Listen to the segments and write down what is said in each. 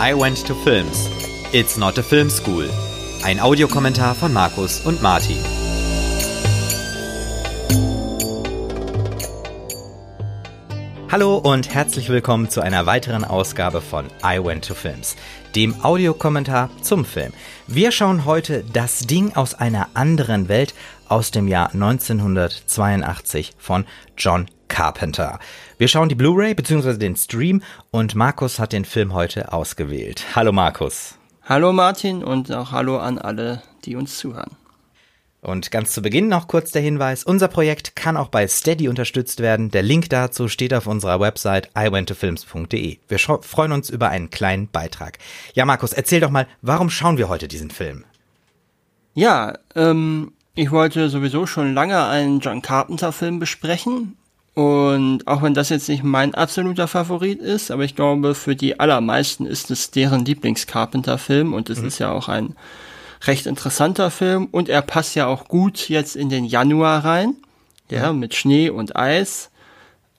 I Went to Films. It's not a film school. Ein Audiokommentar von Markus und Martin. Hallo und herzlich willkommen zu einer weiteren Ausgabe von I Went to Films, dem Audiokommentar zum Film. Wir schauen heute das Ding aus einer anderen Welt aus dem Jahr 1982 von John Carpenter. Wir schauen die Blu-ray bzw. den Stream und Markus hat den Film heute ausgewählt. Hallo Markus. Hallo Martin und auch hallo an alle, die uns zuhören. Und ganz zu Beginn noch kurz der Hinweis, unser Projekt kann auch bei Steady unterstützt werden. Der Link dazu steht auf unserer Website iwentofilms.de. Wir freuen uns über einen kleinen Beitrag. Ja, Markus, erzähl doch mal, warum schauen wir heute diesen Film? Ja, ähm, ich wollte sowieso schon lange einen John Carpenter Film besprechen. Und auch wenn das jetzt nicht mein absoluter Favorit ist, aber ich glaube, für die allermeisten ist es deren Lieblings-Carpenter-Film und es mhm. ist ja auch ein recht interessanter Film und er passt ja auch gut jetzt in den Januar rein, ja, mhm. mit Schnee und Eis.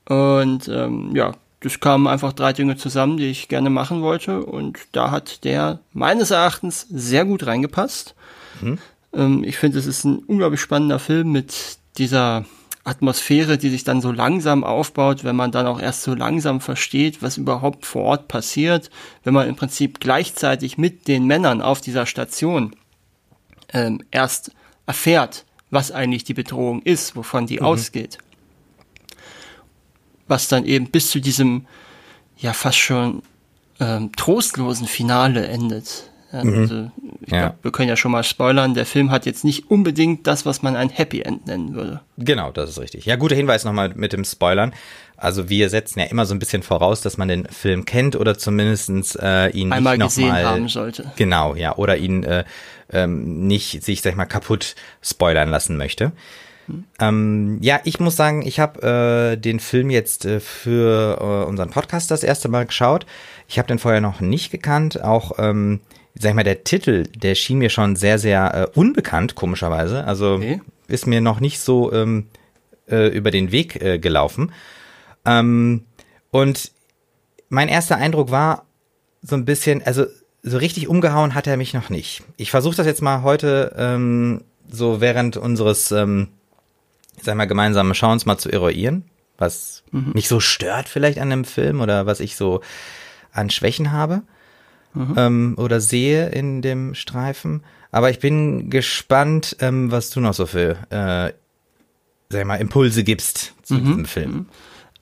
Und ähm, ja, das kamen einfach drei Dinge zusammen, die ich gerne machen wollte und da hat der meines Erachtens sehr gut reingepasst. Mhm. Ähm, ich finde, es ist ein unglaublich spannender Film mit dieser Atmosphäre, die sich dann so langsam aufbaut, wenn man dann auch erst so langsam versteht, was überhaupt vor Ort passiert, wenn man im Prinzip gleichzeitig mit den Männern auf dieser Station ähm, erst erfährt, was eigentlich die Bedrohung ist, wovon die mhm. ausgeht. Was dann eben bis zu diesem ja fast schon ähm, trostlosen Finale endet. Ja, mhm. Ich ja. glaub, wir können ja schon mal spoilern, der Film hat jetzt nicht unbedingt das, was man ein Happy End nennen würde. Genau, das ist richtig. Ja, guter Hinweis nochmal mit dem Spoilern. Also wir setzen ja immer so ein bisschen voraus, dass man den Film kennt oder zumindestens äh, ihn einmal nicht gesehen mal, haben sollte. Genau, ja, oder ihn äh, ähm, nicht sich, sag ich mal, kaputt spoilern lassen möchte. Hm. Ähm, ja, ich muss sagen, ich habe äh, den Film jetzt äh, für äh, unseren Podcast das erste Mal geschaut. Ich habe den vorher noch nicht gekannt. Auch, ähm, sag ich mal, der Titel, der schien mir schon sehr, sehr äh, unbekannt, komischerweise. Also okay. ist mir noch nicht so ähm, äh, über den Weg äh, gelaufen. Ähm, und mein erster Eindruck war so ein bisschen, also so richtig umgehauen hat er mich noch nicht. Ich versuche das jetzt mal heute ähm, so während unseres, ähm, sag mal, gemeinsamen Schauens mal zu eruieren, was mhm. mich so stört vielleicht an dem Film oder was ich so an Schwächen habe mhm. ähm, oder sehe in dem Streifen. Aber ich bin gespannt, ähm, was du noch so für, äh, sag mal, Impulse gibst zu mhm. diesem Film. Mhm.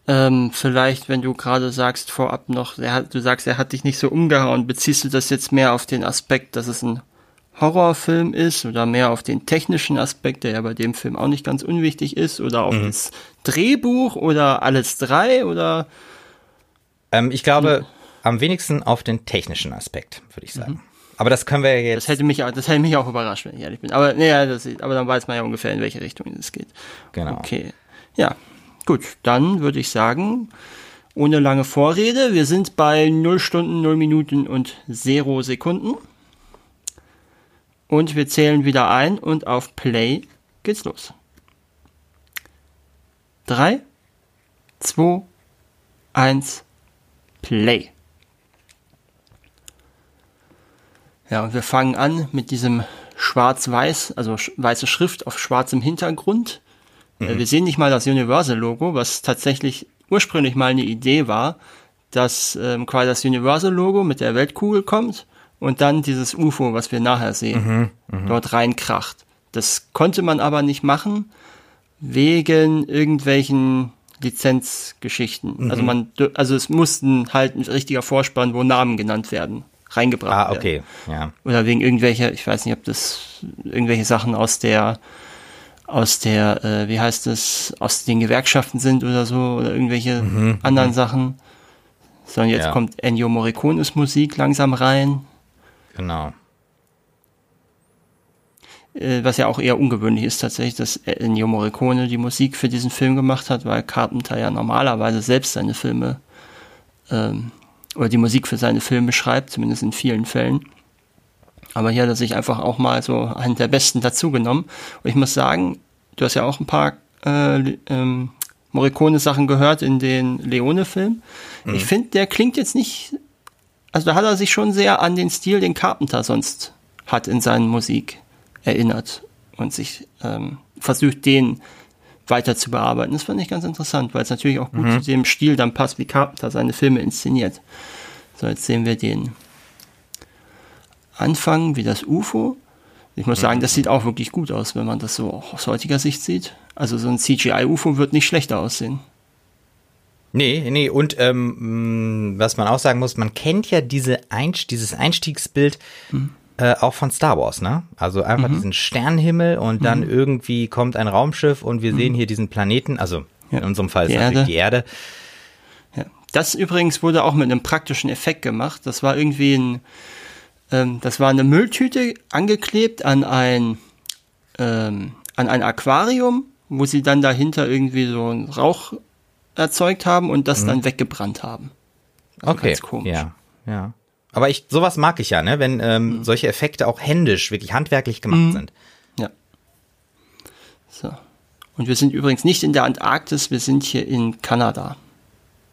Ähm, vielleicht, wenn du gerade sagst vorab noch, hat, du sagst, er hat dich nicht so umgehauen, beziehst du das jetzt mehr auf den Aspekt, dass es ein Horrorfilm ist oder mehr auf den technischen Aspekt, der ja bei dem Film auch nicht ganz unwichtig ist, oder auf mhm. das Drehbuch oder alles drei oder? Ähm, ich glaube, mhm. Am wenigsten auf den technischen Aspekt, würde ich sagen. Mhm. Aber das können wir jetzt. Das hätte mich, das hätte mich auch überrascht, wenn ich ehrlich bin. Aber, nee, das, aber dann weiß man ja ungefähr, in welche Richtung es geht. Genau. Okay. Ja, Gut, dann würde ich sagen, ohne lange Vorrede, wir sind bei 0 Stunden, 0 Minuten und 0 Sekunden. Und wir zählen wieder ein und auf Play geht's los. 3, 2, 1, Play. Ja, und wir fangen an mit diesem schwarz-weiß, also weiße Schrift auf schwarzem Hintergrund. Mhm. Wir sehen nicht mal das Universal-Logo, was tatsächlich ursprünglich mal eine Idee war, dass ähm, quasi das Universal-Logo mit der Weltkugel kommt und dann dieses UFO, was wir nachher sehen, mhm, mh. dort reinkracht. Das konnte man aber nicht machen, wegen irgendwelchen Lizenzgeschichten. Mhm. Also man, also es mussten halt ein richtiger Vorspann, wo Namen genannt werden, reingebracht werden. Ah, okay, ja. Oder wegen irgendwelcher, ich weiß nicht, ob das irgendwelche Sachen aus der aus der, äh, wie heißt es, aus den Gewerkschaften sind oder so oder irgendwelche mhm, anderen mhm. Sachen. Sondern jetzt ja. kommt Ennio Morricones Musik langsam rein. Genau. Äh, was ja auch eher ungewöhnlich ist tatsächlich, dass Ennio Morricone die Musik für diesen Film gemacht hat, weil Carpenter ja normalerweise selbst seine Filme ähm, oder die Musik für seine Filme schreibt, zumindest in vielen Fällen. Aber hier hat er sich einfach auch mal so einen der besten dazugenommen. Und ich muss sagen, du hast ja auch ein paar äh, ähm, Morricone-Sachen gehört in den Leone-Film. Mhm. Ich finde, der klingt jetzt nicht also da hat er sich schon sehr an den Stil, den Carpenter sonst hat in seinen Musik erinnert und sich ähm, versucht, den weiter zu bearbeiten. Das fand ich ganz interessant, weil es natürlich auch gut mhm. zu dem Stil dann passt, wie Carpenter seine Filme inszeniert. So, jetzt sehen wir den Anfang wie das UFO. Ich muss sagen, das sieht auch wirklich gut aus, wenn man das so auch aus heutiger Sicht sieht. Also so ein CGI-UFO wird nicht schlechter aussehen. Nee, nee, und ähm, was man auch sagen muss, man kennt ja diese Einst dieses Einstiegsbild hm. Äh, auch von Star Wars, ne? Also einfach mhm. diesen Sternenhimmel und mhm. dann irgendwie kommt ein Raumschiff und wir mhm. sehen hier diesen Planeten, also ja. in unserem Fall ist die natürlich Erde. die Erde. Ja. Das übrigens wurde auch mit einem praktischen Effekt gemacht. Das war irgendwie ein, ähm, das war eine Mülltüte angeklebt an ein, ähm, an ein Aquarium, wo sie dann dahinter irgendwie so einen Rauch erzeugt haben und das mhm. dann weggebrannt haben. Also okay. Ganz komisch. Ja, ja. Aber ich, sowas mag ich ja, ne, wenn ähm, mhm. solche Effekte auch händisch, wirklich handwerklich gemacht mhm. sind. Ja. So. Und wir sind übrigens nicht in der Antarktis, wir sind hier in Kanada.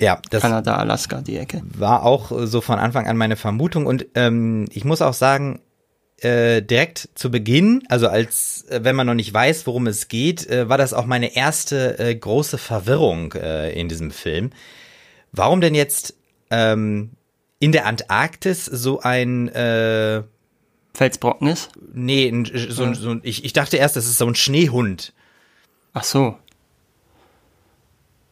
Ja, das Kanada, Alaska, die Ecke. War auch so von Anfang an meine Vermutung und ähm, ich muss auch sagen, äh, direkt zu Beginn, also als äh, wenn man noch nicht weiß, worum es geht, äh, war das auch meine erste äh, große Verwirrung äh, in diesem Film. Warum denn jetzt ähm, in der Antarktis so ein äh, Felsbrocken ist? Nee, ein, so, ja. so, ich, ich dachte erst, das ist so ein Schneehund. Ach so.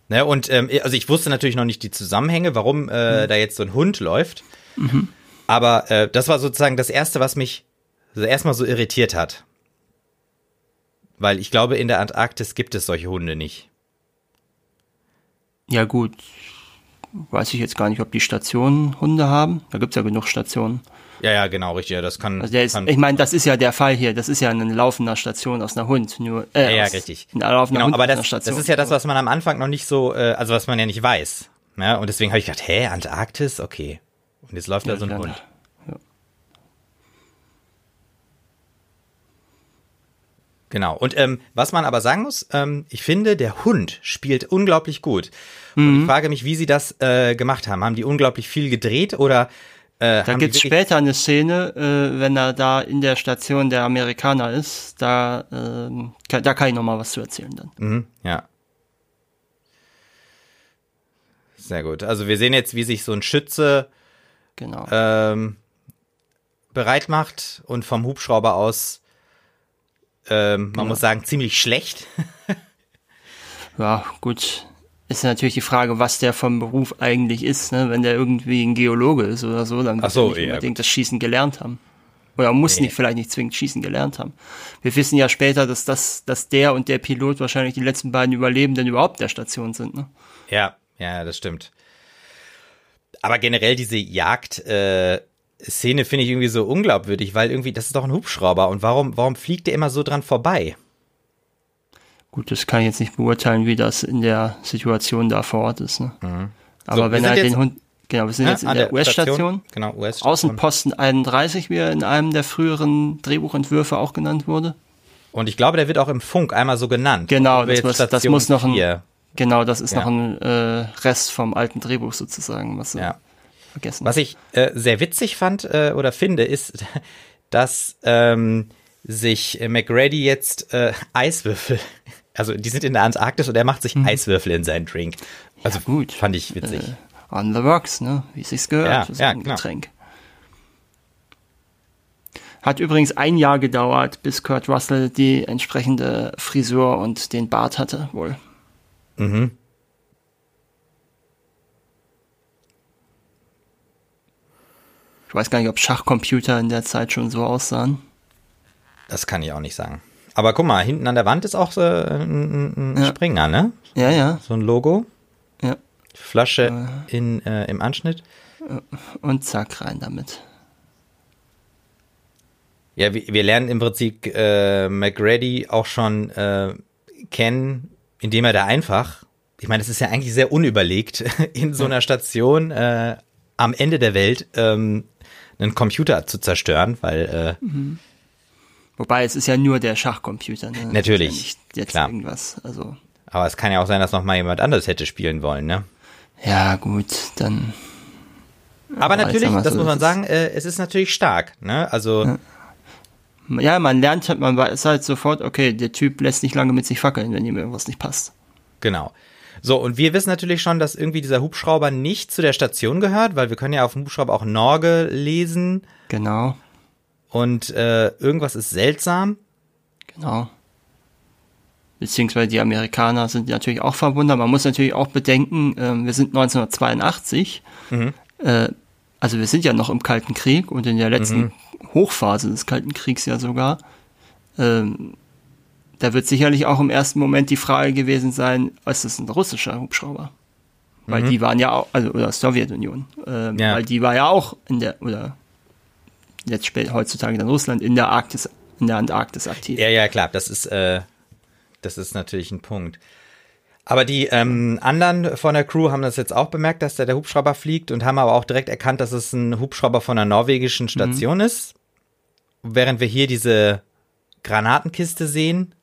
Ne, und ähm, also ich wusste natürlich noch nicht die Zusammenhänge, warum äh, mhm. da jetzt so ein Hund läuft. Mhm. Aber äh, das war sozusagen das Erste, was mich also erstmal so irritiert hat. Weil ich glaube, in der Antarktis gibt es solche Hunde nicht. Ja, gut. Weiß ich jetzt gar nicht, ob die Stationen Hunde haben. Da gibt es ja genug Stationen. Ja, ja, genau, richtig. Ja, das kann. Also ist, kann ich meine, das ist ja der Fall hier. Das ist ja eine laufende Station aus einer Hund. Nur, äh, ja, ja richtig. Eine laufende genau, Hund aber das, das ist ja das, was man am Anfang noch nicht so, äh, also was man ja nicht weiß. Ja, und deswegen habe ich gedacht, hä, Antarktis, okay. Und jetzt läuft ja, da so ein Hund. Genau. Und ähm, was man aber sagen muss, ähm, ich finde, der Hund spielt unglaublich gut. Mhm. Und ich mhm. frage mich, wie sie das äh, gemacht haben. Haben die unglaublich viel gedreht oder äh, da gibt's später eine Szene, äh, wenn er da in der Station der Amerikaner ist, da, äh, da kann ich noch mal was zu erzählen dann. Mhm, ja. Sehr gut. Also wir sehen jetzt, wie sich so ein Schütze genau. ähm, bereit macht und vom Hubschrauber aus ähm, man muss sagen, ziemlich schlecht. ja, gut. Ist natürlich die Frage, was der vom Beruf eigentlich ist. Ne? Wenn der irgendwie ein Geologe ist oder so, dann wird so, er nicht unbedingt das Schießen gelernt haben. Oder muss nee. nicht, vielleicht nicht zwingend Schießen gelernt haben. Wir wissen ja später, dass das, dass der und der Pilot wahrscheinlich die letzten beiden Überlebenden überhaupt der Station sind. Ne? Ja, ja, das stimmt. Aber generell diese Jagd, äh, Szene finde ich irgendwie so unglaubwürdig, weil irgendwie, das ist doch ein Hubschrauber und warum, warum fliegt der immer so dran vorbei? Gut, das kann ich jetzt nicht beurteilen, wie das in der Situation da vor Ort ist. Ne? Mhm. Aber so, wenn er den Hund, genau, wir sind ja, jetzt in der US-Station, genau, US Außenposten 31, wie er in einem der früheren Drehbuchentwürfe auch genannt wurde. Und ich glaube, der wird auch im Funk einmal so genannt. Genau, das muss, das muss, noch ein, genau, das ist ja. noch ein äh, Rest vom alten Drehbuch sozusagen, was ja vergessen. Was ich äh, sehr witzig fand äh, oder finde, ist, dass ähm, sich McReady jetzt äh, Eiswürfel, also die sind in der Antarktis und er macht sich mhm. Eiswürfel in seinen Drink. Also ja, gut, fand ich witzig. Äh, on the rocks, ne? Wie es sich gehört, ja, das ja, ein Getränk. Hat übrigens ein Jahr gedauert, bis Kurt Russell die entsprechende Frisur und den Bart hatte, wohl. Mhm. Ich weiß gar nicht, ob Schachcomputer in der Zeit schon so aussahen. Das kann ich auch nicht sagen. Aber guck mal, hinten an der Wand ist auch so ein, ein ja. Springer, ne? Ja, ja. So ein Logo. Ja. Flasche äh. in, äh, im Anschnitt. Und zack, rein damit. Ja, wir, wir lernen im Prinzip äh, McGrady auch schon äh, kennen, indem er da einfach, ich meine, es ist ja eigentlich sehr unüberlegt, in so einer Station äh, am Ende der Welt ähm, einen Computer zu zerstören, weil äh, mhm. Wobei es ist ja nur der Schachcomputer. Ne? Natürlich, ja jetzt klar. irgendwas. Also. Aber es kann ja auch sein, dass noch mal jemand anderes hätte spielen wollen, ne? Ja gut, dann. Aber natürlich, das muss man sagen, äh, es ist natürlich stark. Ne? Also ja ja, man lernt halt, man weiß halt sofort, okay, der Typ lässt nicht lange mit sich fackeln, wenn ihm irgendwas nicht passt. Genau. So, und wir wissen natürlich schon, dass irgendwie dieser Hubschrauber nicht zu der Station gehört, weil wir können ja auf dem Hubschrauber auch Norge lesen. Genau. Und äh, irgendwas ist seltsam. Genau. Beziehungsweise die Amerikaner sind natürlich auch verwundert. Man muss natürlich auch bedenken, äh, wir sind 1982. Mhm. Äh, also wir sind ja noch im Kalten Krieg und in der letzten mhm. Hochphase des Kalten Kriegs ja sogar. Ähm, da wird sicherlich auch im ersten Moment die Frage gewesen sein, ist das ein russischer Hubschrauber? Weil mhm. die waren ja auch, also oder Sowjetunion, ähm, ja. weil die war ja auch in der, oder jetzt spät heutzutage dann Russland, in der Arktis, in der Antarktis aktiv. Ja, ja, klar, das ist, äh, das ist natürlich ein Punkt. Aber die ähm, anderen von der Crew haben das jetzt auch bemerkt, dass da der Hubschrauber fliegt und haben aber auch direkt erkannt, dass es ein Hubschrauber von einer norwegischen. Station mhm. ist. Während wir hier diese Granatenkiste sehen,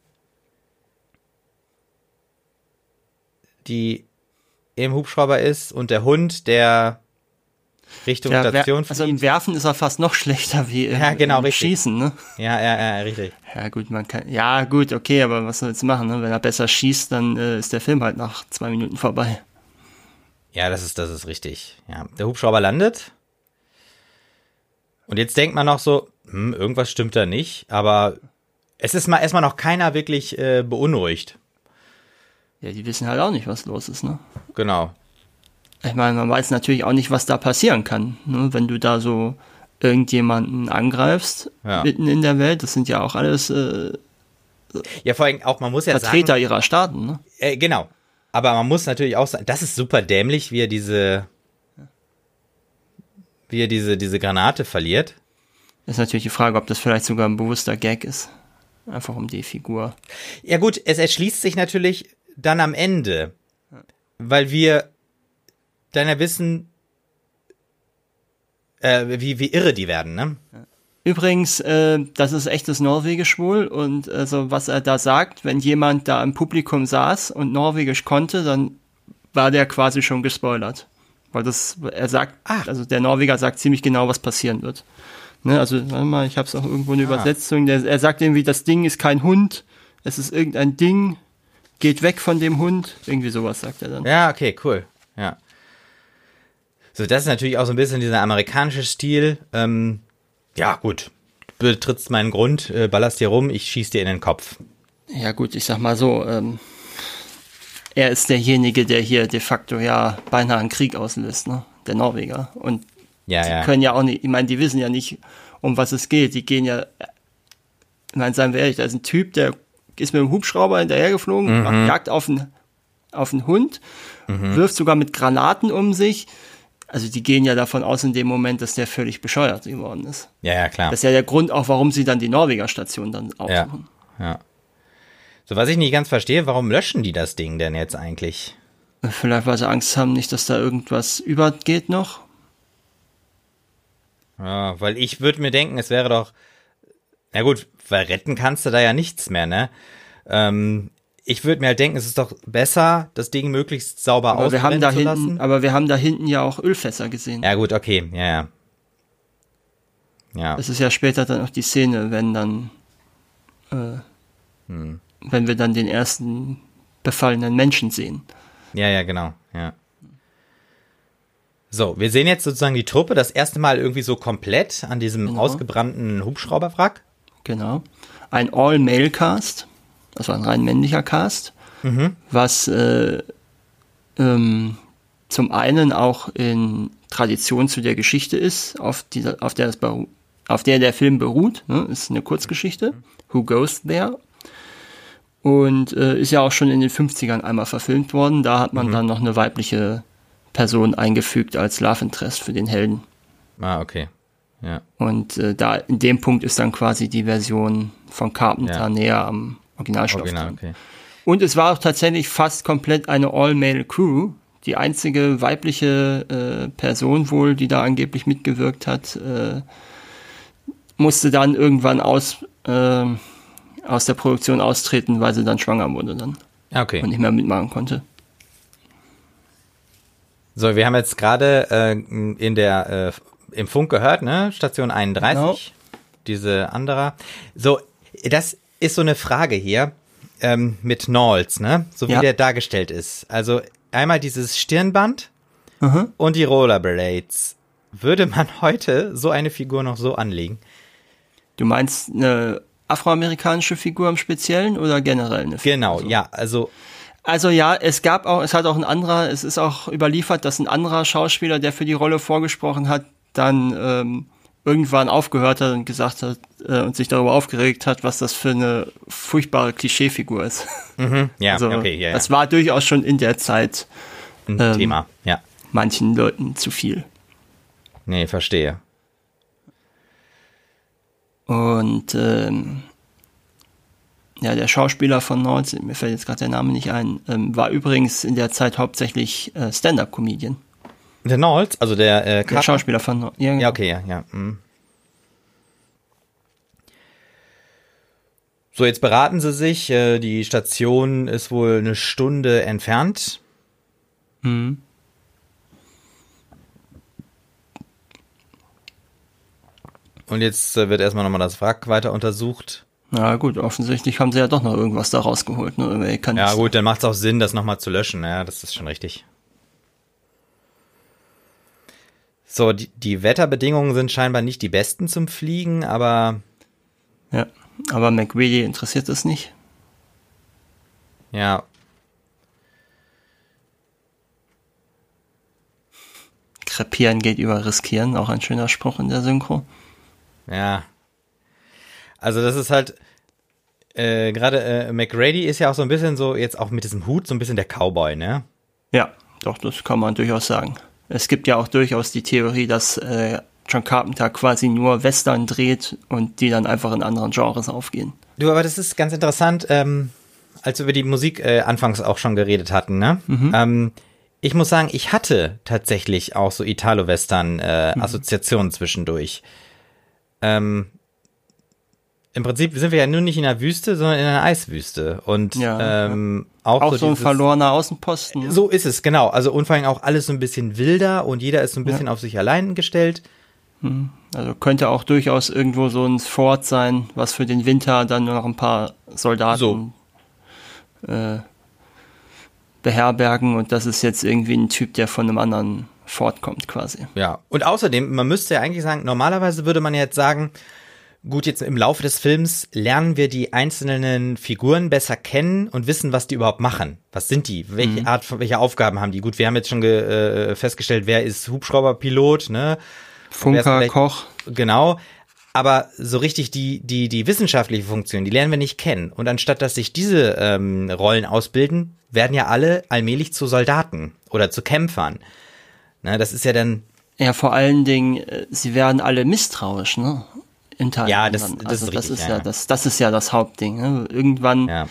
die im Hubschrauber ist und der Hund, der Richtung ja, Station fliegt. Also im Werfen ist er fast noch schlechter wie im, ja, genau, im Schießen, ne? Ja, ja, ja, richtig. Ja, gut, man kann, ja, gut, okay, aber was soll jetzt machen, ne? Wenn er besser schießt, dann äh, ist der Film halt nach zwei Minuten vorbei. Ja, das ist, das ist richtig. Ja, der Hubschrauber landet. Und jetzt denkt man noch so, hm, irgendwas stimmt da nicht, aber es ist mal erstmal noch keiner wirklich äh, beunruhigt. Ja, die wissen halt auch nicht, was los ist, ne? Genau. Ich meine, man weiß natürlich auch nicht, was da passieren kann, ne? wenn du da so irgendjemanden angreifst ja. mitten in der Welt. Das sind ja auch alles äh, ja, vor allem auch, man muss ja Vertreter sagen, ihrer Staaten, ne? Äh, genau. Aber man muss natürlich auch sagen, das ist super dämlich, wie er diese, wie er diese, diese Granate verliert. Ist natürlich die Frage, ob das vielleicht sogar ein bewusster Gag ist. Einfach um die Figur. Ja gut, es erschließt sich natürlich dann am Ende, weil wir dann ja wissen, äh, wie, wie irre die werden, ne? Übrigens, äh, das ist echtes Norwegisch wohl und also was er da sagt, wenn jemand da im Publikum saß und Norwegisch konnte, dann war der quasi schon gespoilert. Weil das, er sagt, Ach. also der Norweger sagt ziemlich genau, was passieren wird. Ne, also, warte mal, ich habe es auch irgendwo eine ah. Übersetzung. Der, er sagt irgendwie, das Ding ist kein Hund, es ist irgendein Ding, geht weg von dem Hund. Irgendwie sowas sagt er dann. Ja, okay, cool. Ja. So, das ist natürlich auch so ein bisschen dieser amerikanische Stil. Ähm, ja, gut. Du betrittst meinen Grund, äh, ballerst dir rum, ich schieß dir in den Kopf. Ja, gut, ich sag mal so, ähm, er ist derjenige, der hier de facto ja beinahe einen Krieg auslöst, ne? Der Norweger. Und ja, die ja. können ja auch nicht, ich meine, die wissen ja nicht, um was es geht. Die gehen ja, ich meine, seien wir ehrlich, da ist ein Typ, der ist mit dem Hubschrauber hinterhergeflogen, mhm. jagt auf einen, auf einen Hund, mhm. wirft sogar mit Granaten um sich. Also die gehen ja davon aus in dem Moment, dass der völlig bescheuert geworden ist. Ja, ja, klar. Das ist ja der Grund auch, warum sie dann die Norweger Station dann aufsuchen. Ja, ja. So, was ich nicht ganz verstehe, warum löschen die das Ding denn jetzt eigentlich? Vielleicht, weil sie Angst haben, nicht, dass da irgendwas übergeht noch. Ja, weil ich würde mir denken, es wäre doch, na gut, weil retten kannst du da ja nichts mehr, ne? Ähm, ich würde mir halt denken, es ist doch besser, das Ding möglichst sauber aber wir haben da zu lassen. Hinten, aber wir haben da hinten ja auch Ölfässer gesehen. Ja gut, okay, ja, ja. Ja. Das ist ja später dann auch die Szene, wenn dann, äh, hm. wenn wir dann den ersten befallenen Menschen sehen. Ja, ja, genau, ja. So, wir sehen jetzt sozusagen die Truppe das erste Mal irgendwie so komplett an diesem genau. ausgebrannten Hubschrauberwrack. Genau. Ein All-Male-Cast, also ein rein männlicher Cast, mhm. was äh, ähm, zum einen auch in Tradition zu der Geschichte ist, auf, dieser, auf, der, das auf der der Film beruht. Ne? Ist eine Kurzgeschichte. Who Goes There? Und äh, ist ja auch schon in den 50ern einmal verfilmt worden. Da hat man mhm. dann noch eine weibliche Person eingefügt als Love Interest für den Helden. Ah, okay. Ja. Und äh, da in dem Punkt ist dann quasi die Version von Carpenter ja. näher am Originalstoff. Original, okay. Und es war auch tatsächlich fast komplett eine All-Male-Crew. Die einzige weibliche äh, Person wohl, die da angeblich mitgewirkt hat, äh, musste dann irgendwann aus, äh, aus der Produktion austreten, weil sie dann schwanger wurde dann. Okay. Und nicht mehr mitmachen konnte. So, wir haben jetzt gerade äh, in der äh, im Funk gehört, ne? Station 31, genau. diese andere. So, das ist so eine Frage hier ähm, mit Knowles, ne? So wie ja. der dargestellt ist. Also einmal dieses Stirnband mhm. und die Rollerblades. Würde man heute so eine Figur noch so anlegen? Du meinst eine afroamerikanische Figur im Speziellen oder generell eine Figur? Genau, also. ja, also also ja, es gab auch, es hat auch ein anderer, es ist auch überliefert, dass ein anderer Schauspieler, der für die Rolle vorgesprochen hat, dann ähm, irgendwann aufgehört hat und gesagt hat äh, und sich darüber aufgeregt hat, was das für eine furchtbare Klischeefigur ist. Mhm, ja, also, okay, ja, ja. Das war durchaus schon in der Zeit ein ähm, Thema, ja. Manchen Leuten zu viel. Nee, verstehe. Und ähm, ja, der Schauspieler von Nords, mir fällt jetzt gerade der Name nicht ein, ähm, war übrigens in der Zeit hauptsächlich äh, Stand-up-Comedian. Der Knowles, also der, äh, der Schauspieler von. Ja, ja, okay, ja, ja. Mhm. So, jetzt beraten sie sich. Äh, die Station ist wohl eine Stunde entfernt. Mhm. Und jetzt äh, wird erstmal nochmal das Wrack weiter untersucht. Na gut, offensichtlich haben sie ja doch noch irgendwas da rausgeholt. Ne? Ja gut, dann macht es auch Sinn, das nochmal zu löschen. Ja, das ist schon richtig. So, die, die Wetterbedingungen sind scheinbar nicht die besten zum Fliegen, aber. Ja, aber McReady interessiert es nicht. Ja. Krepieren geht über riskieren, auch ein schöner Spruch in der Synchro. Ja. Also das ist halt, äh, gerade äh, McReady ist ja auch so ein bisschen so, jetzt auch mit diesem Hut, so ein bisschen der Cowboy, ne? Ja, doch, das kann man durchaus sagen. Es gibt ja auch durchaus die Theorie, dass äh, John Carpenter quasi nur Western dreht und die dann einfach in anderen Genres aufgehen. Du, aber das ist ganz interessant, ähm, als wir über die Musik äh, anfangs auch schon geredet hatten, ne? Mhm. Ähm, ich muss sagen, ich hatte tatsächlich auch so Italo-Western-Assoziationen äh, mhm. zwischendurch. Ähm, Im Prinzip sind wir ja nur nicht in einer Wüste, sondern in einer Eiswüste. Und ja, ähm, auch, auch so, so ein verlorener Außenposten. Ne? So ist es, genau. Also und vor allem auch alles so ein bisschen wilder und jeder ist so ein bisschen ja. auf sich allein gestellt. Hm. Also könnte auch durchaus irgendwo so ein Fort sein, was für den Winter dann nur noch ein paar Soldaten so. äh, beherbergen und das ist jetzt irgendwie ein Typ, der von einem anderen Fort kommt quasi. Ja, und außerdem, man müsste ja eigentlich sagen, normalerweise würde man jetzt sagen, Gut, jetzt im Laufe des Films lernen wir die einzelnen Figuren besser kennen und wissen, was die überhaupt machen. Was sind die? Welche mhm. Art, welche Aufgaben haben die? Gut, wir haben jetzt schon äh, festgestellt, wer ist Hubschrauberpilot, ne? Funker, Koch. Genau. Aber so richtig die, die, die wissenschaftliche Funktion, die lernen wir nicht kennen. Und anstatt dass sich diese ähm, Rollen ausbilden, werden ja alle allmählich zu Soldaten oder zu Kämpfern. Ne, das ist ja dann. Ja, vor allen Dingen, äh, sie werden alle misstrauisch, ne? Interagieren. Ja, das, das, also ist, das richtig, ist ja, ja, das, das ist ja das Hauptding. Ne? Irgendwann ja.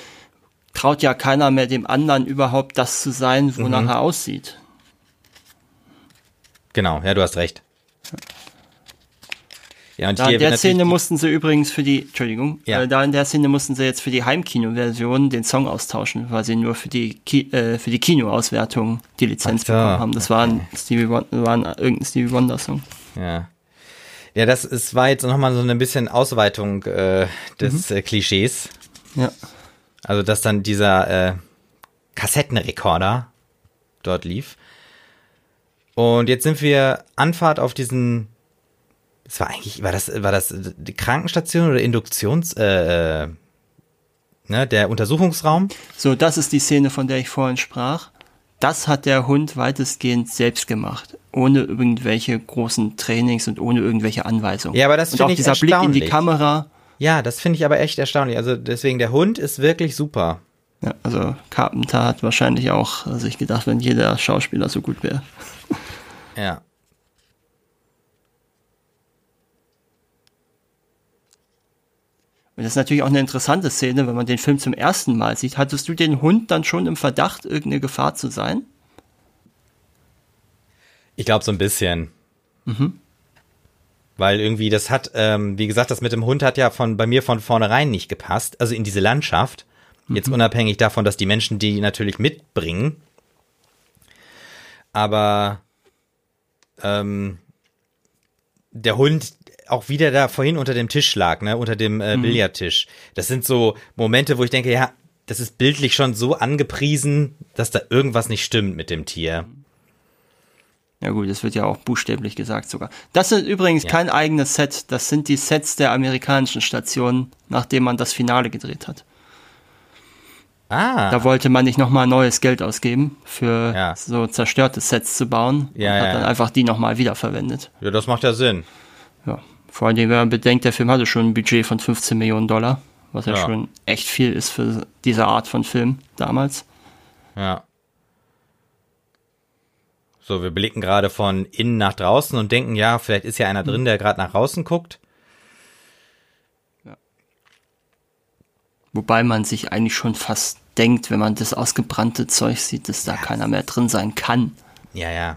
traut ja keiner mehr dem anderen überhaupt das zu sein, wonach mhm. er aussieht. Genau, ja, du hast recht. Ja, und da in der Szene mussten sie übrigens für die, Entschuldigung, ja. äh, da in der Szene mussten sie jetzt für die Heimkino-Version den Song austauschen, weil sie nur für die Ki äh, für die Kinoauswertung die Lizenz so. bekommen haben. Das war ein Stevie Wonder, war ein, irgendein Stevie Wonder Song. Ja. Ja, das ist, war jetzt nochmal so ein bisschen Ausweitung äh, des mhm. äh, Klischees. Ja. Also, dass dann dieser äh, Kassettenrekorder dort lief. Und jetzt sind wir Anfahrt auf diesen. Das war eigentlich, war das, war das die Krankenstation oder Induktions, äh, äh, ne, der Untersuchungsraum? So, das ist die Szene, von der ich vorhin sprach. Das hat der Hund weitestgehend selbst gemacht ohne irgendwelche großen Trainings und ohne irgendwelche Anweisungen. Ja, aber das finde ich dieser Blick in die Kamera. Ja, das finde ich aber echt erstaunlich. Also deswegen, der Hund ist wirklich super. Ja, also Carpenter hat wahrscheinlich auch sich gedacht, wenn jeder Schauspieler so gut wäre. Ja. Und das ist natürlich auch eine interessante Szene, wenn man den Film zum ersten Mal sieht. Hattest du den Hund dann schon im Verdacht, irgendeine Gefahr zu sein? Ich glaube so ein bisschen. Mhm. Weil irgendwie das hat, ähm, wie gesagt, das mit dem Hund hat ja von bei mir von vornherein nicht gepasst. Also in diese Landschaft. Mhm. Jetzt unabhängig davon, dass die Menschen die natürlich mitbringen. aber ähm, der Hund auch wieder da vorhin unter dem Tisch lag, ne, unter dem äh, Billardtisch. Das sind so Momente, wo ich denke, ja, das ist bildlich schon so angepriesen, dass da irgendwas nicht stimmt mit dem Tier. Ja gut, das wird ja auch buchstäblich gesagt sogar. Das ist übrigens Ja. kein eigenes Set, das sind die Sets der amerikanischen Stationen, nachdem man das Finale gedreht hat. Ah, Da wollte man nicht nochmal neues Geld ausgeben, für Ja. so zerstörte Sets zu bauen. Ja, und hat dann einfach die nochmal wiederverwendet. ja, das macht ja Sinn. Ja. Vor allem, wenn man bedenkt, der Film hatte schon ein Budget von 15 Millionen Dollar, was ja, Ja. schon echt viel ist für diese Art von Film damals. Ja. So, wir blicken gerade von innen nach draußen und denken, ja, vielleicht ist ja einer drin, der gerade nach draußen guckt. Wobei man sich eigentlich schon fast denkt, wenn man das ausgebrannte Zeug sieht, dass da keiner mehr drin sein kann. Ja, ja.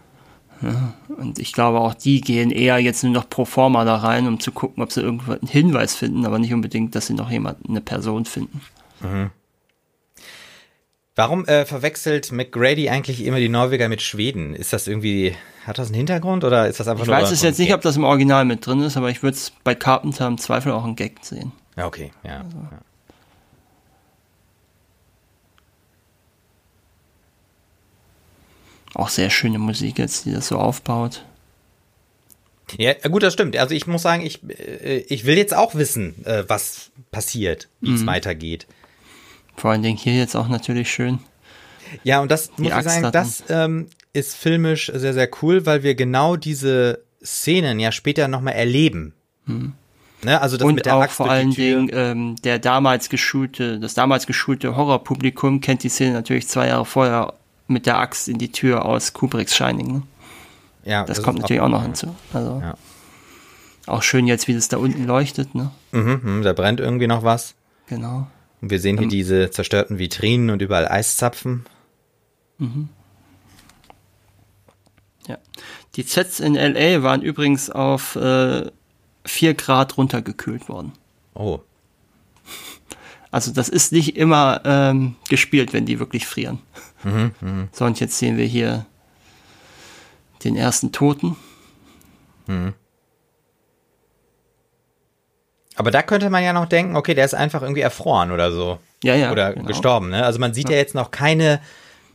Und ich glaube auch, die gehen eher jetzt nur noch pro forma da rein, um zu gucken, ob sie irgendwo einen Hinweis finden, aber nicht unbedingt, dass sie noch jemand, eine Person finden. Warum äh, verwechselt McGrady eigentlich immer die Norweger mit Schweden? Ist das irgendwie, hat das einen Hintergrund oder ist das einfach Ich nur weiß es ein jetzt nicht, ob das im Original mit drin ist, aber ich würde es bei Carpenter im Zweifel auch einen Gag sehen. Ja, okay, ja. Also. ja. Auch sehr schöne Musik jetzt, die das so aufbaut. Ja, gut, das stimmt. Also ich muss sagen, ich, äh, ich will jetzt auch wissen, äh, was passiert, wie Mhm. es weitergeht. Vor allen Dingen hier jetzt auch natürlich schön. Ja, und das muss ich sagen, das ähm, ist filmisch sehr, sehr cool, weil wir genau diese Szenen ja später nochmal erleben. Ne? Also das Mhm. Und mit der auch Axt vor allen. Dingen ähm, der damals geschulte, das damals geschulte Horrorpublikum kennt die Szene natürlich zwei Jahre vorher mit der Axt in die Tür aus Kubricks Shining. Ne? Ja, Das, ist kommt natürlich auch noch hinzu. Also Ja. auch schön jetzt, wie das da unten leuchtet. Ne? Mhm, mhm, da brennt irgendwie noch was. Genau. Und wir sehen hier diese zerstörten Vitrinen und überall Eiszapfen. Ja. Die Sets in LA waren übrigens auf äh, 4 Grad runtergekühlt worden. Oh, Also das ist nicht immer ähm, gespielt, wenn die wirklich frieren. So, und jetzt sehen wir hier den ersten Toten. Aber da könnte man ja noch denken, okay, der ist einfach irgendwie erfroren oder so. Ja, ja. oder genau. gestorben, ne? Also man sieht ja, jetzt noch keine,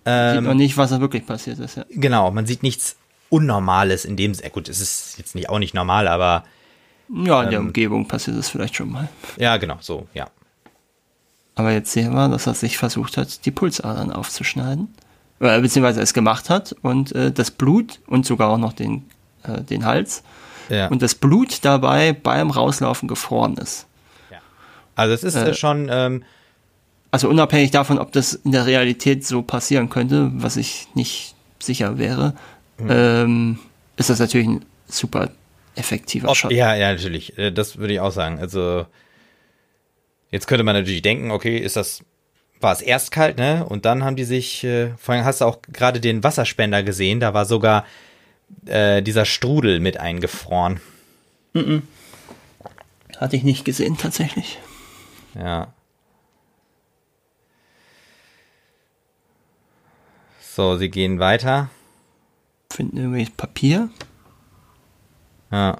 Sieht noch nicht, was da wirklich passiert ist. Ja. genau, man sieht nichts Unnormales in dem, gut, es ist jetzt nicht auch nicht normal, aber Ja, in der Ähm. Umgebung passiert es vielleicht schon mal. ja, genau, so, ja. Aber jetzt sehen wir, dass er sich versucht hat, die Pulsadern aufzuschneiden. Äh, beziehungsweise es gemacht hat und äh, das Blut und sogar auch noch den, äh, den Hals ja. und das Blut dabei beim Rauslaufen gefroren ist. also es ist äh, äh, schon, ähm, Also unabhängig davon, ob das in der Realität so passieren könnte, was ich nicht sicher wäre, ähm, ist das natürlich ein super effektiver ob, Shot. ja, ja, natürlich, äh, das würde ich auch sagen. Also jetzt könnte man natürlich denken, okay, ist das, war es erst kalt, ne? Und dann haben die sich, äh, vorhin hast du auch gerade den Wasserspender gesehen, da war sogar äh, dieser Strudel mit eingefroren. Hatte ich nicht gesehen, tatsächlich. Ja. So, sie gehen weiter. Finden irgendwie Papier. Ja.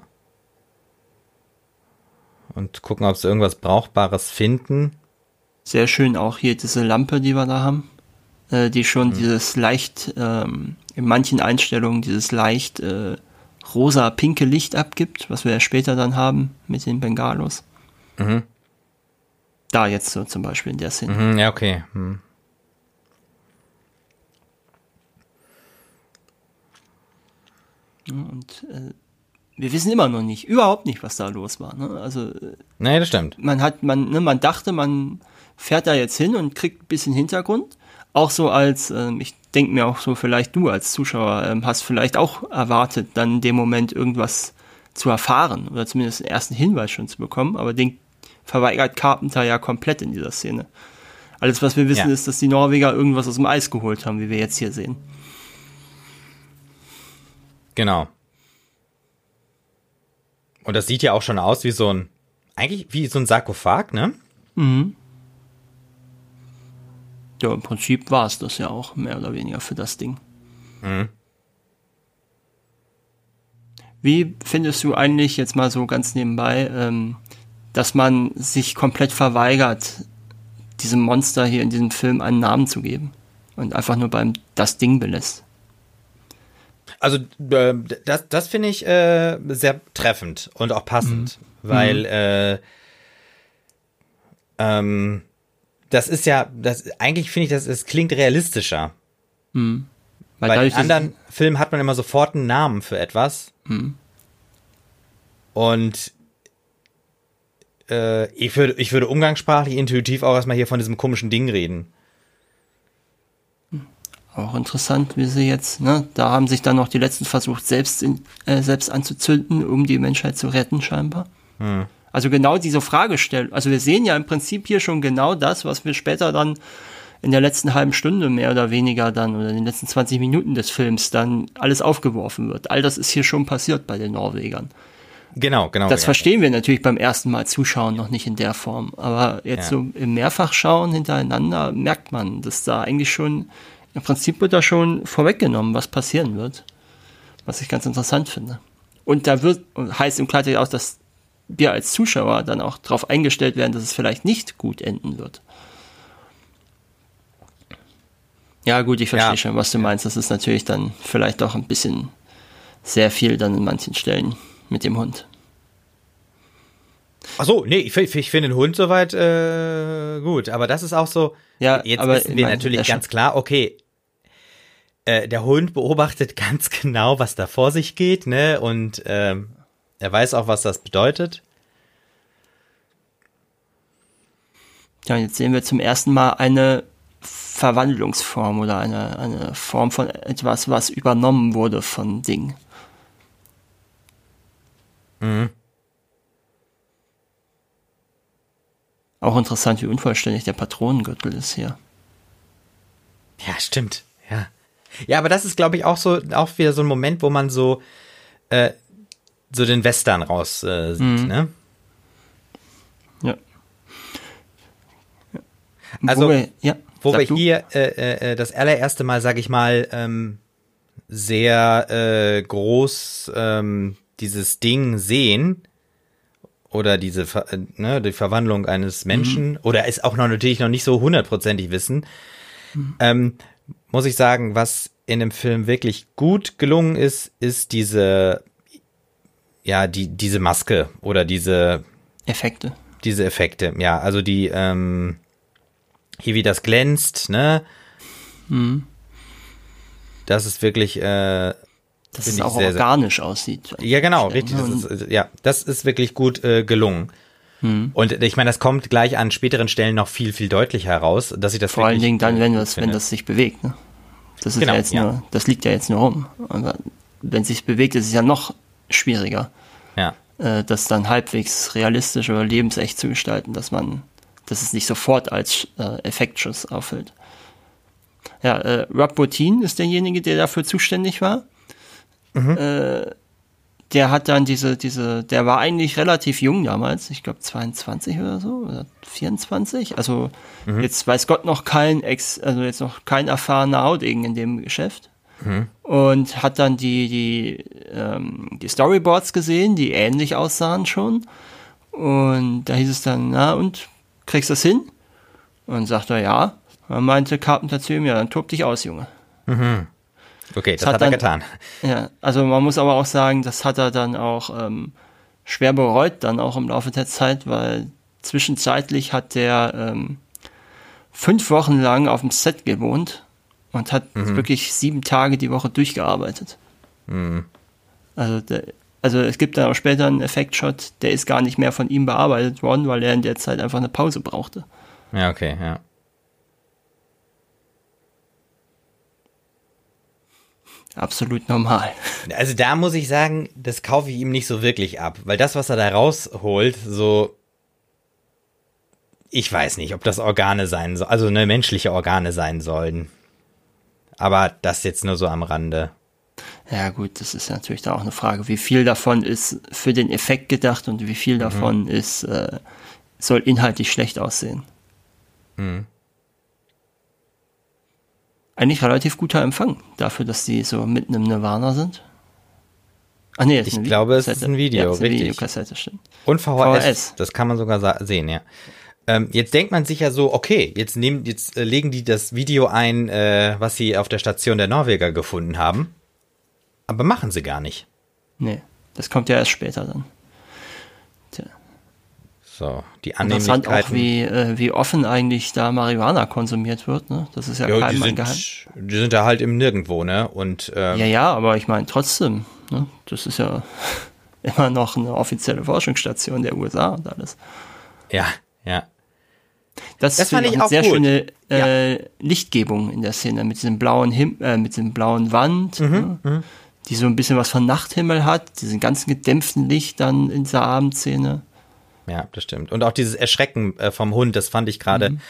Und gucken, ob sie irgendwas Brauchbares finden. Sehr schön auch hier diese Lampe, die wir da haben. Äh, die schon dieses leicht, ähm, in manchen Einstellungen dieses leicht äh, rosa-pinke Licht abgibt, was wir ja später dann haben mit den Bengalos. Mhm. Da jetzt so zum Beispiel in der Szene. Mhm, ja, okay. Hm. Und äh, wir wissen immer noch nicht, überhaupt nicht, was da los war. Ne? Also äh, Nee, das stimmt. man hat, man, ne, man dachte, man fährt da jetzt hin und kriegt ein bisschen Hintergrund. Auch so als, ähm, ich denke mir auch so, vielleicht du als Zuschauer ähm, hast vielleicht auch erwartet, dann in dem Moment irgendwas zu erfahren oder zumindest einen ersten Hinweis schon zu bekommen, aber den verweigert Carpenter ja komplett in dieser Szene. Alles, was wir wissen, Ja. ist, dass die Norweger irgendwas aus dem Eis geholt haben, wie wir jetzt hier sehen. Genau. Und das sieht ja auch schon aus wie so ein, eigentlich wie so ein Sarkophag, ne? Ja, im Prinzip war es das ja auch, mehr oder weniger für das Ding. Wie findest du eigentlich jetzt mal so ganz nebenbei, ähm, dass man sich komplett verweigert, diesem Monster hier in diesem Film einen Namen zu geben und einfach nur beim das Ding belässt? Also äh, das, das finde ich äh, sehr treffend und auch passend, mhm. weil mhm. Äh, ähm, das ist ja, das eigentlich finde ich, das, das klingt realistischer. Mhm. Weil Bei den anderen Filmen hat man immer sofort einen Namen für etwas. Mhm. Und äh, ich, würde, ich würde umgangssprachlich intuitiv auch erstmal hier von diesem komischen Ding reden. Auch interessant, wie sie jetzt, ne, da haben sich dann noch die letzten versucht, selbst, in, äh, selbst anzuzünden, um die Menschheit zu retten, scheinbar. Hm. Also genau diese Fragestellung. Also wir sehen ja im Prinzip hier schon genau das, was wir später dann in der letzten halben Stunde mehr oder weniger dann oder in den letzten 20 Minuten des Films dann alles aufgeworfen wird. All das ist hier schon passiert bei den Norwegern. Genau, genau. Das ja. verstehen wir natürlich beim ersten Mal zuschauen noch nicht in der Form. Aber jetzt ja. so im Mehrfachschauen hintereinander merkt man, dass da eigentlich schon, im Prinzip wird da schon vorweggenommen, was passieren wird. Was ich ganz interessant finde. Und da wird, heißt im Klartext auch, dass wir als Zuschauer dann auch darauf eingestellt werden, dass es vielleicht nicht gut enden wird. Ja, gut, ich verstehe ja. schon, was du meinst. Das ist natürlich dann vielleicht auch ein bisschen sehr viel dann in manchen Stellen mit dem Hund. Ach so, nee, ich, ich finde den Hund soweit äh, gut, aber das ist auch so. Ja, jetzt aber wissen wir natürlich ganz klar, okay, äh, der Hund beobachtet ganz genau, was da vor sich geht, ne, und ähm, er weiß auch, was das bedeutet. Ja, jetzt sehen wir zum ersten Mal eine Verwandlungsform oder eine, eine Form von etwas, was übernommen wurde von Ding. Mhm. Auch interessant, wie unvollständig der Patronengürtel ist hier. Ja, stimmt. Ja. Aber das ist, glaube ich, auch so, auch wieder so ein Moment, wo man so, äh, so den Western raus äh, sieht, mhm. ne? Ja. Also, wo wir, ja, wo wir hier äh, äh, äh, das allererste Mal, sag ich mal, ähm, sehr äh, groß ähm, dieses Ding sehen oder diese äh, ne, die Verwandlung eines Menschen mhm. oder es auch noch natürlich noch nicht so hundertprozentig wissen, mhm. ähm, muss ich sagen, was in dem Film wirklich gut gelungen ist, ist diese ja, die, diese Maske oder diese Effekte. Diese Effekte, ja, also die, ähm, hier wie das glänzt, ne? Mhm. Das ist wirklich, äh, dass es auch sehr, organisch sehr, aussieht. Ja, genau, richtig. Das ist, ja, das ist wirklich gut äh, gelungen. Mhm. Und ich meine, das kommt gleich an späteren Stellen noch viel, viel deutlicher heraus, dass ich das Vor allen Dingen dann, wenn das, wenn das sich bewegt, ne? Das ist genau, ja jetzt ja. nur, das liegt ja jetzt nur rum. Aber wenn es sich bewegt, ist es ja noch schwieriger, ja. äh, das dann halbwegs realistisch oder lebensecht zu gestalten, dass man, dass es nicht sofort als äh, Effektschuss auffällt. Ja, äh, Rob Bottin ist derjenige, der dafür zuständig war. Mhm. Äh, der hat dann diese, diese, der war eigentlich relativ jung damals, ich glaube 22 oder so, oder 24. Also mhm. jetzt weiß Gott noch kein Ex, also jetzt noch kein erfahrener Haudegen in dem Geschäft mhm. und hat dann die, die, ähm, die Storyboards gesehen, die ähnlich aussahen schon. Und da hieß es dann, na und, kriegst du das hin? Und sagt er, ja. Und meinte Carpenter zu ihm, ja, dann tob dich aus, Junge. Mhm. Okay, das, das hat, hat er getan. Ja, also man muss aber auch sagen, das hat er dann auch ähm, schwer bereut, dann auch im Laufe der Zeit, weil zwischenzeitlich hat der ähm, fünf Wochen lang auf dem Set gewohnt und hat mhm. wirklich sieben Tage die Woche durchgearbeitet. Mhm. Also, der, also es gibt dann auch später einen Effektshot, der ist gar nicht mehr von ihm bearbeitet worden, weil er in der Zeit einfach eine Pause brauchte. Ja, okay, ja. Absolut normal. Also da muss ich sagen, das kaufe ich ihm nicht so wirklich ab, weil das, was er da rausholt, so ich weiß nicht, ob das Organe sein sollen, also ne, menschliche Organe sein sollen. Aber das jetzt nur so am Rande. Ja, gut, das ist natürlich da auch eine Frage. Wie viel davon ist für den Effekt gedacht und wie viel mhm. davon mhm. ist, äh, soll inhaltlich schlecht aussehen. Mhm. Eigentlich relativ guter Empfang dafür, dass die so mitten im Nirvana sind. Ah nee, das Ich glaube, es ist ein Video, ja, ist richtig. Videokassette, stimmt. Und VHS, VHS. das kann man sogar sehen, ja. Ähm, jetzt denkt man sich ja so, okay, jetzt nehmen, jetzt äh, legen die das Video ein, äh, was sie auf der Station der Norweger gefunden haben. Aber machen sie gar nicht. Nee, das kommt ja erst später dann. So, die Interessant auch, Annehmlichkeiten. wie, äh, wie offen eigentlich da Marihuana konsumiert wird. Ne? Das ist ja, ja, die, keinem ein sind, Geheim. die sind da halt im Nirgendwo, ne? Und ähm, Ja, ja, aber ich meine trotzdem, ne? das ist ja immer noch eine offizielle Forschungsstation der USA und alles. ja, ja. Das, Das fand ich eine auch sehr gut. schöne äh, Lichtgebung in der Szene mit diesem blauen Him äh, mit diesem blauen Wand, Mhm, ne? die so ein bisschen was von Nachthimmel hat, diesen ganzen gedämpften Licht dann in dieser Abendszene. Ja, das stimmt. Und auch dieses Erschrecken äh, vom Hund, das fand ich gerade Mhm.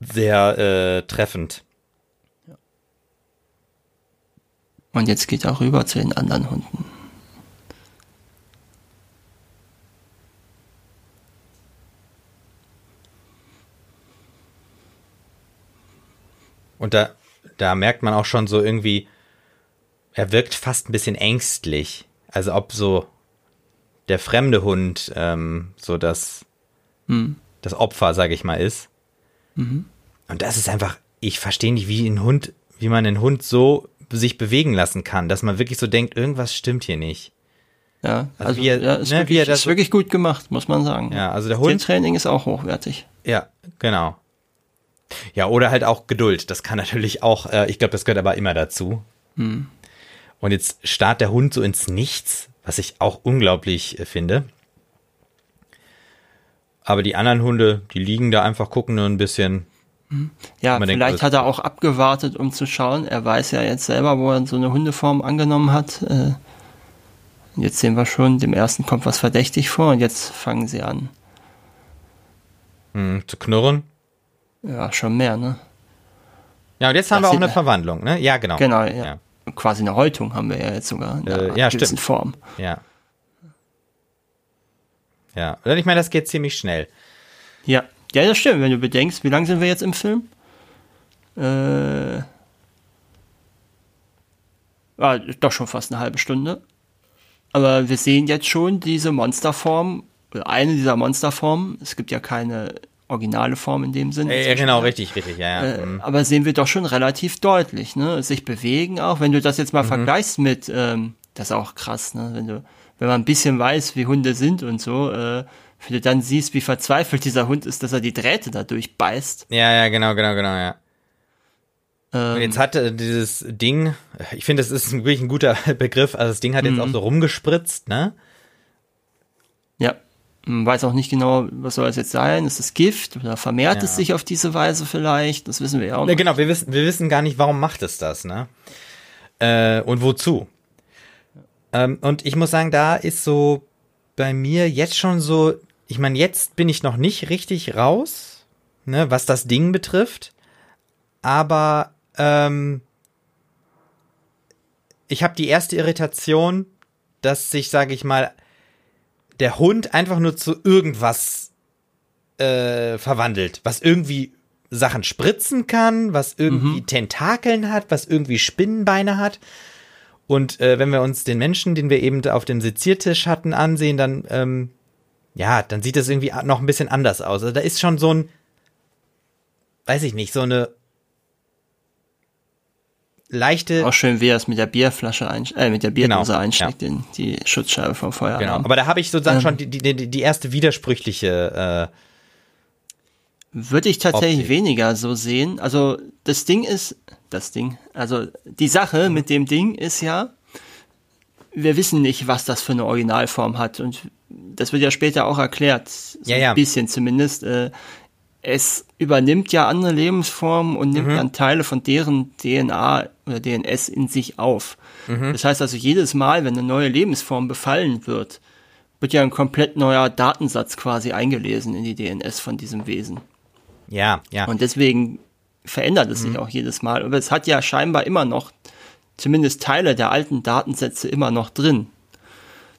sehr äh, treffend. Und jetzt geht er rüber zu den anderen Hunden. Und da, da merkt man auch schon so irgendwie, er wirkt fast ein bisschen ängstlich. Also ob so der fremde Hund ähm, so das, das Opfer, sage ich mal, ist. Und das ist einfach, ich verstehe nicht, wie ein Hund, wie man einen Hund so sich bewegen lassen kann, dass man wirklich so denkt, irgendwas stimmt hier nicht. Ja, also, wie er- ja, ist, ne, wirklich, wie er das ist wirklich gut gemacht, muss man sagen. Ja, also der Hund, Tiertraining ist auch hochwertig. ja, genau. Ja, oder halt auch Geduld. Das kann natürlich auch, äh, ich glaube, das gehört aber immer dazu. Und jetzt starrt der Hund so ins Nichts, was ich auch unglaublich äh, finde. Aber die anderen Hunde, die liegen da einfach, gucken nur ein bisschen. Ja, Man denkt, vielleicht das- hat er auch abgewartet, um zu schauen. Er weiß ja jetzt selber, wo er so eine Hundeform angenommen hat. Äh, Jetzt sehen wir schon, dem ersten kommt was verdächtig vor und jetzt fangen sie an. Hm, zu knurren. Ja, schon mehr, ne? Ja, und jetzt haben Das wir auch eine Verwandlung, ne? Ja, genau. Genau, ja. Ja, Quasi eine Häutung haben wir ja jetzt sogar in Äh, einer ja, gewissen stimmt. Form. ja. Ja, und ich meine, das geht ziemlich schnell. Ja. ja, das stimmt, wenn du bedenkst, wie lange sind wir jetzt im Film? Äh, ah, doch schon fast eine halbe Stunde. Aber wir sehen jetzt schon diese Monsterform, oder eine dieser Monsterformen. Es gibt ja keine originale Form in dem Sinne. Äh, ja, genau, richtig, richtig, ja, ja. Äh, mhm. aber sehen wir doch schon relativ deutlich, ne? Sich bewegen auch. Wenn du das jetzt Mhm. mal vergleichst mit, ähm, das ist auch krass, ne? Wenn du, wenn man ein bisschen weiß, wie Hunde sind und so, äh, wenn du dann siehst, wie verzweifelt dieser Hund ist, dass er die Drähte da durchbeißt. Ja, ja, genau, genau, genau, ja. Ähm, Und jetzt hat äh, dieses Ding, ich finde, das ist wirklich ein guter Begriff, also das Ding hat jetzt Mhm. auch so rumgespritzt, ne? Man weiß auch nicht genau, was soll es jetzt sein. Ist es Gift oder vermehrt Ja. es sich auf diese Weise vielleicht? Das wissen wir ja auch noch. genau, wir wissen, wir wissen gar nicht, warum macht es das, ne? Äh, und wozu. Ähm, und ich muss sagen, da ist so bei mir jetzt schon so, ich meine, jetzt bin ich noch nicht richtig raus, ne, was das Ding betrifft. Aber ähm, ich habe die erste Irritation, dass sich, sage ich mal, der Hund einfach nur zu irgendwas äh, verwandelt, was irgendwie Sachen spritzen kann, was irgendwie Tentakeln hat, was irgendwie Spinnenbeine hat. Und äh, wenn wir uns den Menschen, den wir eben auf dem Seziertisch hatten, ansehen, dann ähm, ja, dann sieht das irgendwie noch ein bisschen anders aus. Also da ist schon so ein, weiß ich nicht, so eine leichte, Auch schön, wie er es mit der Bierflasche einsteckt, äh, mit der Bierdose Genau, einsteckt in die Schutzscheibe vom genau. Feueralarm. Aber da habe ich sozusagen Ähm. schon die, die, die erste widersprüchliche, äh, Würde ich tatsächlich Optik. weniger so sehen. Also das Ding ist, das Ding, also die Sache mit dem Ding ist ja, wir wissen nicht, was das für eine Originalform hat. Und das wird ja später auch erklärt, so Ja, ja. ein bisschen zumindest. Äh, es übernimmt ja andere Lebensformen und Mhm. nimmt dann Teile von deren DNA oder DNS in sich auf. Mhm. Das heißt also, jedes Mal, wenn eine neue Lebensform befallen wird, wird ja ein komplett neuer Datensatz quasi eingelesen in die DNS von diesem Wesen. ja, ja. Und deswegen verändert es Mhm. sich auch jedes Mal. Aber es hat ja scheinbar immer noch, zumindest Teile der alten Datensätze immer noch drin.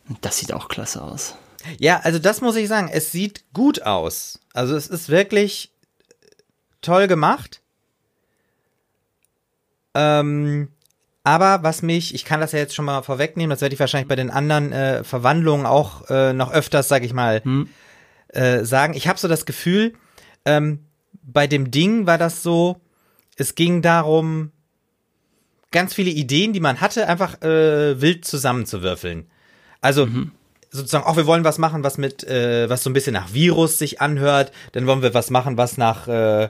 Und das sieht auch klasse aus. Ja, also das muss ich sagen, es sieht gut aus. Also es ist wirklich toll gemacht. Ähm, Aber was mich, ich kann das ja jetzt schon mal vorwegnehmen, das werde ich wahrscheinlich bei den anderen äh, Verwandlungen auch äh, noch öfters, sag ich mal, hm. äh, sagen. Ich habe so das Gefühl, ähm, bei dem Ding war das so, es ging darum, ganz viele Ideen, die man hatte, einfach äh, wild zusammenzuwürfeln. Also mhm. Sozusagen, auch wir wollen was machen, was mit, äh, was so ein bisschen nach Virus sich anhört. Dann wollen wir was machen, was nach äh,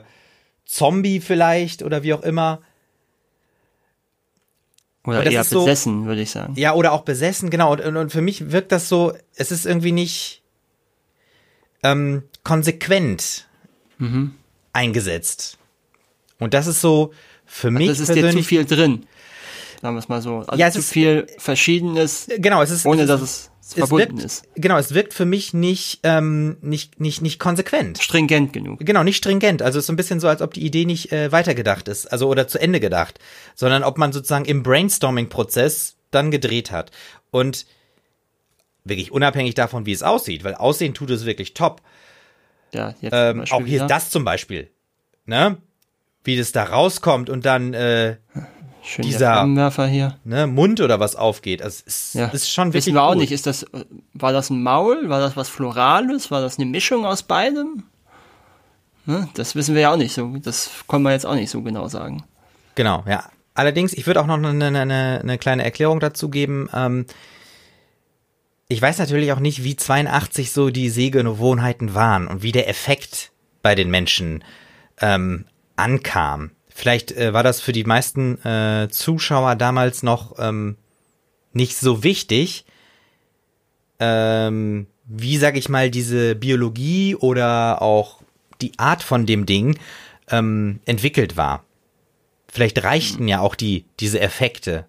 Zombie vielleicht oder wie auch immer. Oder eher besessen, so, würde ich sagen. Ja, oder auch besessen, genau. Und, und, und, für mich wirkt das so, es ist irgendwie nicht ähm, konsequent mhm. eingesetzt. Und das ist so für mich. Das ist dir zu viel drin. Sagen wir es mal so. Also ja, es zu ist, viel Verschiedenes. Genau, es ist. Ohne dass es verbunden wirkt, ist. Genau, es wirkt für mich nicht, ähm, nicht, nicht, nicht konsequent. Stringent genug. Genau, nicht stringent. Also es ist so ein bisschen so, als ob die Idee nicht äh, weitergedacht ist, also oder zu Ende gedacht, sondern ob man sozusagen im Brainstorming-Prozess dann gedreht hat. Und wirklich unabhängig davon, wie es aussieht, weil aussehen tut es wirklich top. Ja, jetzt ähm, auch hier wieder. das zum Beispiel. Ne? Wie das da rauskommt und dann äh, Schön dieser hier. Ne, Mund oder was aufgeht. Also es ist, ja. ist schon wirklich Wissen wir auch nicht, ist das, war das ein Maul? War das was Florales? War das eine Mischung aus beidem? Ne, das wissen wir ja auch nicht so. Das können wir jetzt auch nicht so genau sagen. Genau, ja. Allerdings, ich würde auch noch eine, eine, eine kleine Erklärung dazu geben. Ähm, ich weiß natürlich auch nicht, wie 82 so die Sehgewohnheiten waren und wie der Effekt bei den Menschen ähm, ankam. Vielleicht äh, war das für die meisten äh, Zuschauer damals noch ähm, nicht so wichtig, ähm, wie, sag ich mal, diese Biologie oder auch die Art von dem Ding ähm, entwickelt war. Vielleicht reichten ja auch die, diese Effekte.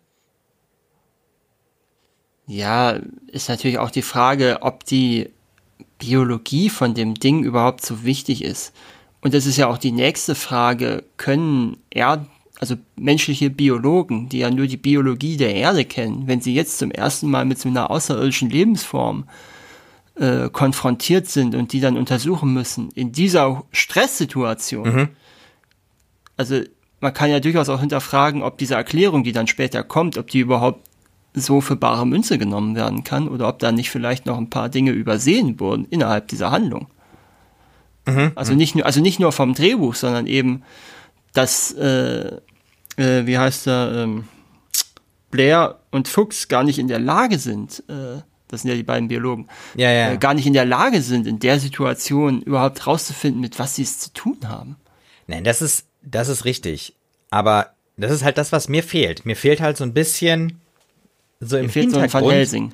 Ja, ist natürlich auch die Frage, ob die Biologie von dem Ding überhaupt so wichtig ist. Und das ist ja auch die nächste Frage, können er, also menschliche Biologen, die ja nur die Biologie der Erde kennen, wenn sie jetzt zum ersten Mal mit so einer außerirdischen Lebensform äh, konfrontiert sind und die dann untersuchen müssen, in dieser Stresssituation, mhm. also man kann ja durchaus auch hinterfragen, ob diese Erklärung, die dann später kommt, ob die überhaupt so für bare Münze genommen werden kann oder ob da nicht vielleicht noch ein paar Dinge übersehen wurden innerhalb dieser Handlung. Mhm. Also nicht nur, also nicht nur vom Drehbuch, sondern eben, dass, äh, äh, wie heißt er, ähm, Blair und Fuchs gar nicht in der Lage sind, äh, das sind ja die beiden Biologen, ja, ja. Äh, gar nicht in der Lage sind, in der Situation überhaupt rauszufinden, mit was sie es zu tun haben. Nein, das ist, das ist richtig. Aber das ist halt das, was mir fehlt. Mir fehlt halt so ein bisschen so im mir fehlt Hintergrund. So ein Van Helsing.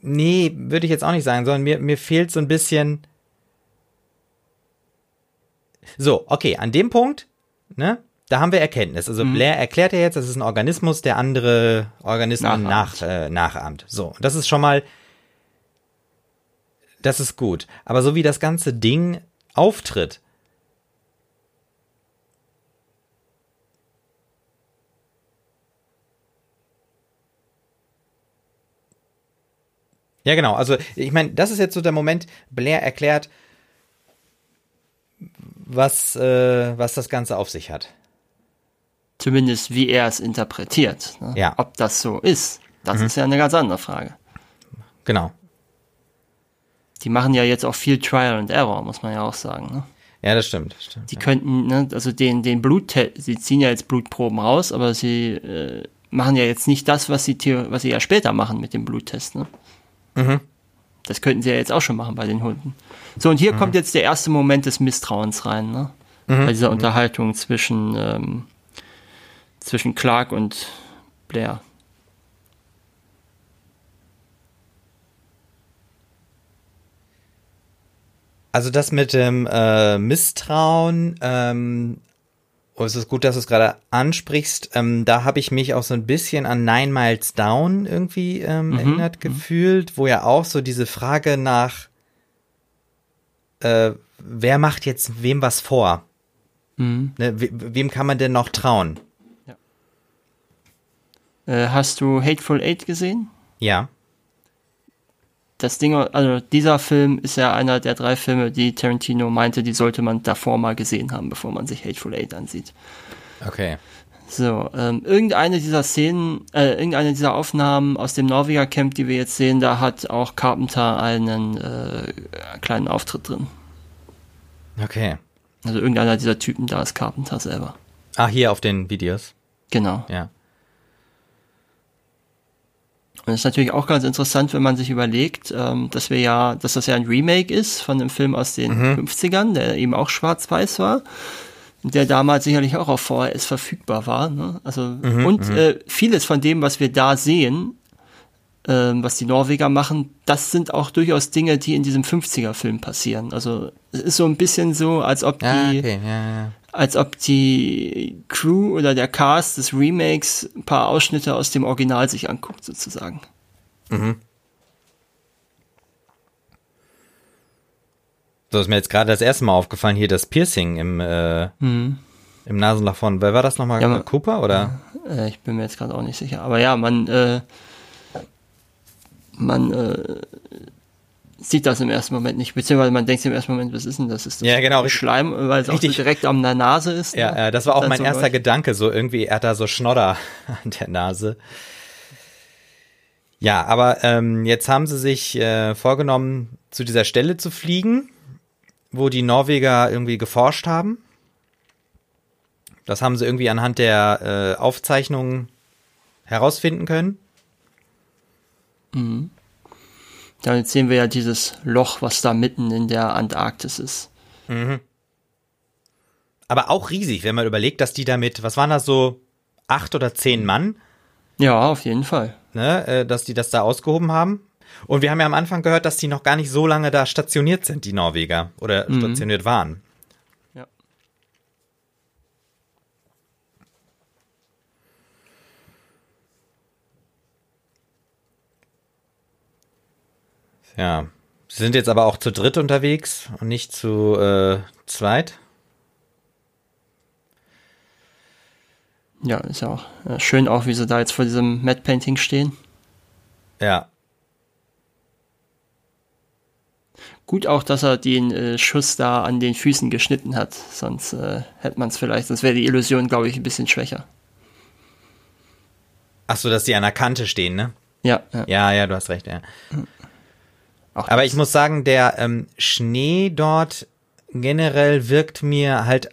Nee, würde ich jetzt auch nicht sagen, sondern mir, mir fehlt so ein bisschen so, okay, an dem Punkt, ne, da haben wir Erkenntnis. Also mhm. Blair erklärt ja jetzt, das ist ein Organismus, der andere Organismen nachahmt. Nach, äh, nachahmt. So, das ist schon mal, das ist gut. Aber so wie das ganze Ding auftritt, Ja, genau. Also, ich meine, das ist jetzt so der Moment, Blair erklärt, was, äh, was das Ganze auf sich hat. Zumindest wie er es interpretiert. Ne? Ja. Ob das so ist, das mhm. ist ja eine ganz andere Frage. Genau. Die machen ja jetzt auch viel Trial and Error, muss man ja auch sagen. Ne? Ja, das stimmt. Das stimmt die ja. könnten, ne, also den, den Blut, sie ziehen ja jetzt Blutproben raus, aber sie äh, machen ja jetzt nicht das, was sie, was sie ja später machen mit dem Bluttest. Ne? Mhm. Das könnten sie ja jetzt auch schon machen bei den Hunden. So, und hier mhm. kommt jetzt der erste Moment des Misstrauens rein, ne? Mhm. Bei dieser mhm. Unterhaltung zwischen, ähm, zwischen Clark und Blair. Also das mit dem äh, Misstrauen ähm, Oh, es ist gut, dass du es gerade ansprichst. Ähm, da habe ich mich auch so ein bisschen an Nine Miles Down irgendwie ähm, mhm. erinnert mhm. gefühlt, wo ja auch so diese Frage nach, äh, wer macht jetzt wem was vor? Mhm. Ne, we wem kann man denn noch trauen? Ja. Äh, hast du Hateful Eight gesehen? Ja das Ding, also dieser Film ist ja einer der drei Filme, die Tarantino meinte, die sollte man davor mal gesehen haben, bevor man sich Hateful Eight ansieht. Okay. So, ähm, irgendeine dieser Szenen, äh, irgendeine dieser Aufnahmen aus dem Norweger Camp, die wir jetzt sehen, da hat auch Carpenter einen äh, kleinen Auftritt drin. Okay. Also irgendeiner dieser Typen da ist Carpenter selber. Ah, hier auf den Videos. Genau. Ja. Und das ist natürlich auch ganz interessant, wenn man sich überlegt, ähm, dass wir ja, dass das ja ein Remake ist von einem Film aus den Mhm. 50ern, der eben auch schwarz-weiß war. Der damals sicherlich auch auf VHS verfügbar war. Ne? Also Mhm, und äh, vieles von dem, was wir da sehen, ähm, was die Norweger machen, das sind auch durchaus Dinge, die in diesem 50er-Film passieren. Also es ist so ein bisschen so, als ob Ah, die, okay, ja, ja. als ob die Crew oder der Cast des Remakes ein paar Ausschnitte aus dem Original sich anguckt, sozusagen. So ist mir jetzt gerade das erste Mal aufgefallen, hier das Piercing im, äh, im Nasenloch von, wer war das nochmal? Ja, aber- Cooper oder? Äh, ich bin mir jetzt gerade auch nicht sicher. Aber ja, man, äh, man äh, sieht das im ersten Moment nicht, beziehungsweise man denkt sich im ersten Moment, was ist denn das? Ist das Ja, genau, richtig. Schleim, weil es auch so direkt an der Nase ist. Ja, ne? äh, das war auch mein so erster läuft. Gedanke, so irgendwie, er hat da so Schnodder an der Nase. Ja, aber ähm, jetzt haben sie sich äh, vorgenommen, zu dieser Stelle zu fliegen, wo die Norweger irgendwie geforscht haben. Das haben sie irgendwie anhand der äh, Aufzeichnungen herausfinden können. Ja, jetzt sehen wir ja dieses Loch, was da mitten in der Antarktis ist. Aber auch riesig, wenn man überlegt, dass die damit, was waren das so, acht oder zehn Mann, Ja, auf jeden Fall. ne, äh, dass die das da ausgehoben haben. Und wir haben ja am Anfang gehört, dass die noch gar nicht so lange da stationiert sind, die Norweger, oder stationiert waren. Ja. Ja. Sie sind jetzt aber auch zu dritt unterwegs und nicht zu äh, zweit. Ja, ist ja auch äh, schön auch, wie sie da jetzt vor diesem Matte Painting stehen. Ja. Gut auch, dass er den äh, Schuss da an den Füßen geschnitten hat, sonst äh, hätte man es vielleicht, sonst wäre die Illusion, glaube ich, ein bisschen schwächer. Ach so, dass die an der Kante stehen, ne? Ja, ja. Ja, ja, du hast recht, ja. Auch Aber ich muss sagen, der ähm, Schnee dort generell wirkt mir halt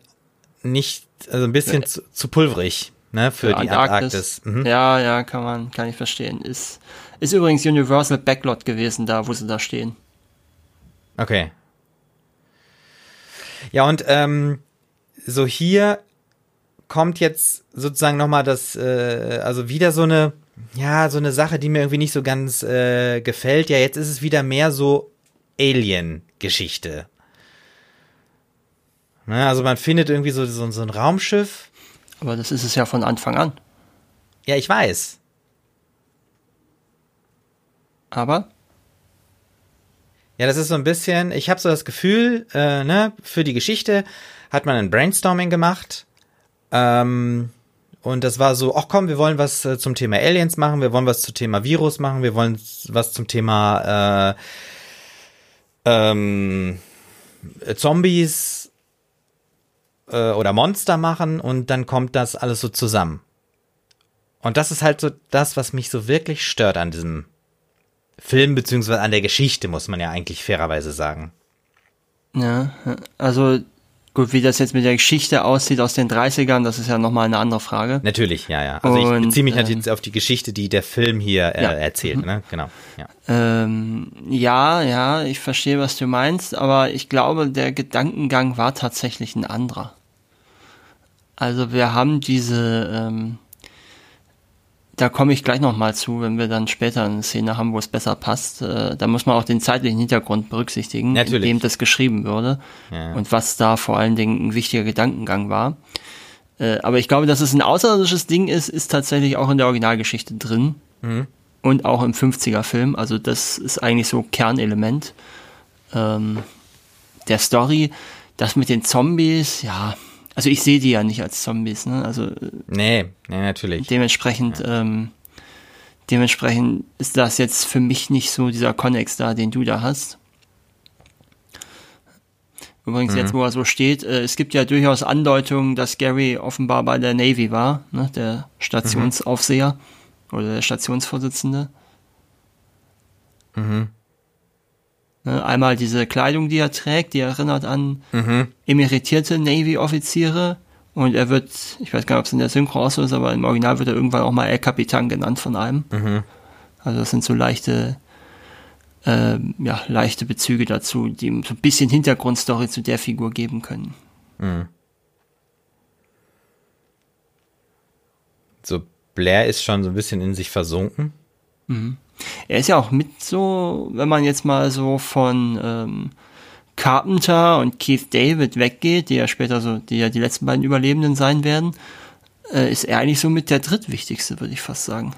nicht, also ein bisschen zu, zu pulverig, ne, für, die Antarktis. Mhm. Ja, ja, kann man, kann ich verstehen. Ist, ist übrigens Universal Backlot gewesen, da, wo sie da stehen. Okay. Ja, und ähm, so hier kommt jetzt sozusagen nochmal das, äh, also wieder so eine, ja, so eine Sache, die mir irgendwie nicht so ganz äh, gefällt. Ja, jetzt ist es wieder mehr so Alien-Geschichte. Ne, also man findet irgendwie so, so, so ein Raumschiff. Aber das ist es ja von Anfang an. Ja, ich weiß. Aber, Ja, das ist so ein bisschen, ich habe so das Gefühl, äh, ne, für die Geschichte hat man ein Brainstorming gemacht. Ähm, und das war so, ach komm, wir wollen was äh, zum Thema Aliens machen, wir wollen was zum Thema Virus machen, wir wollen was zum Thema äh, ähm, äh, Zombies äh, oder Monster machen und dann kommt das alles so zusammen. Und das ist halt so das, was mich so wirklich stört an diesem Film, beziehungsweise an der Geschichte, muss man ja eigentlich fairerweise sagen. ja, also, gut, wie das jetzt mit der Geschichte aussieht aus den 30ern, das ist ja nochmal eine andere Frage. Natürlich, ja, ja. Also ich Und, beziehe mich ähm, natürlich jetzt auf die Geschichte, die der Film hier äh, Ja. Mhm. erzählt, ne? Genau. Ja. Ähm, ja, ja, ich verstehe, was du meinst, aber ich glaube, der Gedankengang war tatsächlich ein anderer. Also wir haben diese, ähm, da komme ich gleich nochmal zu, wenn wir dann später eine Szene haben, wo es besser passt. Äh, da muss man auch den zeitlichen Hintergrund berücksichtigen, Natürlich. in dem das geschrieben wurde Ja. und was da vor allen Dingen ein wichtiger Gedankengang war. Äh, aber ich glaube, dass es ein außerirdisches Ding ist, ist tatsächlich auch in der Originalgeschichte drin und auch im 50er-Film. Also das ist eigentlich so Kernelement ähm, der Story. Das mit den Zombies, ja, also ich sehe die ja nicht als Zombies, ne? Also äh, Nee, nee, natürlich. dementsprechend, ähm, dementsprechend ist das jetzt für mich nicht so dieser Connex da, den du da hast. Übrigens mhm. jetzt, wo er so steht, äh, es gibt ja durchaus Andeutungen, dass Gary offenbar bei der Navy war, ne, der Stationsaufseher mhm. oder der Stationsvorsitzende. Mhm. Ne, einmal diese Kleidung, die er trägt, die erinnert an mhm. emeritierte Navy-Offiziere. Und er wird, ich weiß gar nicht, ob es in der Synchro auch so ist, aber im Original wird er irgendwann auch mal El Capitan genannt von einem. Mhm. Also das sind so leichte, äh, ja, leichte Bezüge dazu, die ihm so ein bisschen Hintergrundstory zu der Figur geben können. Mhm. So, Blair ist schon so ein bisschen in sich versunken. Mhm. Er ist ja auch mit so, wenn man jetzt mal so von ähm, Carpenter und Keith David weggeht, die ja später so, die ja die letzten beiden Überlebenden sein werden, äh, ist er eigentlich so mit der drittwichtigste, würde ich fast sagen.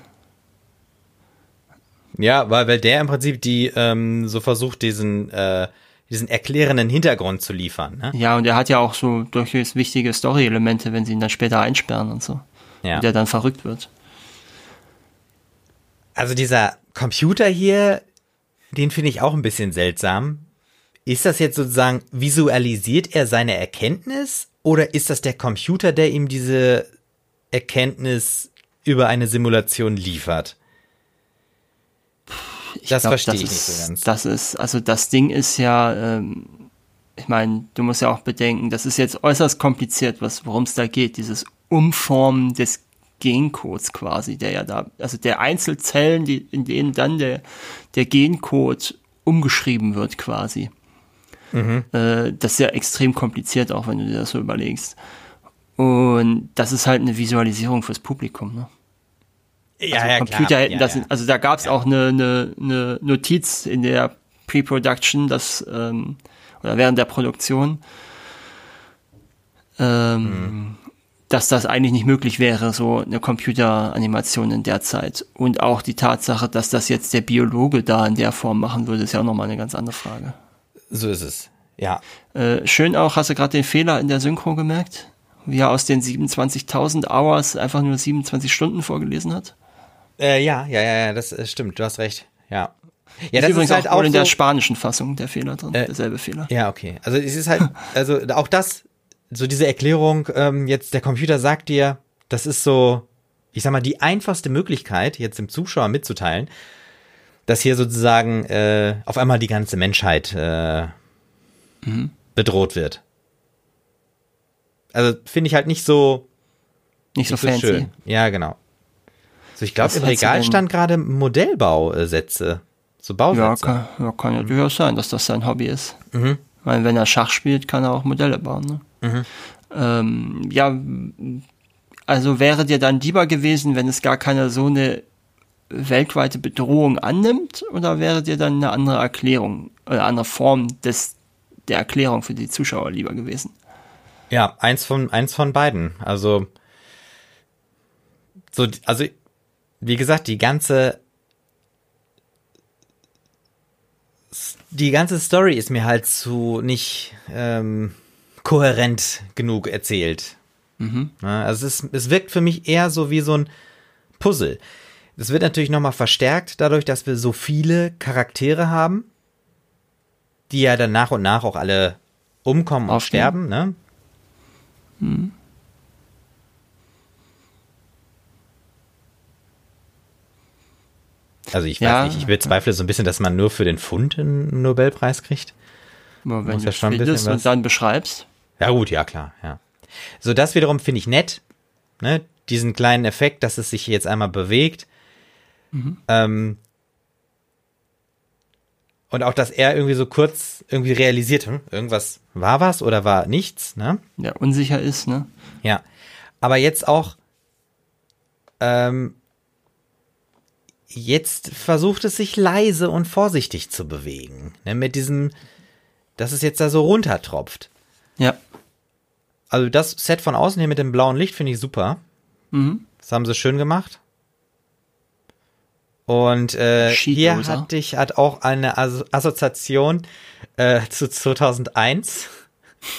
Ja, weil, weil der im Prinzip die ähm, so versucht, diesen äh, diesen erklärenden Hintergrund zu liefern. Ne? Ja, und er hat ja auch so durchaus wichtige Story-Elemente, wenn sie ihn dann später einsperren und so. Ja. Und der dann verrückt wird. Also dieser Computer hier, den finde ich auch ein bisschen seltsam. Ist das jetzt sozusagen, visualisiert er seine Erkenntnis oder ist das der Computer, der ihm diese Erkenntnis über eine Simulation liefert? Ich das glaub, verstehe das ich ist, nicht so ganz. Das ist, also das Ding ist ja, ähm, ich meine, du musst ja auch bedenken, das ist jetzt äußerst kompliziert, worum es da geht, dieses Umformen des Gencodes quasi, der ja da, also der Einzelzellen, die, in denen dann der, der Gencode umgeschrieben wird quasi. Mhm. Äh, das ist ja extrem kompliziert, auch wenn du dir das so überlegst. Und das ist halt eine Visualisierung fürs Publikum, ne? Ja, also ja, Computer klar. hätten ja, das, ja. also da gab es ja. auch eine, eine, eine Notiz in der Pre-Production, dass ähm, oder während der Produktion, ähm, mhm. Dass das eigentlich nicht möglich wäre, so eine Computeranimation in der Zeit. Und auch die Tatsache, dass das jetzt der Biologe da in der Form machen würde, ist ja auch nochmal eine ganz andere Frage. So ist es. Ja. Äh, schön auch, hast du gerade den Fehler in der Synchro gemerkt? Wie er aus den 27.000 Hours einfach nur 27 Stunden vorgelesen hat? Äh, ja, ja, ja, ja, das stimmt, du hast recht. Ja. Ja, das ist halt auch, auch in so, der spanischen Fassung der Fehler drin, äh, derselbe Fehler. Ja, okay. Also es ist halt, also auch das, so diese Erklärung, ähm, jetzt der Computer sagt dir, das ist so, ich sag mal, die einfachste Möglichkeit, jetzt dem Zuschauer mitzuteilen, dass hier sozusagen äh, auf einmal die ganze Menschheit äh, mhm. bedroht wird. Also finde ich halt nicht so nicht, nicht so, fancy. schön. Ja, genau. So, ich glaube, im Regal stand gerade Modellbausätze. So Bausätze. Ja, kann, ja, kann ja durchaus sein, dass das sein Hobby ist. Mhm. Weil wenn er Schach spielt, kann er auch Modelle bauen. Ne? Mhm. Ähm, ja, also wäre dir dann lieber gewesen, wenn es gar keine so eine weltweite Bedrohung annimmt oder wäre dir dann eine andere Erklärung oder andere Form des, der Erklärung für die Zuschauer lieber gewesen? Ja, eins von, eins von beiden. Also, so, also, wie gesagt, die ganze, die ganze Story ist mir halt zu nicht ähm, kohärent genug erzählt. Mhm. Also es, es wirkt für mich eher so wie so ein Puzzle. Das wird natürlich nochmal verstärkt dadurch, dass wir so viele Charaktere haben, die ja dann nach und nach auch alle umkommen und sterben, ne? Hm. Also ich weiß ja. nicht, ich bezweifle so ein bisschen, dass man nur für den Fund einen Nobelpreis kriegt. Wenn du ja schon und dann beschreibst. Ja gut, ja klar, ja. So das wiederum finde ich nett, ne? Diesen kleinen Effekt, dass es sich jetzt einmal bewegt Mhm. Ähm, und auch, dass er irgendwie so kurz irgendwie realisiert, hm, irgendwas war was oder war nichts, ne? Ja, unsicher ist, ne? Ja. Aber jetzt auch, ähm, jetzt versucht es sich leise und vorsichtig zu bewegen, ne? Mit diesem, dass es jetzt da so runtertropft. Also das Set von außen hier mit dem blauen Licht finde ich super. Mhm. Das haben sie schön gemacht. Und äh, hier hatte ich hat auch eine As Assoziation äh, zu 2001.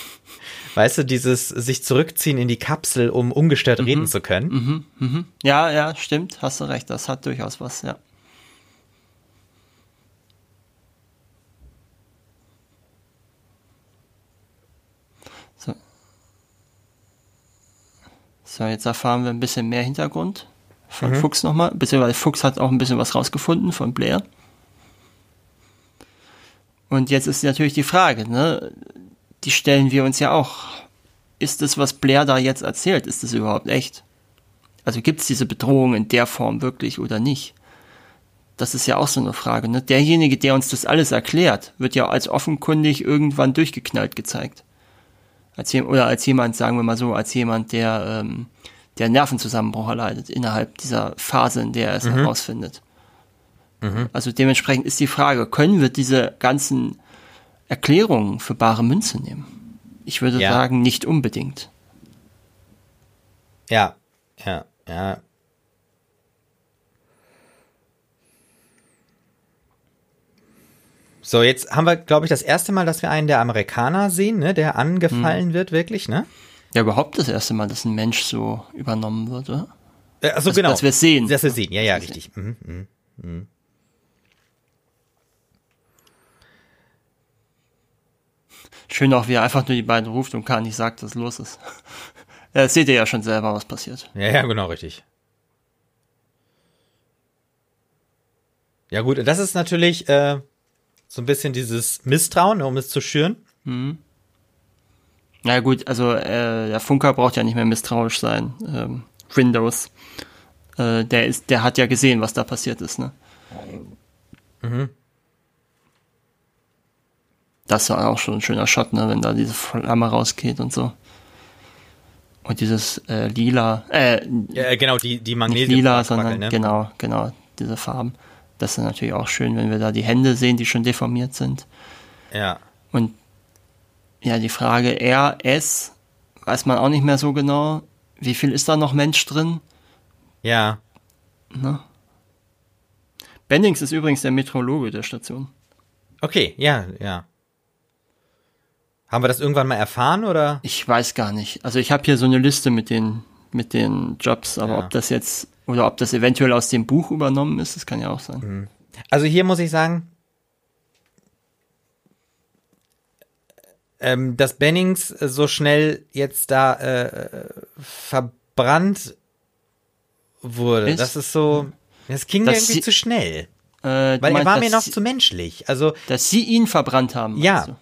Weißt du, dieses sich zurückziehen in die Kapsel, um ungestört mhm. reden zu können. Mhm, mhm. Ja, ja, stimmt, hast du recht, das hat durchaus was, ja. So, jetzt erfahren wir ein bisschen mehr Hintergrund von mhm. Fuchs nochmal, beziehungsweise Fuchs hat auch ein bisschen was rausgefunden von Blair. Und jetzt ist natürlich die Frage, ne? Die stellen wir uns ja auch. Ist das, was Blair da jetzt erzählt, ist das überhaupt echt? Also gibt es diese Bedrohung in der Form wirklich oder nicht? Das ist ja auch so eine Frage. Ne? Derjenige, der uns das alles erklärt, wird ja als offenkundig irgendwann durchgeknallt gezeigt. Als, oder als jemand, sagen wir mal so, als jemand, der, ähm, der Nervenzusammenbruch erleidet innerhalb dieser Phase, in der er es mhm. herausfindet. Mhm. Also dementsprechend ist die Frage, können wir diese ganzen Erklärungen für bare Münze nehmen? Ich würde ja. sagen, nicht unbedingt. Ja, ja, ja. So, jetzt haben wir, glaube ich, das erste Mal, dass wir einen der Amerikaner sehen, ne, der angefallen hm. wird, wirklich, ne? Ja, überhaupt das erste Mal, dass ein Mensch so übernommen wird, oder? Äh, also, genau. Dass wir es sehen. Dass wir sehen, ja, ja, richtig. Mhm, mh, mh. Schön auch, wie er einfach nur die beiden ruft und gar nicht sagt, was los ist. ja, seht ihr ja schon selber, was passiert. Ja, ja, genau, richtig. Ja gut, das ist natürlich äh, so ein bisschen dieses Misstrauen, um es zu schüren. Mhm. Na gut, also äh, der Funker braucht ja nicht mehr misstrauisch sein. Ähm, Windows, äh, der ist, der hat ja gesehen, was da passiert ist, ne? Mhm. Das war auch schon ein schöner Shot, ne, wenn da diese Flamme rausgeht und so. Und dieses äh, lila, äh, ja, genau, die, die Magnesium. Nicht lila, sondern ne? genau, genau, diese Farben. Das ist natürlich auch schön, wenn wir da die Hände sehen, die schon deformiert sind. Ja. Und ja, die Frage R, S, weiß man auch nicht mehr so genau. Wie viel ist da noch Mensch drin? Ja. Ne? Bendings ist übrigens der Meteorologe der Station. Okay, ja, ja. Haben wir das irgendwann mal erfahren oder? Ich weiß gar nicht. Also ich habe hier so eine Liste mit den mit den Jobs, aber ja. ob das jetzt oder ob das eventuell aus dem Buch übernommen ist, das kann ja auch sein. Mhm. Also hier muss ich sagen, ähm, dass Bennings so schnell jetzt da äh, verbrannt wurde, ist? das ist so, das ging mir irgendwie zu schnell. Äh, Weil er war mir noch zu menschlich. Also dass sie ihn verbrannt haben. Ja. Also.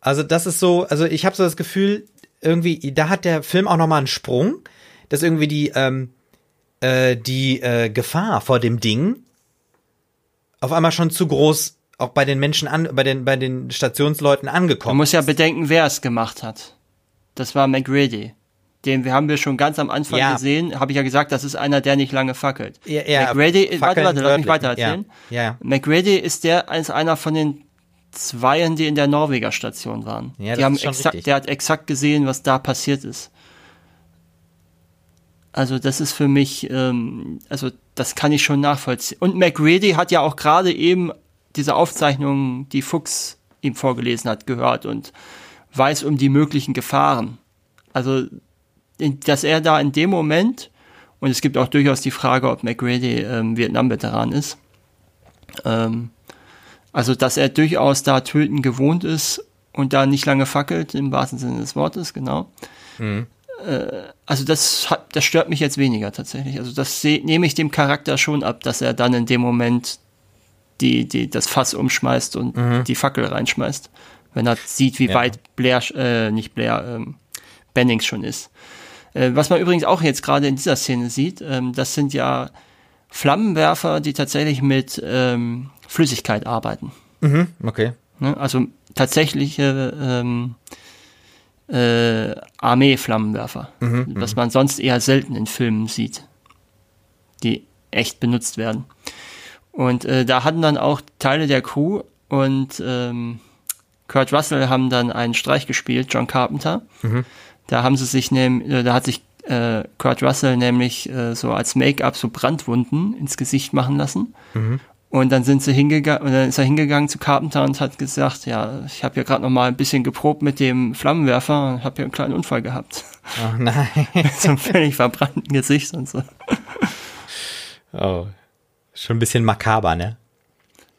Also das ist so, also ich habe so das Gefühl, irgendwie, da hat der Film auch nochmal einen Sprung, dass irgendwie die, ähm, äh, die äh, Gefahr vor dem Ding auf einmal schon zu groß auch bei den Menschen an, bei den, bei den Stationsleuten angekommen. Man muss ja bedenken, wer es gemacht hat. Das war McGrady. Den wir haben wir schon ganz am Anfang ja. gesehen, habe ich ja gesagt, das ist einer, der nicht lange fackelt. Ja, ja, McGrady, warte, warte, lass mich weiter erzählen. Ja, ja. McGrady ist der, ist einer von den Zweien, die in der Norweger Station waren. Ja, die haben exakt, der hat exakt gesehen, was da passiert ist. Also das ist für mich, ähm, also das kann ich schon nachvollziehen. Und McReady hat ja auch gerade eben diese Aufzeichnungen, die Fuchs ihm vorgelesen hat, gehört und weiß um die möglichen Gefahren. Also, dass er da in dem Moment, und es gibt auch durchaus die Frage, ob McReady ähm, Vietnam-Veteran ist, ähm, also, dass er durchaus da töten gewohnt ist und da nicht lange fackelt, im wahrsten Sinne des Wortes, genau. Mhm. Äh, also, das hat, das stört mich jetzt weniger tatsächlich. Also, das nehme ich dem Charakter schon ab, dass er dann in dem Moment die, die, das Fass umschmeißt und mhm. die Fackel reinschmeißt. Wenn er sieht, wie ja. weit Blair, äh, nicht Blair, ähm, Bennings schon ist. Äh, was man übrigens auch jetzt gerade in dieser Szene sieht, ähm, das sind ja Flammenwerfer, die tatsächlich mit ähm, Flüssigkeit arbeiten. Mhm, okay. Ne? Also tatsächliche ähm, äh, Armee-Flammenwerfer, mhm, was mhm. man sonst eher selten in Filmen sieht, die echt benutzt werden. Und äh, da hatten dann auch Teile der Crew und ähm, Kurt Russell haben dann einen Streich gespielt, John Carpenter. Mhm. Da haben sie sich nämlich, da hat sich äh, Kurt Russell nämlich äh, so als Make-up so Brandwunden ins Gesicht machen lassen. Mhm. Und dann sind sie hingegangen, und dann ist er hingegangen zu Carpenter und hat gesagt, ja, ich habe ja gerade noch mal ein bisschen geprobt mit dem Flammenwerfer und habe ja einen kleinen Unfall gehabt. Oh nein. mit so einem völlig verbrannten Gesicht und so. Oh, schon ein bisschen makaber, ne?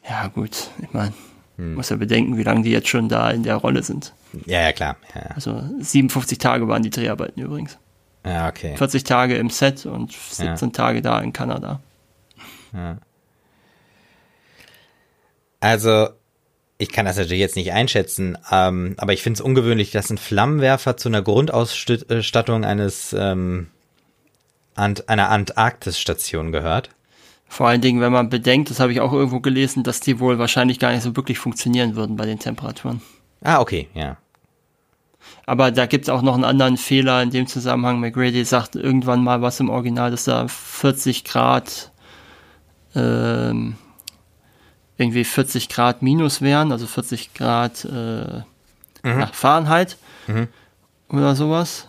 Ja, gut, ich meine, hm. muss ja bedenken, wie lange die jetzt schon da in der Rolle sind. Ja, ja, klar. Ja. Also 57 Tage waren die Dreharbeiten übrigens. Ja, okay. 40 Tage im Set und 17 ja. Tage da in Kanada. Ja. Also, ich kann das natürlich jetzt nicht einschätzen, ähm, aber ich finde es ungewöhnlich, dass ein Flammenwerfer zu einer Grundausstattung eines ähm, Ant einer Antarktisstation gehört. Vor allen Dingen, wenn man bedenkt, das habe ich auch irgendwo gelesen, dass die wohl wahrscheinlich gar nicht so wirklich funktionieren würden bei den Temperaturen. Ah, okay, ja. Aber da gibt es auch noch einen anderen Fehler in dem Zusammenhang. McGrady sagt irgendwann mal was im Original, dass da 40 Grad ähm, irgendwie 40 Grad minus wären, also 40 Grad äh, mhm. nach Fahrenheit mhm. oder sowas.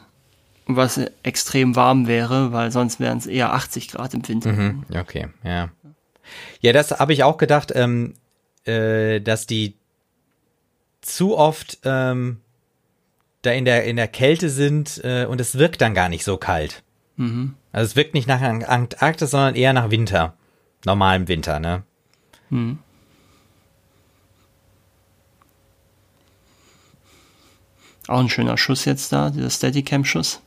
Was extrem warm wäre, weil sonst wären es eher 80 Grad im Winter. Mhm. Okay, ja. Ja, das habe ich auch gedacht, ähm, äh, dass die zu oft ähm, da in der, in der Kälte sind äh, und es wirkt dann gar nicht so kalt. Mhm. Also es wirkt nicht nach Antarktis, sondern eher nach Winter. Normalem Winter, ne? Mhm. Auch ein schöner Schuss jetzt da, dieser Steadicam-Schuss.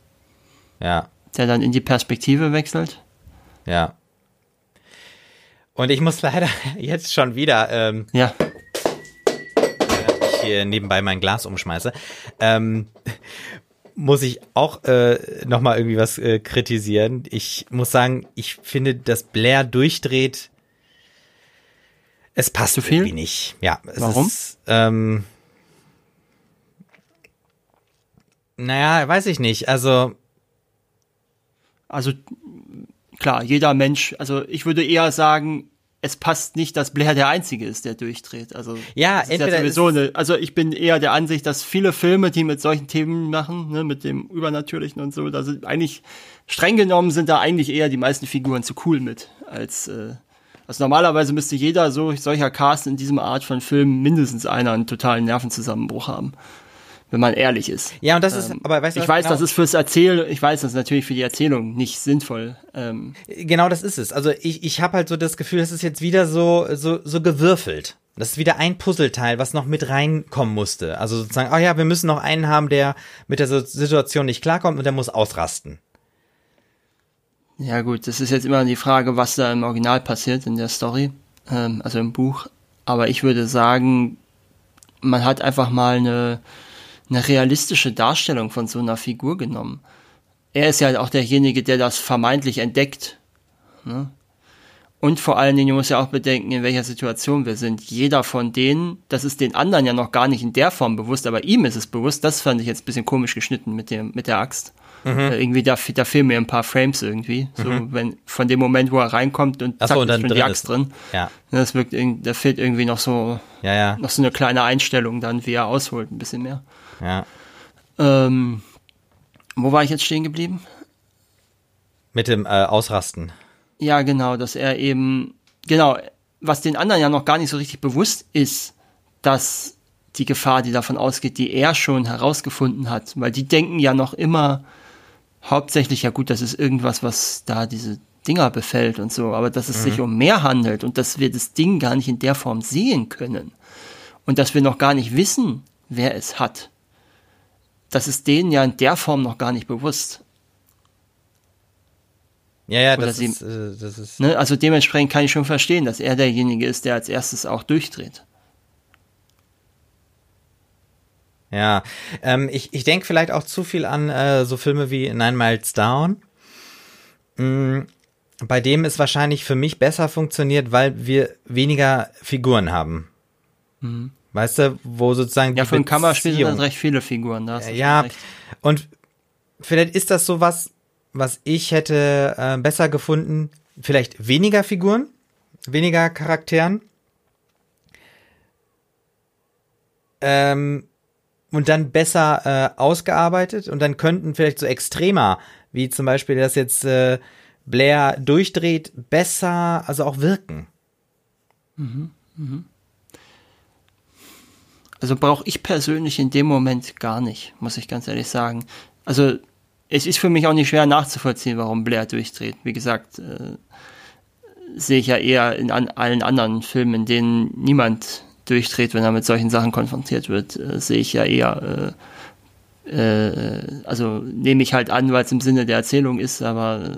Ja. Der dann in die Perspektive wechselt. Ja. Und ich muss leider jetzt schon wieder, ähm, ja. ich hier nebenbei mein Glas umschmeiße, ähm, muss ich auch äh, nochmal irgendwie was äh, kritisieren. Ich muss sagen, ich finde, dass Blair durchdreht. Es passt Zu viel? irgendwie nicht. Ja. Warum? Ist, ähm, naja, weiß ich nicht. Also. Also, klar, jeder Mensch, also ich würde eher sagen, es passt nicht, dass Blair der Einzige ist, der durchdreht. Also ja, entweder ja sowieso eine, also ich bin eher der Ansicht, dass viele Filme, die mit solchen Themen machen, ne, mit dem Übernatürlichen und so, da sind eigentlich streng genommen sind da eigentlich eher die meisten Figuren zu cool mit, als äh, also normalerweise müsste jeder so solcher Cast in diesem Art von Film mindestens einer einen totalen Nervenzusammenbruch haben wenn man ehrlich ist. Ja, und das ist, ähm, aber weißt du, ich weiß, genau. das ist fürs Erzählen, ich weiß, das ist natürlich für die Erzählung nicht sinnvoll. Ähm. Genau, das ist es. Also ich, ich habe halt so das Gefühl, das ist jetzt wieder so, so, so gewürfelt. Das ist wieder ein Puzzleteil, was noch mit reinkommen musste. Also sozusagen, ach ja, wir müssen noch einen haben, der mit der Situation nicht klarkommt und der muss ausrasten. Ja gut, das ist jetzt immer die Frage, was da im Original passiert in der Story, ähm, also im Buch. Aber ich würde sagen, man hat einfach mal eine eine realistische Darstellung von so einer Figur genommen. Er ist ja auch derjenige, der das vermeintlich entdeckt. Ne? Und vor allen Dingen, du musst ja auch bedenken, in welcher Situation wir sind. Jeder von denen, das ist den anderen ja noch gar nicht in der Form bewusst, aber ihm ist es bewusst. Das fand ich jetzt ein bisschen komisch geschnitten mit dem, mit der Axt. Mhm. Äh, irgendwie, da, da fehlen mir ein paar Frames irgendwie. So, mhm. wenn, von dem Moment, wo er reinkommt und zack, so, und dann ist schon die Axt drin. Ja. Das wirkt, da fehlt irgendwie noch so, ja, ja. noch so eine kleine Einstellung dann, wie er ausholt, ein bisschen mehr. Ja. Ähm, wo war ich jetzt stehen geblieben? Mit dem äh, Ausrasten. Ja, genau, dass er eben, genau, was den anderen ja noch gar nicht so richtig bewusst ist, dass die Gefahr, die davon ausgeht, die er schon herausgefunden hat, weil die denken ja noch immer hauptsächlich, ja gut, das ist irgendwas, was da diese Dinger befällt und so, aber dass es mhm. sich um mehr handelt und dass wir das Ding gar nicht in der Form sehen können und dass wir noch gar nicht wissen, wer es hat das ist denen ja in der Form noch gar nicht bewusst. Ja, ja, das sie, ist, äh, das ist. Ne, also dementsprechend kann ich schon verstehen, dass er derjenige ist, der als erstes auch durchdreht. Ja, ähm, ich, ich denke vielleicht auch zu viel an äh, so Filme wie Nine Miles Down. Mhm, bei dem es wahrscheinlich für mich besser funktioniert, weil wir weniger Figuren haben. Mhm. Weißt du, wo sozusagen Ja, für ein Kammerspiel sind das recht viele Figuren. Da ja, und vielleicht ist das so was, was ich hätte äh, besser gefunden. Vielleicht weniger Figuren, weniger Charakteren. Ähm, und dann besser äh, ausgearbeitet und dann könnten vielleicht so extremer, wie zum Beispiel, dass jetzt äh, Blair durchdreht, besser, also auch wirken. Mhm, mhm. Also brauche ich persönlich in dem Moment gar nicht, muss ich ganz ehrlich sagen. Also es ist für mich auch nicht schwer nachzuvollziehen, warum Blair durchdreht. Wie gesagt, äh, sehe ich ja eher in an, allen anderen Filmen, in denen niemand durchdreht, wenn er mit solchen Sachen konfrontiert wird, äh, sehe ich ja eher äh, äh, also nehme ich halt an, weil es im Sinne der Erzählung ist, aber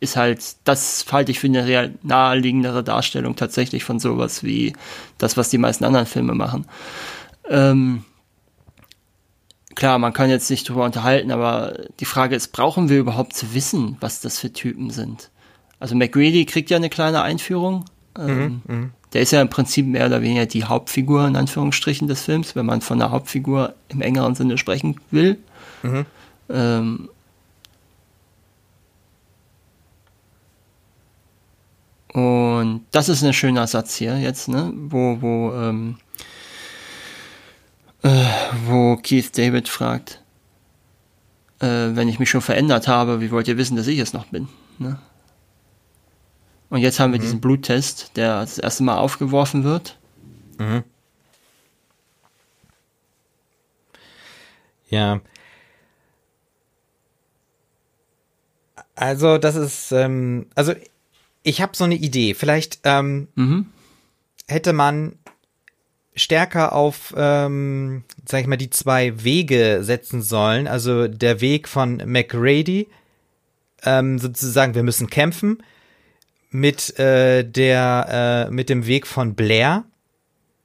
ist halt, das halte ich für eine real naheliegendere Darstellung tatsächlich von sowas wie das, was die meisten anderen Filme machen. Ähm, klar, man kann jetzt nicht drüber unterhalten, aber die Frage ist, brauchen wir überhaupt zu wissen, was das für Typen sind? Also McGrady kriegt ja eine kleine Einführung. Ähm, mhm, mhm. der ist ja im Prinzip mehr oder weniger die Hauptfigur in Anführungsstrichen des Films, wenn man von der Hauptfigur im engeren Sinne sprechen will. Mhm. Ähm, Und das ist ein schöner Satz hier jetzt, ne? Wo, wo, ähm, äh, wo Keith David fragt, äh, wenn ich mich schon verändert habe, wie wollt ihr wissen, dass ich es noch bin? Ne? Und jetzt haben wir mhm. diesen Bluttest, der das erste Mal aufgeworfen wird. Mhm. Ja. Also, das ist, ähm, also ich habe so eine Idee. Vielleicht ähm, mhm. hätte man stärker auf, ähm, sag ich mal, die zwei Wege setzen sollen. Also der Weg von McRady, ähm, sozusagen, wir müssen kämpfen, mit äh, der, äh, mit dem Weg von Blair.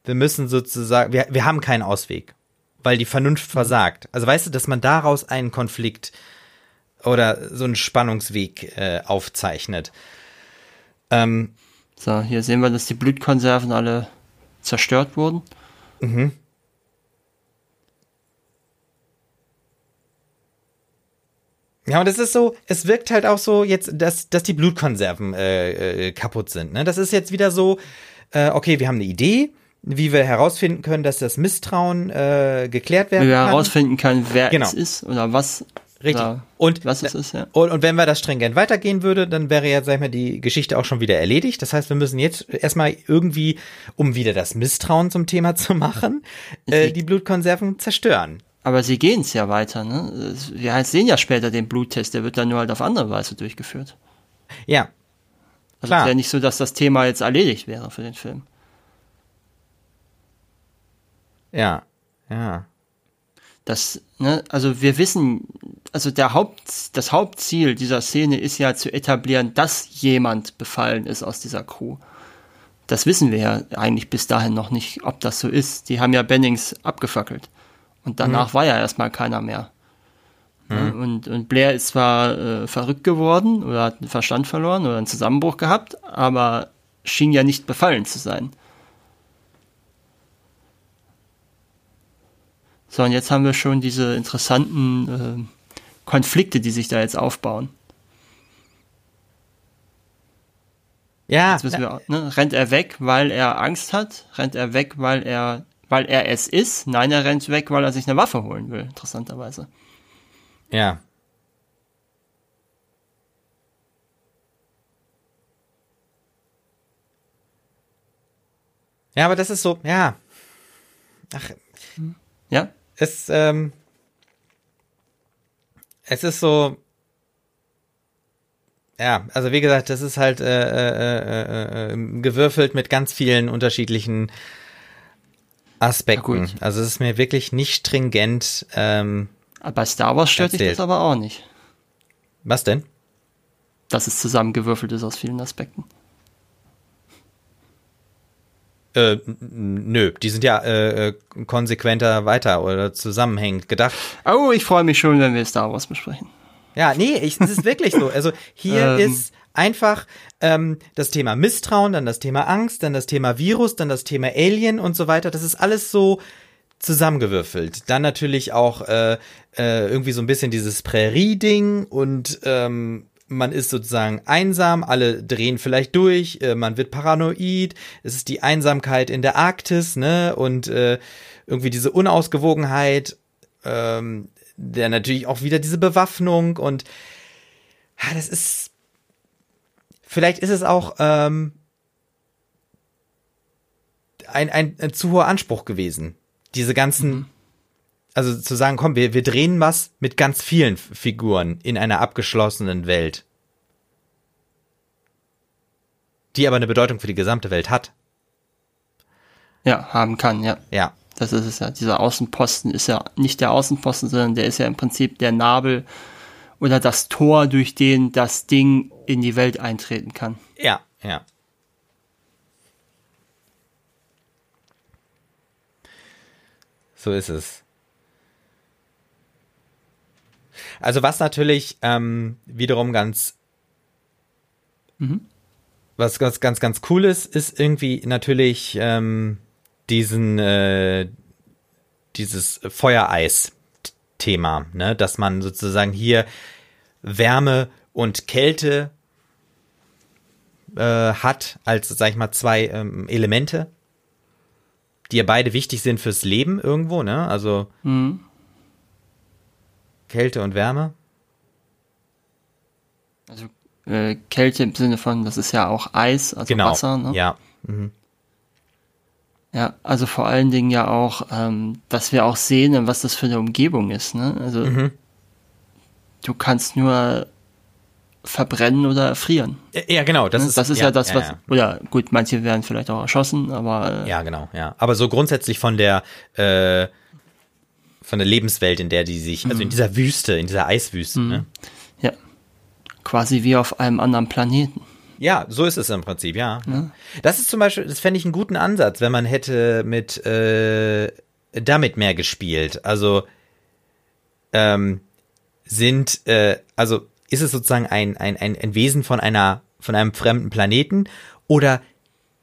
Wir müssen sozusagen, wir, wir haben keinen Ausweg, weil die Vernunft versagt. Also weißt du, dass man daraus einen Konflikt oder so einen Spannungsweg äh, aufzeichnet. Ähm, so, hier sehen wir, dass die Blutkonserven alle zerstört wurden. Mhm. Ja, und es ist so, es wirkt halt auch so jetzt, dass, dass die Blutkonserven äh, äh, kaputt sind. Ne? Das ist jetzt wieder so, äh, okay, wir haben eine Idee, wie wir herausfinden können, dass das Misstrauen äh, geklärt werden wie wir kann. herausfinden können, wer genau. es ist oder was Richtig. und was es ist, ja. Und, und wenn wir das stringent weitergehen würde, dann wäre ja, sag ich mal, die Geschichte auch schon wieder erledigt. Das heißt, wir müssen jetzt erstmal irgendwie, um wieder das Misstrauen zum Thema zu machen, äh, die Blutkonserven zerstören. Aber sie gehen es ja weiter, ne? Wir sehen ja später den Bluttest, der wird dann nur halt auf andere Weise durchgeführt. Ja. Also es ist ja nicht so, dass das Thema jetzt erledigt wäre für den Film. Ja, ja das, ne, also wir wissen, also der Haupt, das Hauptziel dieser Szene ist ja zu etablieren, dass jemand befallen ist aus dieser Crew. Das wissen wir ja eigentlich bis dahin noch nicht, ob das so ist. Die haben ja Bennings abgefackelt. Und danach mhm. war ja erstmal keiner mehr. Ne, mhm. Und, und Blair ist zwar äh, verrückt geworden oder hat den Verstand verloren oder einen Zusammenbruch gehabt, aber schien ja nicht befallen zu sein. So, und jetzt haben wir schon diese interessanten äh, Konflikte, die sich da jetzt aufbauen. Ja. Jetzt müssen wir, ne, rennt er weg, weil er Angst hat? Rennt er weg, weil er, weil er es ist? Nein, er rennt weg, weil er sich eine Waffe holen will, interessanterweise. Ja. Ja, aber das ist so, ja. Ach. Ja? Es, ähm, es ist so, ja, also wie gesagt, das ist halt äh, äh, äh, äh gewürfelt mit ganz vielen unterschiedlichen Aspekten. Also es ist mir wirklich nicht stringent. Ähm, bei Star Wars stört erzählt. dich das aber auch nicht. Was denn? Dass es zusammengewürfelt ist aus vielen Aspekten. Äh, nö, die sind ja äh, äh, konsequenter weiter oder zusammenhängend gedacht. Oh, ich freue mich schon, wenn wir Star Wars besprechen. Ja, nee, ich, es ist wirklich so. Also hier ähm. ist einfach ähm, das Thema Misstrauen, dann das Thema Angst, dann das Thema Virus, dann das Thema Alien und so weiter. Das ist alles so zusammengewürfelt. Dann natürlich auch äh, äh, irgendwie so ein bisschen dieses Prärie-Ding und ähm, man ist sozusagen einsam, alle drehen vielleicht durch, äh, man wird paranoid, es ist die Einsamkeit in der Arktis, ne, und äh, irgendwie diese Unausgewogenheit, ähm, der natürlich auch wieder diese Bewaffnung und ja, das ist, vielleicht ist es auch ähm, ein, ein, ein zu hoher Anspruch gewesen, diese ganzen mhm also zu sagen, komm, wir, wir drehen was mit ganz vielen Figuren in einer abgeschlossenen Welt. Die aber eine Bedeutung für die gesamte Welt hat. Ja, haben kann, ja. Ja. Das ist es ja. Dieser Außenposten ist ja nicht der Außenposten, sondern der ist ja im Prinzip der Nabel oder das Tor, durch den das Ding in die Welt eintreten kann. Ja, ja. So ist es. Also was natürlich ähm, wiederum ganz mhm. was ganz ganz ganz cool ist, ist irgendwie natürlich ähm, diesen äh, dieses Feuereis-Thema, ne, dass man sozusagen hier Wärme und Kälte äh, hat als sag ich mal zwei ähm, Elemente die ja beide wichtig sind fürs Leben irgendwo, ne? Also mhm. Kälte und Wärme. Also äh, Kälte im Sinne von, das ist ja auch Eis, also genau. Wasser, ne? Ja. Mhm. Ja, also vor allen Dingen ja auch, ähm, dass wir auch sehen, was das für eine Umgebung ist, ne? Also mhm. du kannst nur verbrennen oder erfrieren. Ja, genau. Das, ne? ist, das ist ja, ja das, was. Ja, ja. Oder gut, manche werden vielleicht auch erschossen, aber. Äh, ja, genau, ja. Aber so grundsätzlich von der äh, von der Lebenswelt, in der die sich, also in mhm. dieser Wüste, in dieser Eiswüste, mhm. ne? Ja. Quasi wie auf einem anderen Planeten. Ja, so ist es im Prinzip, ja. Das ist zum Beispiel, das fände ich einen guten Ansatz, wenn man hätte mit äh, damit mehr gespielt. Also ähm, sind, äh, also ist es sozusagen ein, ein, ein, ein Wesen von einer, von einem fremden Planeten oder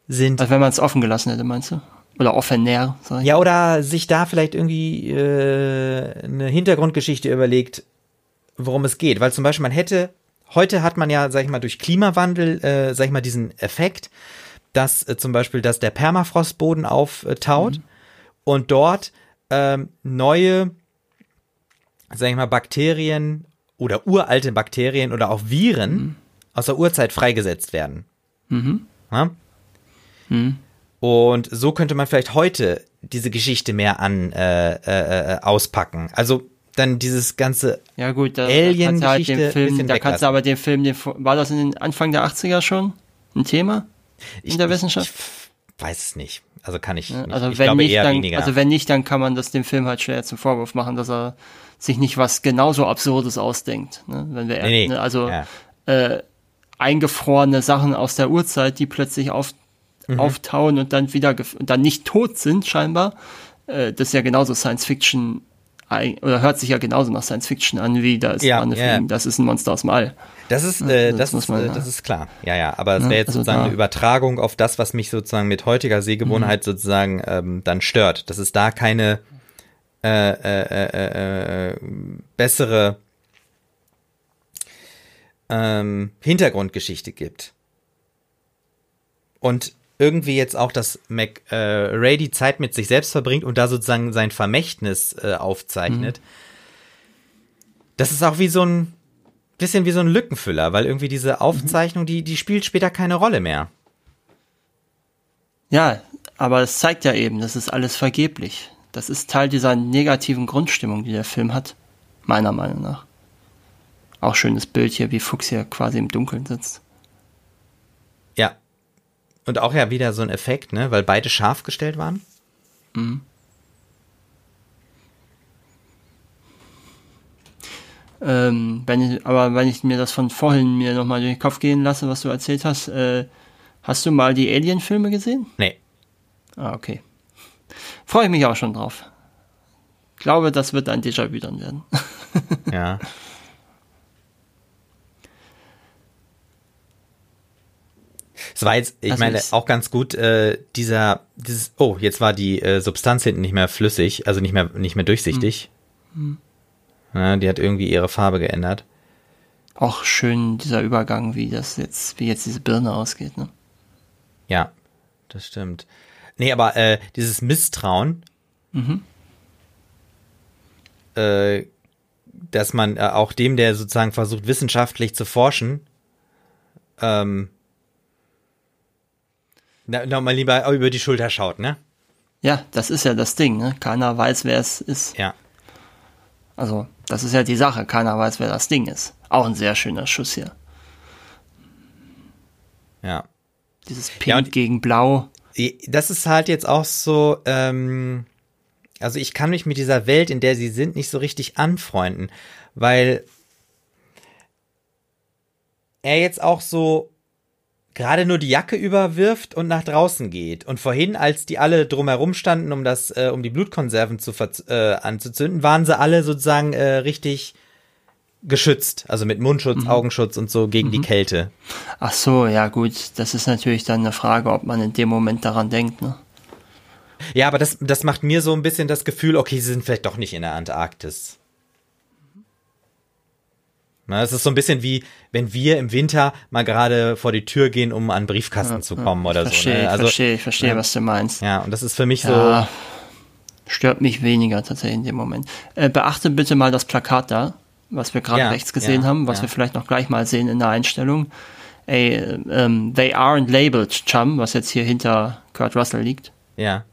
sind. Also wenn man es offen gelassen hätte, meinst du? Oder offener, sag ich. Ja, oder sich da vielleicht irgendwie äh, eine Hintergrundgeschichte überlegt, worum es geht. Weil zum Beispiel man hätte, heute hat man ja, sag ich mal, durch Klimawandel, äh, sag ich mal, diesen Effekt, dass äh, zum Beispiel, dass der Permafrostboden auftaut mhm. und dort ähm, neue, sag ich mal, Bakterien oder uralte Bakterien oder auch Viren mhm. aus der Urzeit freigesetzt werden. Mhm. Ja? Mhm. Und so könnte man vielleicht heute diese Geschichte mehr an äh, äh, äh auspacken. Also dann dieses ganze ja gut, da, Alien da kannst du halt Film, da kannst du aber den Film, den, war das in den Anfang der 80er schon ein Thema in ich, der Wissenschaft? Ich weiß es nicht. Also kann ich, ja, also ich wenn glaube nicht, eher dann, weniger. Also wenn nicht, dann kann man das dem Film halt schwer zum Vorwurf machen, dass er sich nicht was genauso Absurdes ausdenkt. Ne? Wenn wir, nee, nee. Ne? also ja. äh, eingefrorene Sachen aus der Urzeit, die plötzlich auf, mhm. auftauen und dann wieder und dann nicht tot sind scheinbar. Äh, das ist ja genauso Science Fiction oder hört sich ja genauso nach Science Fiction an wie das ja, ja. das ist ein Monster aus dem All. Das ist, äh, das, das, ist, man, äh, das ist klar. Ja, ja, aber es wäre jetzt also sozusagen eine Übertragung auf das, was mich sozusagen mit heutiger Sehgewohnheit mhm. sozusagen ähm, dann stört. Dass es da keine äh, äh, äh, äh, bessere ähm, Hintergrundgeschichte gibt. Und irgendwie jetzt auch, dass Mac äh, Ray die Zeit mit sich selbst verbringt und da sozusagen sein Vermächtnis äh, aufzeichnet. Mhm. Das ist auch wie so ein bisschen wie so ein Lückenfüller, weil irgendwie diese Aufzeichnung, die, die spielt später keine Rolle mehr. Ja, aber es zeigt ja eben, das ist alles vergeblich. Das ist Teil dieser negativen Grundstimmung, die der Film hat. Meiner Meinung nach. Auch schönes Bild hier, wie Fuchs hier quasi im Dunkeln sitzt. Und auch ja wieder so ein Effekt, ne? Weil beide scharf gestellt waren. Mhm. Ähm, wenn ich, aber wenn ich mir das von vorhin mir nochmal durch den Kopf gehen lasse, was du erzählt hast, äh, hast du mal die Alien-Filme gesehen? Nee. Ah, okay. Freue ich mich auch schon drauf. Glaube, das wird ein Déjà-vu dann werden. ja. Es war jetzt, ich also meine, auch ganz gut, äh, dieser, dieses, oh, jetzt war die äh, Substanz hinten nicht mehr flüssig, also nicht mehr, nicht mehr durchsichtig. Hm. Ja, die hat irgendwie ihre Farbe geändert. Auch schön dieser Übergang, wie das jetzt, wie jetzt diese Birne ausgeht, ne? Ja, das stimmt. Nee, aber äh, dieses Misstrauen, mhm. äh, dass man äh, auch dem, der sozusagen versucht, wissenschaftlich zu forschen, ähm, na, na, mal lieber über die Schulter schaut, ne? Ja, das ist ja das Ding, ne? Keiner weiß, wer es ist. Ja. Also, das ist ja die Sache. Keiner weiß, wer das Ding ist. Auch ein sehr schöner Schuss hier. Ja. Dieses Pink ja, gegen Blau das ist halt jetzt auch so, ähm, also ich kann mich mit dieser Welt, in der sie sind, nicht so richtig anfreunden, weil er jetzt auch so gerade nur die Jacke überwirft und nach draußen geht. Und vorhin, als die alle drumherum standen, um das, äh, um die Blutkonserven zu äh, anzuzünden, waren sie alle sozusagen äh, richtig geschützt, also mit Mundschutz, mhm. Augenschutz und so gegen mhm. die Kälte. Ach so, ja gut, das ist natürlich dann eine Frage, ob man in dem Moment daran denkt, ne? Ja, aber das, das macht mir so ein bisschen das Gefühl, okay, sie sind vielleicht doch nicht in der Antarktis. Na, es ist so ein bisschen wie, wenn wir im Winter mal gerade vor die Tür gehen, um an Briefkasten ja, zu kommen ja, oder verstehe, so. Ne? Also, verstehe, ich verstehe, ja, was du meinst. Ja, und das ist für mich ja, so. Stört mich weniger tatsächlich in dem Moment. Äh, beachte bitte mal das Plakat da, was wir gerade rechts gesehen haben, was wir vielleicht noch gleich mal sehen in der Einstellung. Ey, ähm, they aren't labeled, Chum, was jetzt hier hinter Kurt Russell liegt. Ja.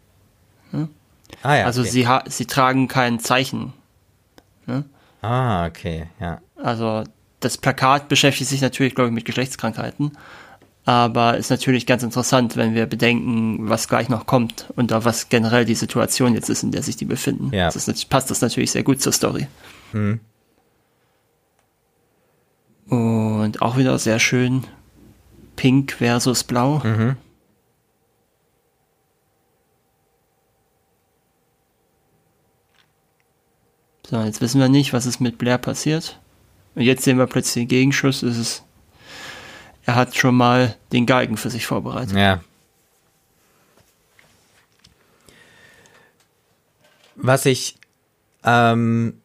Hm? Ah, ja also okay. sie, sie tragen kein Zeichen. Ne? Ah, okay, ja. Also das Plakat beschäftigt sich natürlich, glaube ich, mit Geschlechtskrankheiten, aber ist natürlich ganz interessant, wenn wir bedenken, was gleich noch kommt und da was generell die Situation jetzt ist, in der sich die befinden. Ja. Das ist, passt das natürlich sehr gut zur Story. Hm. Und auch wieder sehr schön Pink versus Blau. Mhm. So, jetzt wissen wir nicht, was ist mit Blair passiert. Und jetzt sehen wir plötzlich den Gegenschuss. Es ist, er hat schon mal den Galgen für sich vorbereitet. Ja. Was ich ähm,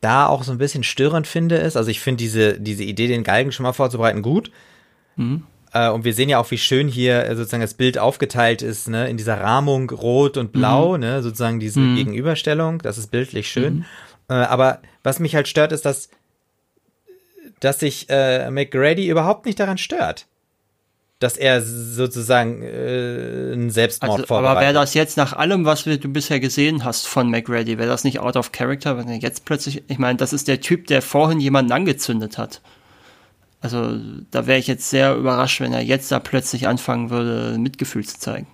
da auch so ein bisschen störend finde, ist, also ich finde diese, diese Idee, den Galgen schon mal vorzubereiten, gut. Mhm. Äh, und wir sehen ja auch, wie schön hier äh, sozusagen das Bild aufgeteilt ist, ne, in dieser Rahmung rot und blau, mhm. ne, sozusagen diese mhm. Gegenüberstellung. Das ist bildlich schön. Mhm. Äh, aber was mich halt stört, ist, dass, dass sich äh, McGrady überhaupt nicht daran stört dass er sozusagen äh, einen Selbstmord also, vorbereitet. Aber wäre das jetzt nach allem, was wir, du bisher gesehen hast von McReady, wäre das nicht out of character, wenn er jetzt plötzlich, ich meine, das ist der Typ, der vorhin jemanden angezündet hat. Also da wäre ich jetzt sehr überrascht, wenn er jetzt da plötzlich anfangen würde, Mitgefühl zu zeigen.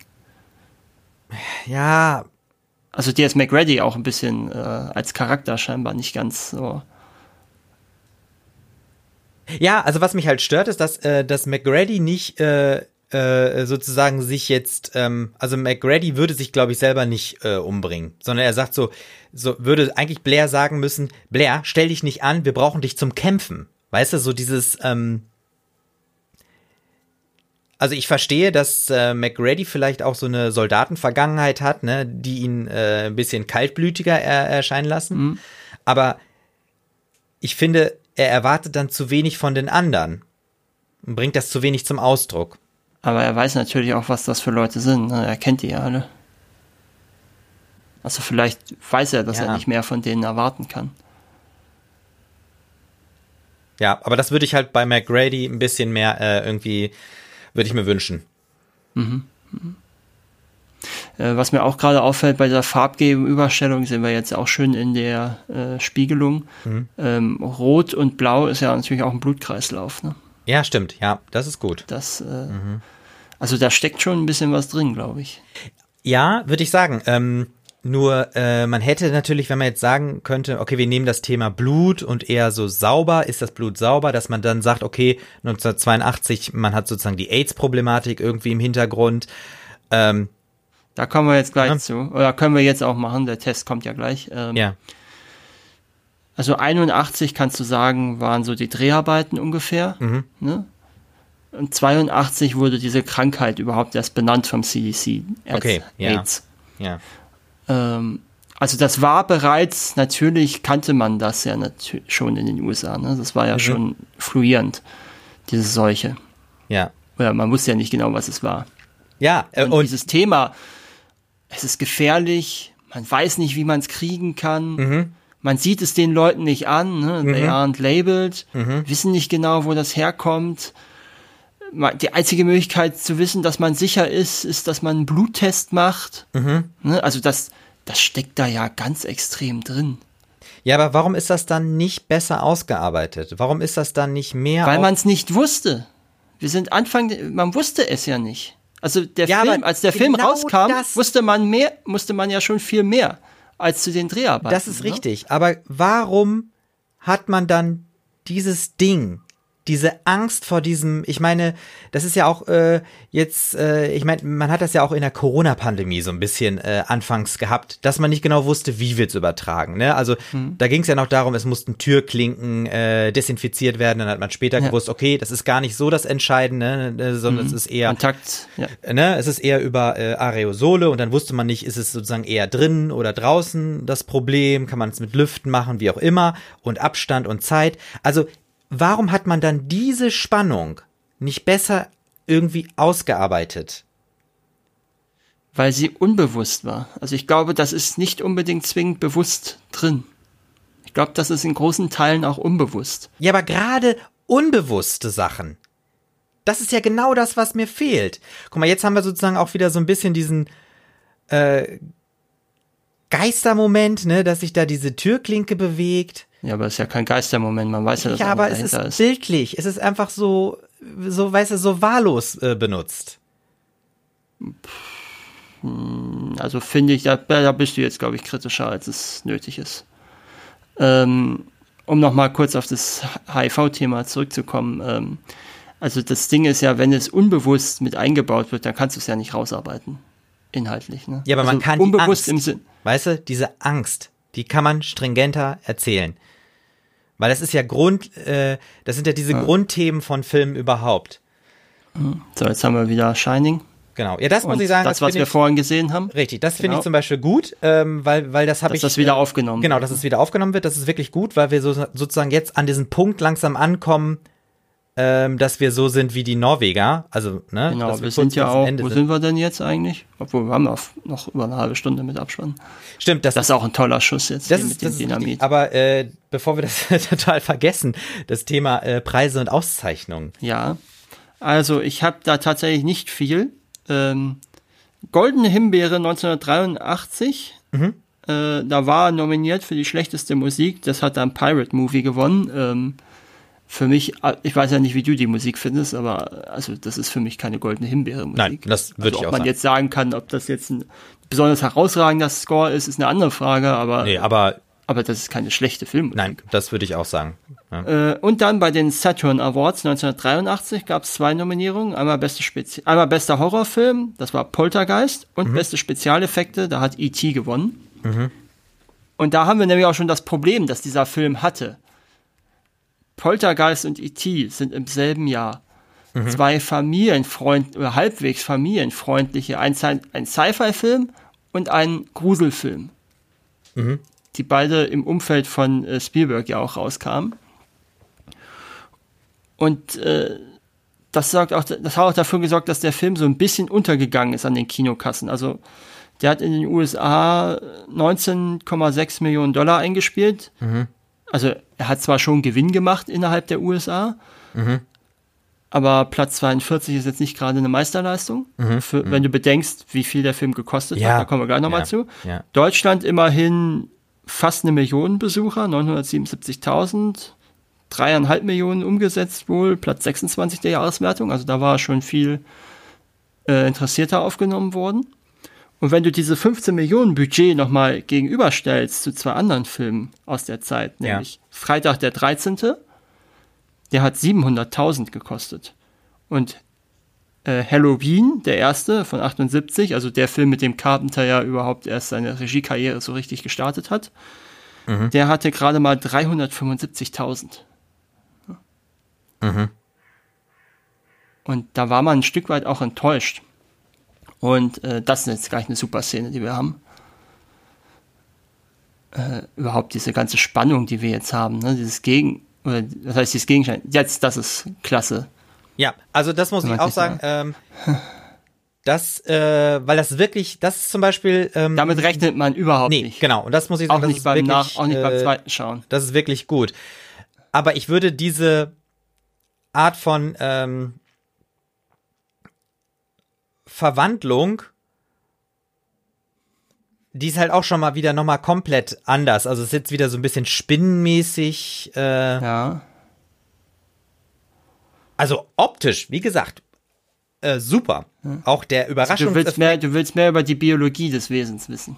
Ja. Also der ist McReady auch ein bisschen äh, als Charakter scheinbar nicht ganz so ja, also was mich halt stört, ist, dass, äh, dass McGrady nicht äh, äh, sozusagen sich jetzt, ähm, also McGrady würde sich, glaube ich, selber nicht äh, umbringen, sondern er sagt so, so würde eigentlich Blair sagen müssen, Blair, stell dich nicht an, wir brauchen dich zum Kämpfen. Weißt du, so dieses, ähm, also ich verstehe, dass äh, McGrady vielleicht auch so eine Soldatenvergangenheit hat, ne, die ihn äh, ein bisschen kaltblütiger er erscheinen lassen. Mhm. Aber ich finde, er erwartet dann zu wenig von den anderen und bringt das zu wenig zum Ausdruck. Aber er weiß natürlich auch, was das für Leute sind. Ne? Er kennt die ja alle. Also vielleicht weiß er, dass ja. er nicht mehr von denen erwarten kann. Ja, aber das würde ich halt bei McGrady ein bisschen mehr äh, irgendwie, würde ich mir wünschen. Mhm. mhm. Äh, was mir auch gerade auffällt bei der Farbgegenüberstellung, sehen wir jetzt auch schön in der äh, Spiegelung. Mhm. Ähm, Rot und Blau ist ja natürlich auch ein Blutkreislauf. Ne? Ja, stimmt. Ja, das ist gut. Das, äh, mhm. Also da steckt schon ein bisschen was drin, glaube ich. Ja, würde ich sagen. Ähm, nur äh, man hätte natürlich, wenn man jetzt sagen könnte, okay, wir nehmen das Thema Blut und eher so sauber, ist das Blut sauber, dass man dann sagt, okay, 1982, man hat sozusagen die AIDS-Problematik irgendwie im Hintergrund. Ähm, da kommen wir jetzt gleich ja. zu. Oder können wir jetzt auch machen, der Test kommt ja gleich. Ähm, ja. Also 81 kannst du sagen, waren so die Dreharbeiten ungefähr. Mhm. Ne? Und 82 wurde diese Krankheit überhaupt erst benannt vom CDC. okay, ja. AIDS. Ja. Ähm, also das war bereits, natürlich kannte man das ja schon in den USA. Ne? Das war ja mhm. schon fluierend, diese Seuche. Ja. Oder man wusste ja nicht genau, was es war. Ja, äh, und, und dieses Thema es ist gefährlich, man weiß nicht, wie man es kriegen kann. Mhm. Man sieht es den Leuten nicht an, ne? mhm. they aren't labeled, mhm. wissen nicht genau, wo das herkommt. Die einzige Möglichkeit zu wissen, dass man sicher ist, ist, dass man einen Bluttest macht. Mhm. Ne? Also das, das steckt da ja ganz extrem drin. Ja, aber warum ist das dann nicht besser ausgearbeitet? Warum ist das dann nicht mehr? Weil man es nicht wusste. Wir sind Anfang, man wusste es ja nicht. Also der ja, Film, als der Film genau rauskam, wusste man mehr, musste man ja schon viel mehr. als zu den Dreharbeiten. Das ist ne? richtig. Aber warum hat man dann dieses Ding diese Angst vor diesem, ich meine, das ist ja auch äh, jetzt, äh, ich meine, man hat das ja auch in der Corona-Pandemie so ein bisschen äh, anfangs gehabt, dass man nicht genau wusste, wie wird's übertragen. Ne? Also mhm. da ging es ja noch darum, es mussten Türklinken äh, desinfiziert werden, dann hat man später ja. gewusst, okay, das ist gar nicht so das Entscheidende, ne, sondern mhm. es ist eher Kontakt, ja. ne, es ist eher über äh, Aerosole und dann wusste man nicht, ist es sozusagen eher drinnen oder draußen das Problem, kann man es mit Lüften machen, wie auch immer und Abstand und Zeit. Also warum hat man dann diese Spannung nicht besser irgendwie ausgearbeitet? Weil sie unbewusst war. Also ich glaube, das ist nicht unbedingt zwingend bewusst drin. Ich glaube, das ist in großen Teilen auch unbewusst. Ja, aber gerade unbewusste Sachen. Das ist ja genau das, was mir fehlt. Guck mal, jetzt haben wir sozusagen auch wieder so ein bisschen diesen äh, Geistermoment, ne, dass sich da diese Türklinke bewegt. Ja, aber es ist ja kein Geistermoment, man weiß ja, dass ja, aber es ist, ist bildlich, es ist einfach so, so, weißt du, so wahllos äh, benutzt. Hm, also finde ich, da, da bist du jetzt, glaube ich, kritischer, als es nötig ist. Ähm, um nochmal kurz auf das HIV-Thema zurückzukommen. Ähm, also das Ding ist ja, wenn es unbewusst mit eingebaut wird, dann kannst du es ja nicht rausarbeiten. Inhaltlich. Ne? Ja, aber also man kann unbewusst die Angst, im Sinn. Weißt du, diese Angst, die kann man stringenter erzählen. Weil das ist ja Grund, äh, das sind ja diese ja. Grundthemen von Filmen überhaupt. So, jetzt haben wir wieder Shining. Genau, ja, das Und muss ich sagen. Das, was wir ich, vorhin gesehen haben. Richtig, das finde ich genau. zum Beispiel gut, ähm, weil, weil das habe ich. Dass das wieder aufgenommen Genau, dass es wieder aufgenommen wird, das ist wirklich gut, weil wir so, sozusagen jetzt an diesen Punkt langsam ankommen, ähm, dass wir so sind wie die Norweger. Also, ne? Genau, wir, sind ja auch, Ende wo sind. wir denn jetzt eigentlich? Obwohl, wir haben noch über eine halbe Stunde mit Abspann. Stimmt, das, das ist auch ein toller Schuss jetzt das ist, mit dem Dynamit. Ist, aber äh, bevor wir das total vergessen, das Thema äh, Preise und Auszeichnungen. Ja, also ich habe da tatsächlich nicht viel. Ähm, Goldene Himbeere 1983. Mhm. Äh, da war nominiert für die schlechteste Musik. Das hat dann Pirate Movie gewonnen. Ähm, für mich, äh, ich weiß ja nicht, wie du die Musik findest, aber also das ist für mich keine goldene Himbeere-Musik. Nein, das würde also, ich auch sagen. Ob man jetzt sagen kann, ob das jetzt ein besonders herausragender Score ist, ist eine andere Frage, aber. Nee, aber. Aber das ist keine schlechte Filmmusik. Nein, das würde ich auch sagen. Ja. Äh, und dann bei den Saturn Awards 1983 gab es zwei Nominierungen. Einmal, beste Spezi einmal bester Horrorfilm, das war Poltergeist, und mhm. beste Spezialeffekte, da hat E.T. gewonnen. Mhm. Und da haben wir nämlich auch schon das Problem, das dieser Film hatte. Poltergeist und E.T. sind im selben Jahr. Mhm. Zwei Familienfreund oder halbwegs familienfreundliche, ein, ein Sci-Fi-Film und ein Gruselfilm. Mhm. Die beide im Umfeld von äh, Spielberg ja auch rauskamen. Und äh, das, sorgt auch, das hat auch dafür gesorgt, dass der Film so ein bisschen untergegangen ist an den Kinokassen. Also der hat in den USA 19,6 Millionen Dollar eingespielt. Mhm also er hat zwar schon Gewinn gemacht innerhalb der USA, mhm. aber Platz 42 ist jetzt nicht gerade eine Meisterleistung, mhm. Für, mhm. wenn du bedenkst, wie viel der Film gekostet ja. hat. Da kommen wir gleich nochmal ja. zu. Ja. Deutschland immerhin fast eine Million Besucher, 977.000, dreieinhalb Millionen umgesetzt wohl, Platz 26 der Jahreswertung. Also da war schon viel äh, interessierter aufgenommen worden. Und wenn du diese 15 Millionen Budget nochmal gegenüberstellst zu zwei anderen Filmen aus der Zeit, nämlich. Freitag der 13., der hat 700.000 gekostet. Und äh, Halloween, der erste von 78, also der Film, mit dem Carpenter ja überhaupt erst seine Regiekarriere so richtig gestartet hat, mhm. der hatte gerade mal 375.000. Mhm. Und da war man ein Stück weit auch enttäuscht. Und äh, das ist jetzt gleich eine super Szene, die wir haben. Äh, überhaupt diese ganze Spannung, die wir jetzt haben, ne? dieses Gegen, oder das heißt dieses Gegenschein, jetzt, das ist klasse. Ja, also das muss ich auch sagen. Ähm, das, äh, weil das wirklich, das ist zum Beispiel. Ähm, Damit rechnet man überhaupt nee, nicht. Genau, und das muss ich sagen, auch nicht beim wirklich, Nach, auch nicht beim äh, zweiten Schauen. Das ist wirklich gut. Aber ich würde diese Art von ähm, Verwandlung, die ist halt auch schon mal wieder nochmal komplett anders. Also es ist jetzt wieder so ein bisschen spinnenmäßig. Äh, ja. Also optisch, wie gesagt, äh, super. Auch der Überraschung. Also du, willst mehr, du willst mehr über die Biologie des Wesens wissen.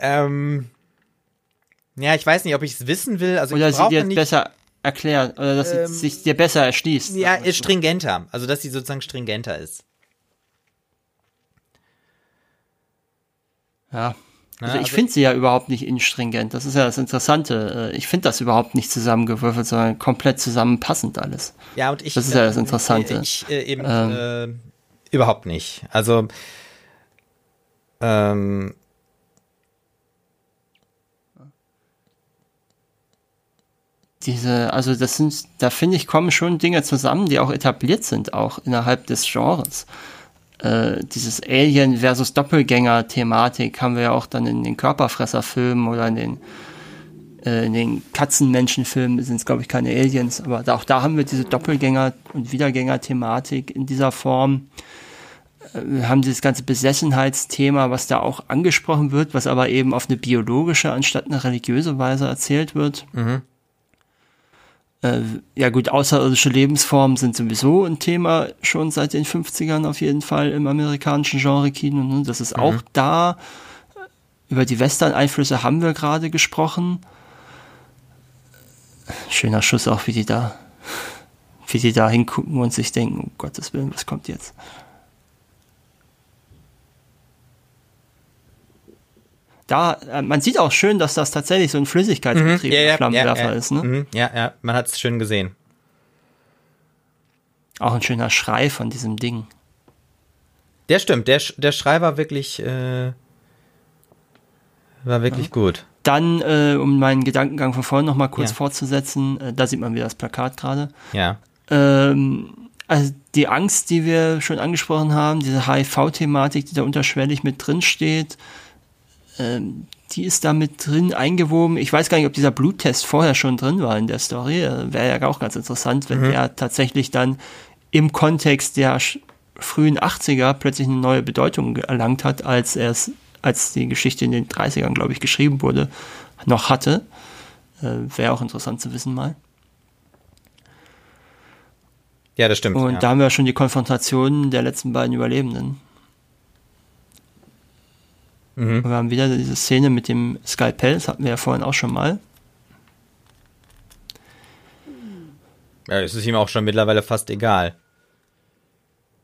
Ähm, ja, ich weiß nicht, ob ich es wissen will. Also Oder ich sie dir nicht. besser erklärt, oder dass Ähm, sie sich dir besser erschließt. Ja, ist stringenter. Also dass sie sozusagen stringenter ist. Ja. Also Ja, ich also- finde sie ja überhaupt nicht instringent. Das ist ja das Interessante. Äh, Ich finde das überhaupt nicht zusammengewürfelt, sondern komplett zusammenpassend alles. Ja, und ich. Das ist ja das Interessante. Äh, ich äh, eben Ähm. äh, überhaupt nicht. Also ähm, Diese, also das sind, da finde ich, kommen schon Dinge zusammen, die auch etabliert sind, auch innerhalb des Genres. Äh, dieses Alien versus Doppelgänger-Thematik haben wir ja auch dann in den Körperfresser-Filmen oder in den, äh, in den Katzenmenschen-Filmen sind es, glaube ich, keine Aliens, aber da, auch da haben wir diese Doppelgänger- und Wiedergänger-Thematik in dieser Form. Äh, Wir haben dieses ganze Besessenheitsthema, was da auch angesprochen wird, was aber eben auf eine biologische anstatt eine religiöse Weise erzählt wird. Äh, ja gut, außerirdische Lebensformen sind sowieso ein Thema schon seit den 50ern auf jeden Fall im amerikanischen Genre-Kino. Ne? Das ist auch da. Über die Western-Einflüsse haben wir gerade gesprochen. Schöner Schuss auch, wie die da, wie die da hingucken und sich denken, um Gottes Willen, was kommt jetzt? Da, äh, man sieht auch schön, dass das tatsächlich so ein flüssigkeitsbetriebener Flammenwerfer ja, ist, ne? mhm, ja, ja, man hat es schön gesehen. Auch ein schöner Schrei von diesem Ding. Der stimmt, der, der Schrei war wirklich, äh, war wirklich gut. Dann, äh, um meinen Gedankengang von vorhin noch mal kurz Ja. fortzusetzen, äh, da sieht man wieder das Plakat gerade. Ja. Ähm, also die Angst, die wir schon angesprochen haben, diese HIV-Thematik, die da unterschwellig mit drin steht, ähm, die ist da mit drin eingewoben. Ich weiß gar nicht, ob dieser Bluttest vorher schon drin war in der Story. Äh, Wäre ja auch ganz interessant, wenn der tatsächlich dann im Kontext der frühen 80er plötzlich eine neue Bedeutung erlangt hat, als er es, als die Geschichte in den 30ern, glaube ich, geschrieben wurde, noch hatte. Äh, Wäre auch interessant zu wissen mal. Ja, das stimmt. Und ja. da haben wir schon die Konfrontation der letzten beiden Überlebenden. Mhm. Wir haben wieder diese Szene mit dem Skalpell, das hatten wir ja vorhin auch schon mal. ja, es ist ihm auch schon mittlerweile fast egal.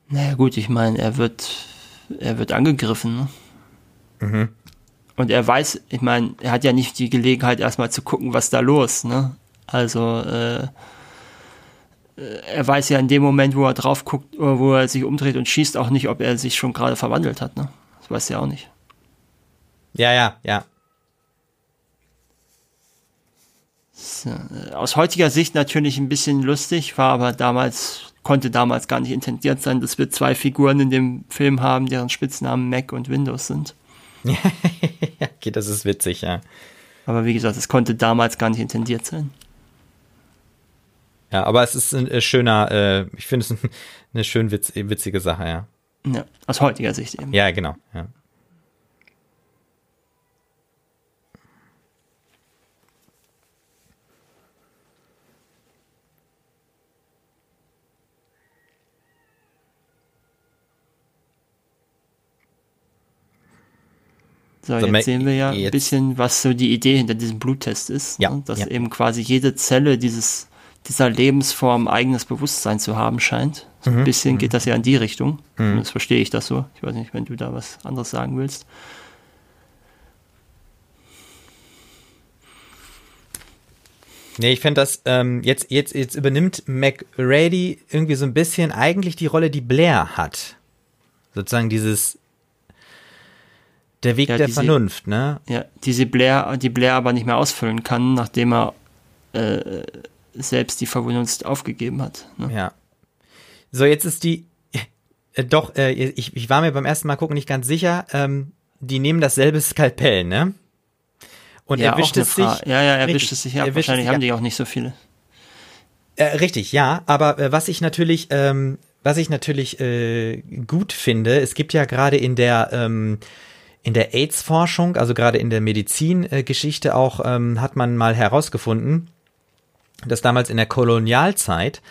Naja gut, ich meine, er wird, er wird angegriffen. Ne? Mhm. Und er weiß, ich meine, er hat ja nicht die Gelegenheit, erstmal zu gucken, was da los, ne? Also, äh, äh, er weiß ja in dem Moment, wo er drauf guckt, oder wo er sich umdreht und schießt, auch nicht, ob er sich schon gerade verwandelt hat, ne? Das weiß er auch nicht. Ja, ja, ja. So, Aus heutiger Sicht natürlich ein bisschen lustig, war aber damals, konnte damals gar nicht intendiert sein, dass wir zwei Figuren in dem Film haben, deren Spitznamen Mac und Windows sind. Okay, das ist witzig, ja. Aber wie gesagt, es konnte damals gar nicht intendiert sein. Ja, aber es ist ein äh, schöner, äh, ich finde es ein, eine schön witz, witzige Sache, ja. Ja, aus heutiger Sicht eben. Ja, genau, ja. So, Also, jetzt sehen wir ja ein bisschen, was so die Idee hinter diesem Bluttest ist. Ja, ne? Dass ja. eben quasi jede Zelle dieses, dieser Lebensform eigenes Bewusstsein zu haben scheint. So Mhm. ein bisschen geht das ja in die Richtung. Das verstehe ich das so. Ich weiß nicht, wenn du da was anderes sagen willst. Nee, ich finde das, ähm, jetzt, jetzt, jetzt übernimmt McRady irgendwie so ein bisschen eigentlich die Rolle, die Blair hat. Sozusagen dieses, der Weg Ja, der diese- Vernunft, ne? Ja, diese Blair, die Blair aber nicht mehr ausfüllen kann, nachdem er äh, selbst die Verwundunst aufgegeben hat. Ne? Ja. So, jetzt ist die, äh, doch, äh, ich, ich war mir beim ersten Mal gucken nicht ganz sicher, ähm, die nehmen dasselbe Skalpell, ne? Und ja, er wischt auch eine es sich. Ja, ja, er Richtig, wischt es sich ab. wischt es Wahrscheinlich sich haben ab. die auch nicht so viele. Äh, richtig, ja, aber äh, was ich natürlich, ähm, was ich natürlich äh, gut finde, es gibt ja gerade in der ähm, in der AIDS-Forschung, also gerade in der Medizingeschichte auch, ähm, hat man mal herausgefunden, dass damals in der Kolonialzeit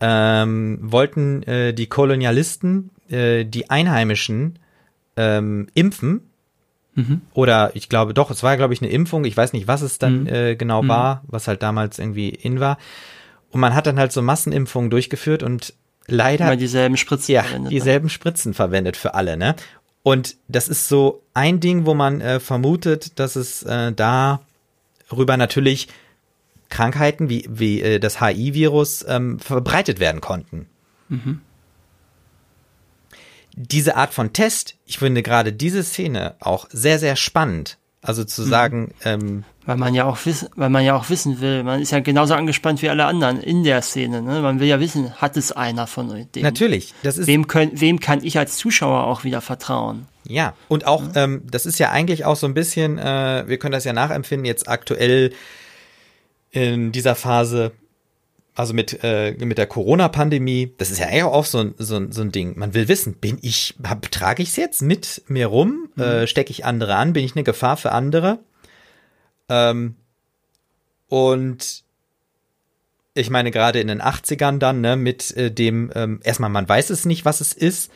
ähm, wollten äh, die Kolonialisten äh, die Einheimischen ähm, impfen, Mhm. Oder ich glaube doch, es war glaube ich eine Impfung. Ich weiß nicht, was es dann mhm. äh, genau mhm. war, was halt damals irgendwie in war. Und man hat dann halt so Massenimpfungen durchgeführt und leider Immer dieselben Spritzen ja, verwendet. Ne? Dieselben Spritzen verwendet für alle, ne? Und das ist so ein Ding, wo man äh, vermutet, dass es äh, da rüber natürlich Krankheiten wie, wie äh, das HI-Virus ähm, verbreitet werden konnten. Mhm. Diese Art von Test, ich finde gerade diese Szene auch sehr, sehr spannend. Also zu mhm. sagen, ähm, weil man ja auch wissen, weil man ja auch wissen will, man ist ja genauso angespannt wie alle anderen in der Szene. Ne? Man will ja wissen, hat es einer von denen? Natürlich, das ist. Wem, können, wem kann ich als Zuschauer auch wieder vertrauen? Ja, und auch, ja. ähm, das ist ja eigentlich auch so ein bisschen, äh, wir können das ja nachempfinden, jetzt aktuell in dieser Phase, also mit, äh, mit der Corona-Pandemie, das ist ja eigentlich auch so ein, so, ein, so ein Ding. Man will wissen, bin ich, hab, trage ich es jetzt mit mir rum? Mhm. Äh, Stecke ich andere an? Bin ich eine Gefahr für andere? Ähm, und ich meine, gerade in den 80ern dann, ne, mit äh, dem, ähm, erstmal, man weiß es nicht, was es ist,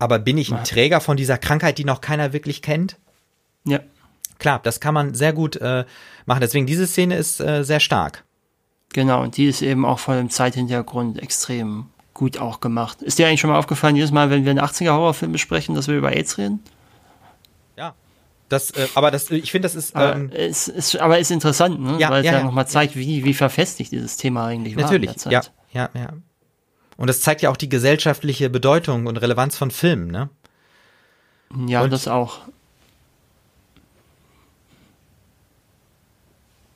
aber bin ich ein Träger von dieser Krankheit, die noch keiner wirklich kennt? Ja. Klar, das kann man sehr gut äh, machen. Deswegen, diese Szene ist äh, sehr stark. Genau, und die ist eben auch vor dem Zeithintergrund extrem gut auch gemacht. Ist dir eigentlich schon mal aufgefallen, jedes Mal, wenn wir einen 80er-Horrorfilm besprechen, dass wir über AIDS reden? Ja. Das, äh, aber das, ich finde, das ist. Ähm, aber, es ist aber ist interessant, ne? ja, weil es ja, ja, ja nochmal zeigt, wie, wie verfestigt dieses Thema eigentlich Natürlich, war. Natürlich, ja, ja, ja. Und das zeigt ja auch die gesellschaftliche Bedeutung und Relevanz von Filmen, ne? Ja, und das auch.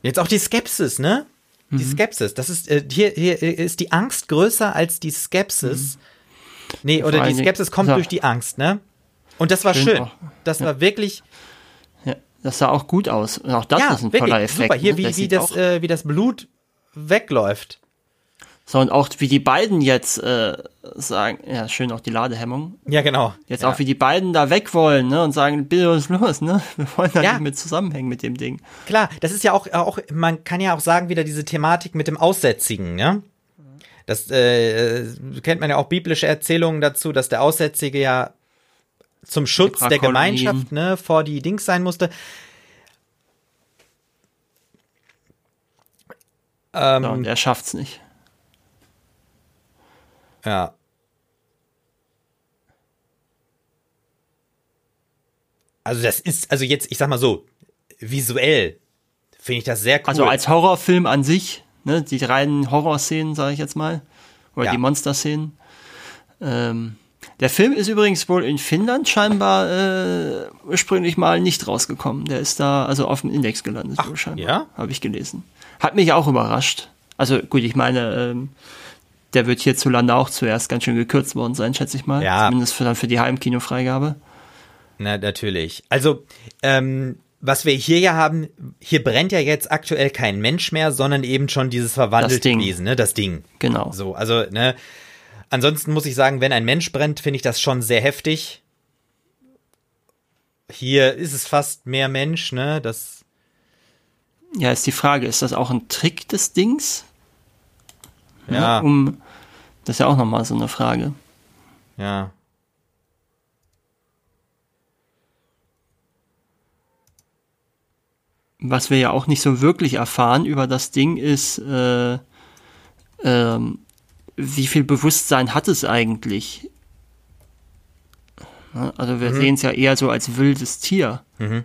Jetzt auch die Skepsis, ne? Die mhm. Skepsis. Das ist, äh, hier, hier ist die Angst größer als die Skepsis. Mhm. Nee, oder die Skepsis kommt durch die Angst, ne? Und das war schön. schön. Das ja. war wirklich. Ja, das sah auch gut aus. Auch das ja, ist ein wirklich, toller Effekt. Super. Hier, ne? wie, wie, das, äh, wie das Blut wegläuft. So, und auch wie die beiden jetzt äh, sagen, ja, schön auch die Ladehemmung. Ja, genau. Jetzt ja. auch wie die beiden da weg wollen, ne, und sagen, bitte was los, ne? Wir wollen da ja. nicht mit zusammenhängen mit dem Ding. Klar, das ist ja auch, auch, man kann ja auch sagen, wieder diese Thematik mit dem Aussätzigen, ja. Das äh, kennt man ja auch biblische Erzählungen dazu, dass der Aussätzige ja zum Schutz der Gemeinschaft, ne, vor die Dings sein musste. Ähm, ja, und er schafft's nicht. Ja. Also das ist, also jetzt, ich sag mal so, visuell finde ich das sehr cool. Also als Horrorfilm an sich, ne, die reinen Horrorszenen, sage ich jetzt mal, oder ja. die Monster-Szenen. Ähm, der Film ist übrigens wohl in Finnland scheinbar äh, ursprünglich mal nicht rausgekommen. Der ist da also auf dem Index gelandet, Ach, wohl scheinbar. Ja? Habe ich gelesen. Hat mich auch überrascht. Also gut, ich meine, ähm, der wird hierzulande auch zuerst ganz schön gekürzt worden sein, schätze ich mal. Ja. Zumindest für, dann für die Heimkinofreigabe. Na, natürlich. Also, ähm, was wir hier ja haben, hier brennt ja jetzt aktuell kein Mensch mehr, sondern eben schon dieses verwandelte Wesen, ne? Das Ding. Genau. So, also, ne? Ansonsten muss ich sagen, wenn ein Mensch brennt, finde ich das schon sehr heftig. Hier ist es fast mehr Mensch, ne? Das. Ja, ist die Frage, ist das auch ein Trick des Dings? Ja. Um, das ist ja auch nochmal so eine Frage. Ja. Was wir ja auch nicht so wirklich erfahren über das Ding ist, äh, ähm, wie viel Bewusstsein hat es eigentlich? Also wir mhm. sehen es ja eher so als wildes Tier. Mhm.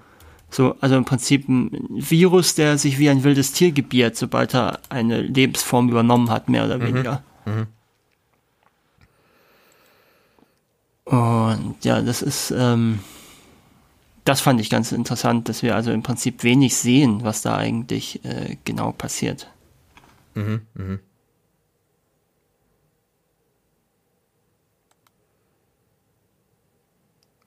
So, also im Prinzip ein Virus, der sich wie ein wildes Tier gebiert, sobald er eine Lebensform übernommen hat, mehr oder mhm. weniger. Mhm. Und ja, das ist, ähm, das fand ich ganz interessant, dass wir also im Prinzip wenig sehen, was da eigentlich äh, genau passiert. Mhm, mh.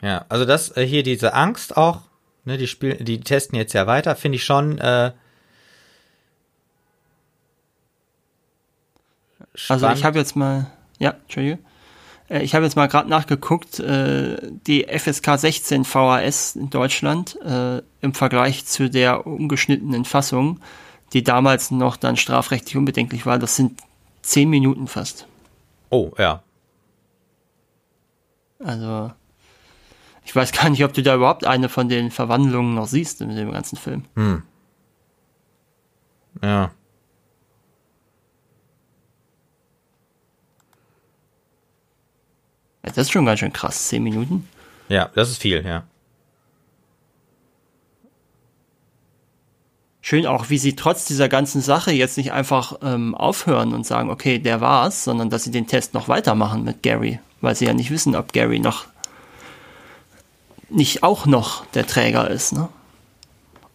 Ja, also das äh, hier diese Angst auch, ne, die spielen, die testen jetzt ja weiter, finde ich schon. Äh, also ich habe jetzt mal, ja, Entschuldigung. Äh, ich habe jetzt mal gerade nachgeguckt, äh, die FSK 16 VHS in Deutschland äh, im Vergleich zu der ungeschnittenen Fassung, die damals noch dann strafrechtlich unbedenklich war, das sind zehn Minuten fast. Oh, ja. Also Ich weiß gar nicht, ob du da überhaupt eine von den Verwandlungen noch siehst in dem ganzen Film. Hm. Ja. Das ist schon ganz schön krass, zehn Minuten. Ja, das ist viel, ja. Schön auch, wie sie trotz dieser ganzen Sache jetzt nicht einfach ähm, aufhören und sagen, okay, der war's, sondern dass sie den Test noch weitermachen mit Gary, weil sie ja nicht wissen, ob Gary noch nicht auch noch der Träger ist, ne?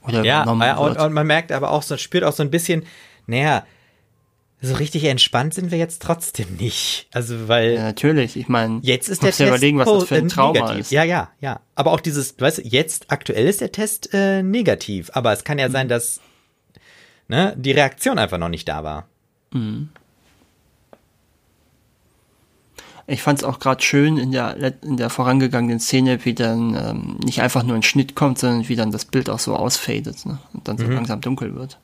Oder ja, und, und, man merkt aber auch so, spürt auch so ein bisschen, naja, so richtig entspannt sind wir jetzt trotzdem nicht. Also, weil. Ja, natürlich. Ich meine, jetzt ist der Test überlegen, was das für ein Trauma negativ. ist. Ja, ja, ja. Aber auch dieses, weißt du, jetzt aktuell ist der Test äh, negativ. Aber es kann ja mhm. sein, dass ne, die Reaktion einfach noch nicht da war. Mhm. Ich fand es auch gerade schön in der, in der vorangegangenen Szene, wie dann ähm, nicht einfach nur ein Schnitt kommt, sondern wie dann das Bild auch so ausfadet ne? und dann so mhm. langsam dunkel wird.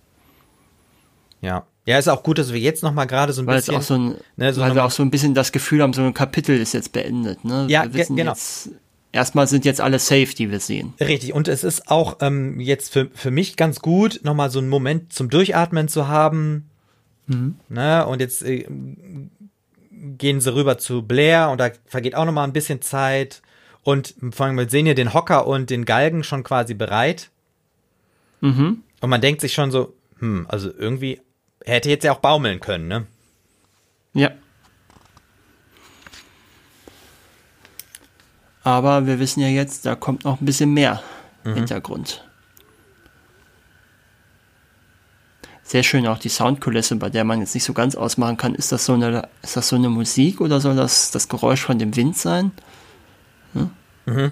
Ja. Ja, ist auch gut, dass wir jetzt noch mal gerade so ein weil bisschen, auch so ein, ne, so weil wir auch so ein bisschen das Gefühl haben, so ein Kapitel ist jetzt beendet. Ne? Ja, wir genau. Jetzt, erstmal sind jetzt alle safe, die wir sehen. Richtig. Und es ist auch ähm, jetzt für für mich ganz gut, noch mal so einen Moment zum Durchatmen zu haben. Mhm. Ne? Und jetzt äh, gehen sie rüber zu Blair und da vergeht auch noch mal ein bisschen Zeit. Und vor allem wir sehen hier den Hocker und den Galgen schon quasi bereit. Mhm. Und man denkt sich schon so, hm, also irgendwie er hätte jetzt ja auch baumeln können, ne? Ja. Aber wir wissen ja jetzt, da kommt noch ein bisschen mehr mhm. Hintergrund. Sehr schön auch die Soundkulisse, bei der man jetzt nicht so ganz ausmachen kann, ist das so eine, ist das so eine Musik oder soll das das Geräusch von dem Wind sein? Hm? Mhm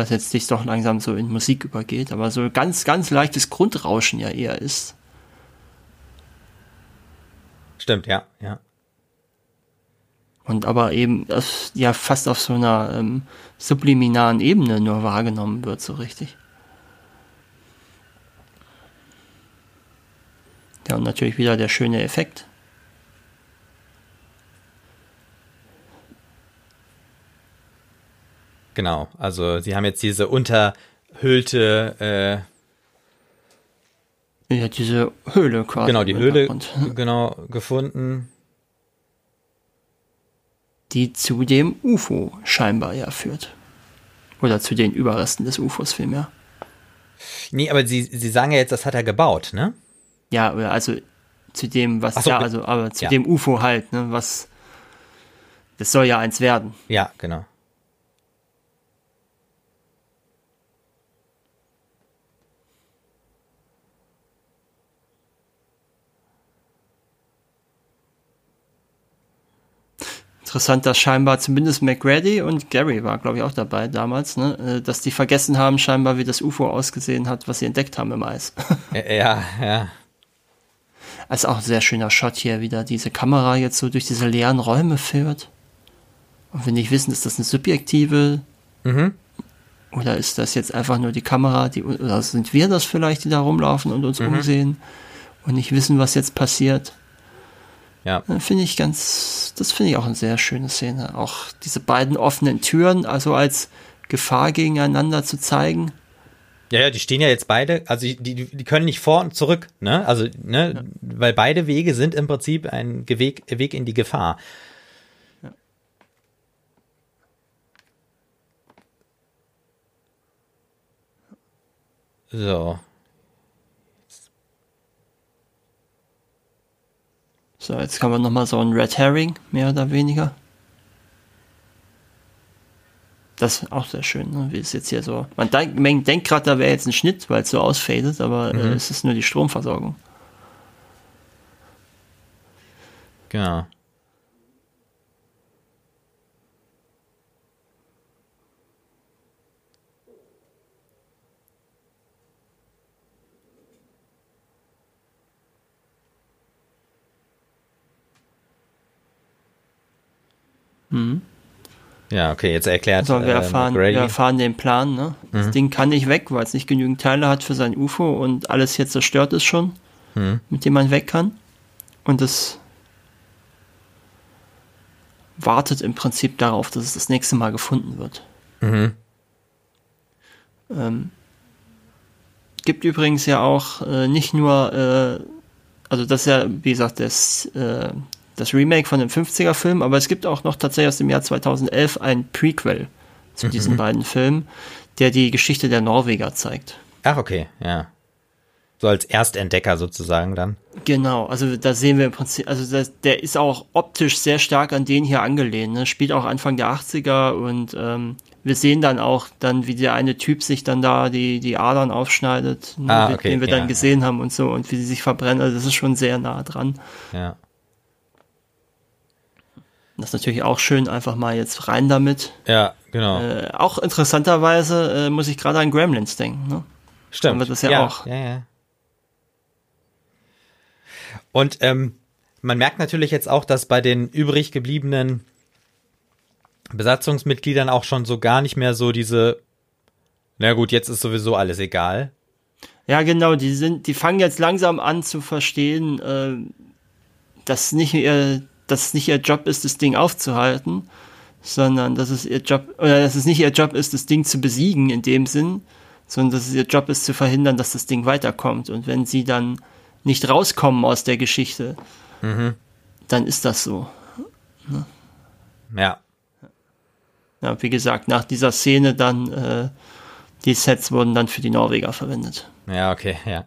was jetzt sich doch langsam so in Musik übergeht, aber so ganz, ganz leichtes Grundrauschen ja eher ist. Stimmt, ja, ja. Und aber eben das ja fast auf so einer ähm, subliminaren Ebene nur wahrgenommen wird, so richtig. Ja, und natürlich wieder der schöne Effekt. Genau, also sie haben jetzt diese unterhüllte äh, ja, diese Höhle quasi. Genau, die Höhle genau gefunden. Die zu dem UFO scheinbar ja führt. Oder zu den Überresten des UFOs vielmehr. Nee, aber sie, sie sagen ja jetzt, das hat er gebaut, ne? Ja, also zu dem, was so, ja, also aber zu ja. dem UFO halt, ne, was das soll ja eins werden. Ja, genau. Interessant, dass scheinbar zumindest McGrady und Gary war, glaube ich, auch dabei damals, ne? Äh, dass die vergessen haben, scheinbar, wie das UFO ausgesehen hat, was sie entdeckt haben im Eis. ja, ja. Also auch ein sehr schöner Shot hier, wieder diese Kamera jetzt so durch diese leeren Räume führt. Und wenn nicht wissen, ist das eine subjektive mhm. oder ist das jetzt einfach nur die Kamera, die, oder sind wir das vielleicht, die da rumlaufen und uns mhm. umsehen und nicht wissen, was jetzt passiert? Ja. Finde ich ganz, das finde ich auch eine sehr schöne Szene. Auch diese beiden offenen Türen, also als Gefahr gegeneinander zu zeigen. Ja, ja, die stehen ja jetzt beide, also die, die können nicht vor und zurück, ne? Also, ne, ja. weil beide Wege sind im Prinzip ein Weg, Weg in die Gefahr. Ja. So. So, jetzt kann man nochmal so ein Red Herring, mehr oder weniger. Das ist auch sehr schön, ne? wie es jetzt hier so. Man, denk, man denkt gerade, da wäre jetzt ein Schnitt, weil es so ausfadet, aber äh, mhm. äh, es ist nur die Stromversorgung. Genau. Mhm. Ja, okay, jetzt erklärt. So, wir äh, erfahren, wir erfahren den Plan, ne? Das mhm. Ding kann nicht weg, weil es nicht genügend Teile hat für sein UFO und alles hier zerstört ist schon, mhm. mit dem man weg kann. Und das wartet im Prinzip darauf, dass es das nächste Mal gefunden wird. Mhm. Ähm, gibt übrigens ja auch äh, nicht nur, äh, also das ist ja, wie gesagt, das, äh, das Remake von dem 50er-Film, aber es gibt auch noch tatsächlich aus dem Jahr 2011 ein Prequel zu mhm. diesen beiden Filmen, der die Geschichte der Norweger zeigt. Ach, okay, ja. So als Erstentdecker sozusagen dann. Genau, also da sehen wir im Prinzip, also das, der ist auch optisch sehr stark an den hier angelehnt. Ne? Spielt auch Anfang der 80er und ähm, wir sehen dann auch dann, wie der eine Typ sich dann da die, die Adern aufschneidet, ne? ah, okay, den wir ja, dann gesehen ja. haben und so und wie sie sich verbrennen. Also das ist schon sehr nah dran. Ja. Das ist natürlich auch schön, einfach mal jetzt rein damit. Ja, genau. Äh, auch interessanterweise äh, muss ich gerade an Gremlins denken. Ne? Stimmt. Haben wir das ja, ja auch. Ja, ja. Und ähm, man merkt natürlich jetzt auch, dass bei den übrig gebliebenen Besatzungsmitgliedern auch schon so gar nicht mehr so diese, na gut, jetzt ist sowieso alles egal. Ja, genau, die sind, die fangen jetzt langsam an zu verstehen, äh, dass nicht ihr, dass es nicht ihr Job ist, das Ding aufzuhalten, sondern dass es ihr Job, oder dass es nicht ihr Job ist, das Ding zu besiegen in dem Sinn, sondern dass es ihr Job ist, zu verhindern, dass das Ding weiterkommt. Und wenn sie dann nicht rauskommen aus der Geschichte, mhm. dann ist das so. Ne? Ja. Ja, wie gesagt, nach dieser Szene dann, äh, die Sets wurden dann für die Norweger verwendet. Ja, okay, ja.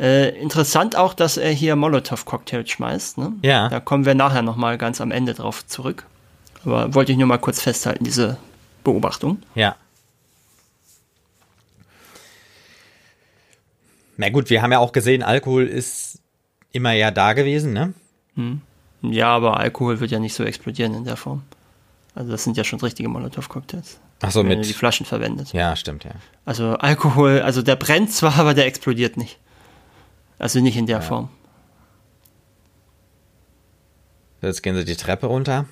Äh, interessant auch, dass er hier Molotow-Cocktails schmeißt. Ne? Ja. Da kommen wir nachher nochmal ganz am Ende drauf zurück. Aber wollte ich nur mal kurz festhalten, diese Beobachtung. Ja. Na gut, wir haben ja auch gesehen, Alkohol ist immer ja da gewesen, ne? Hm. Ja, aber Alkohol wird ja nicht so explodieren in der Form. Also das sind ja schon richtige Molotow-Cocktails. Ach so, mit die Flaschen verwendet. Ja, stimmt, ja. Also Alkohol, also der brennt zwar, aber der explodiert nicht. Also nicht in der ja. Form. Jetzt gehen sie die Treppe runter.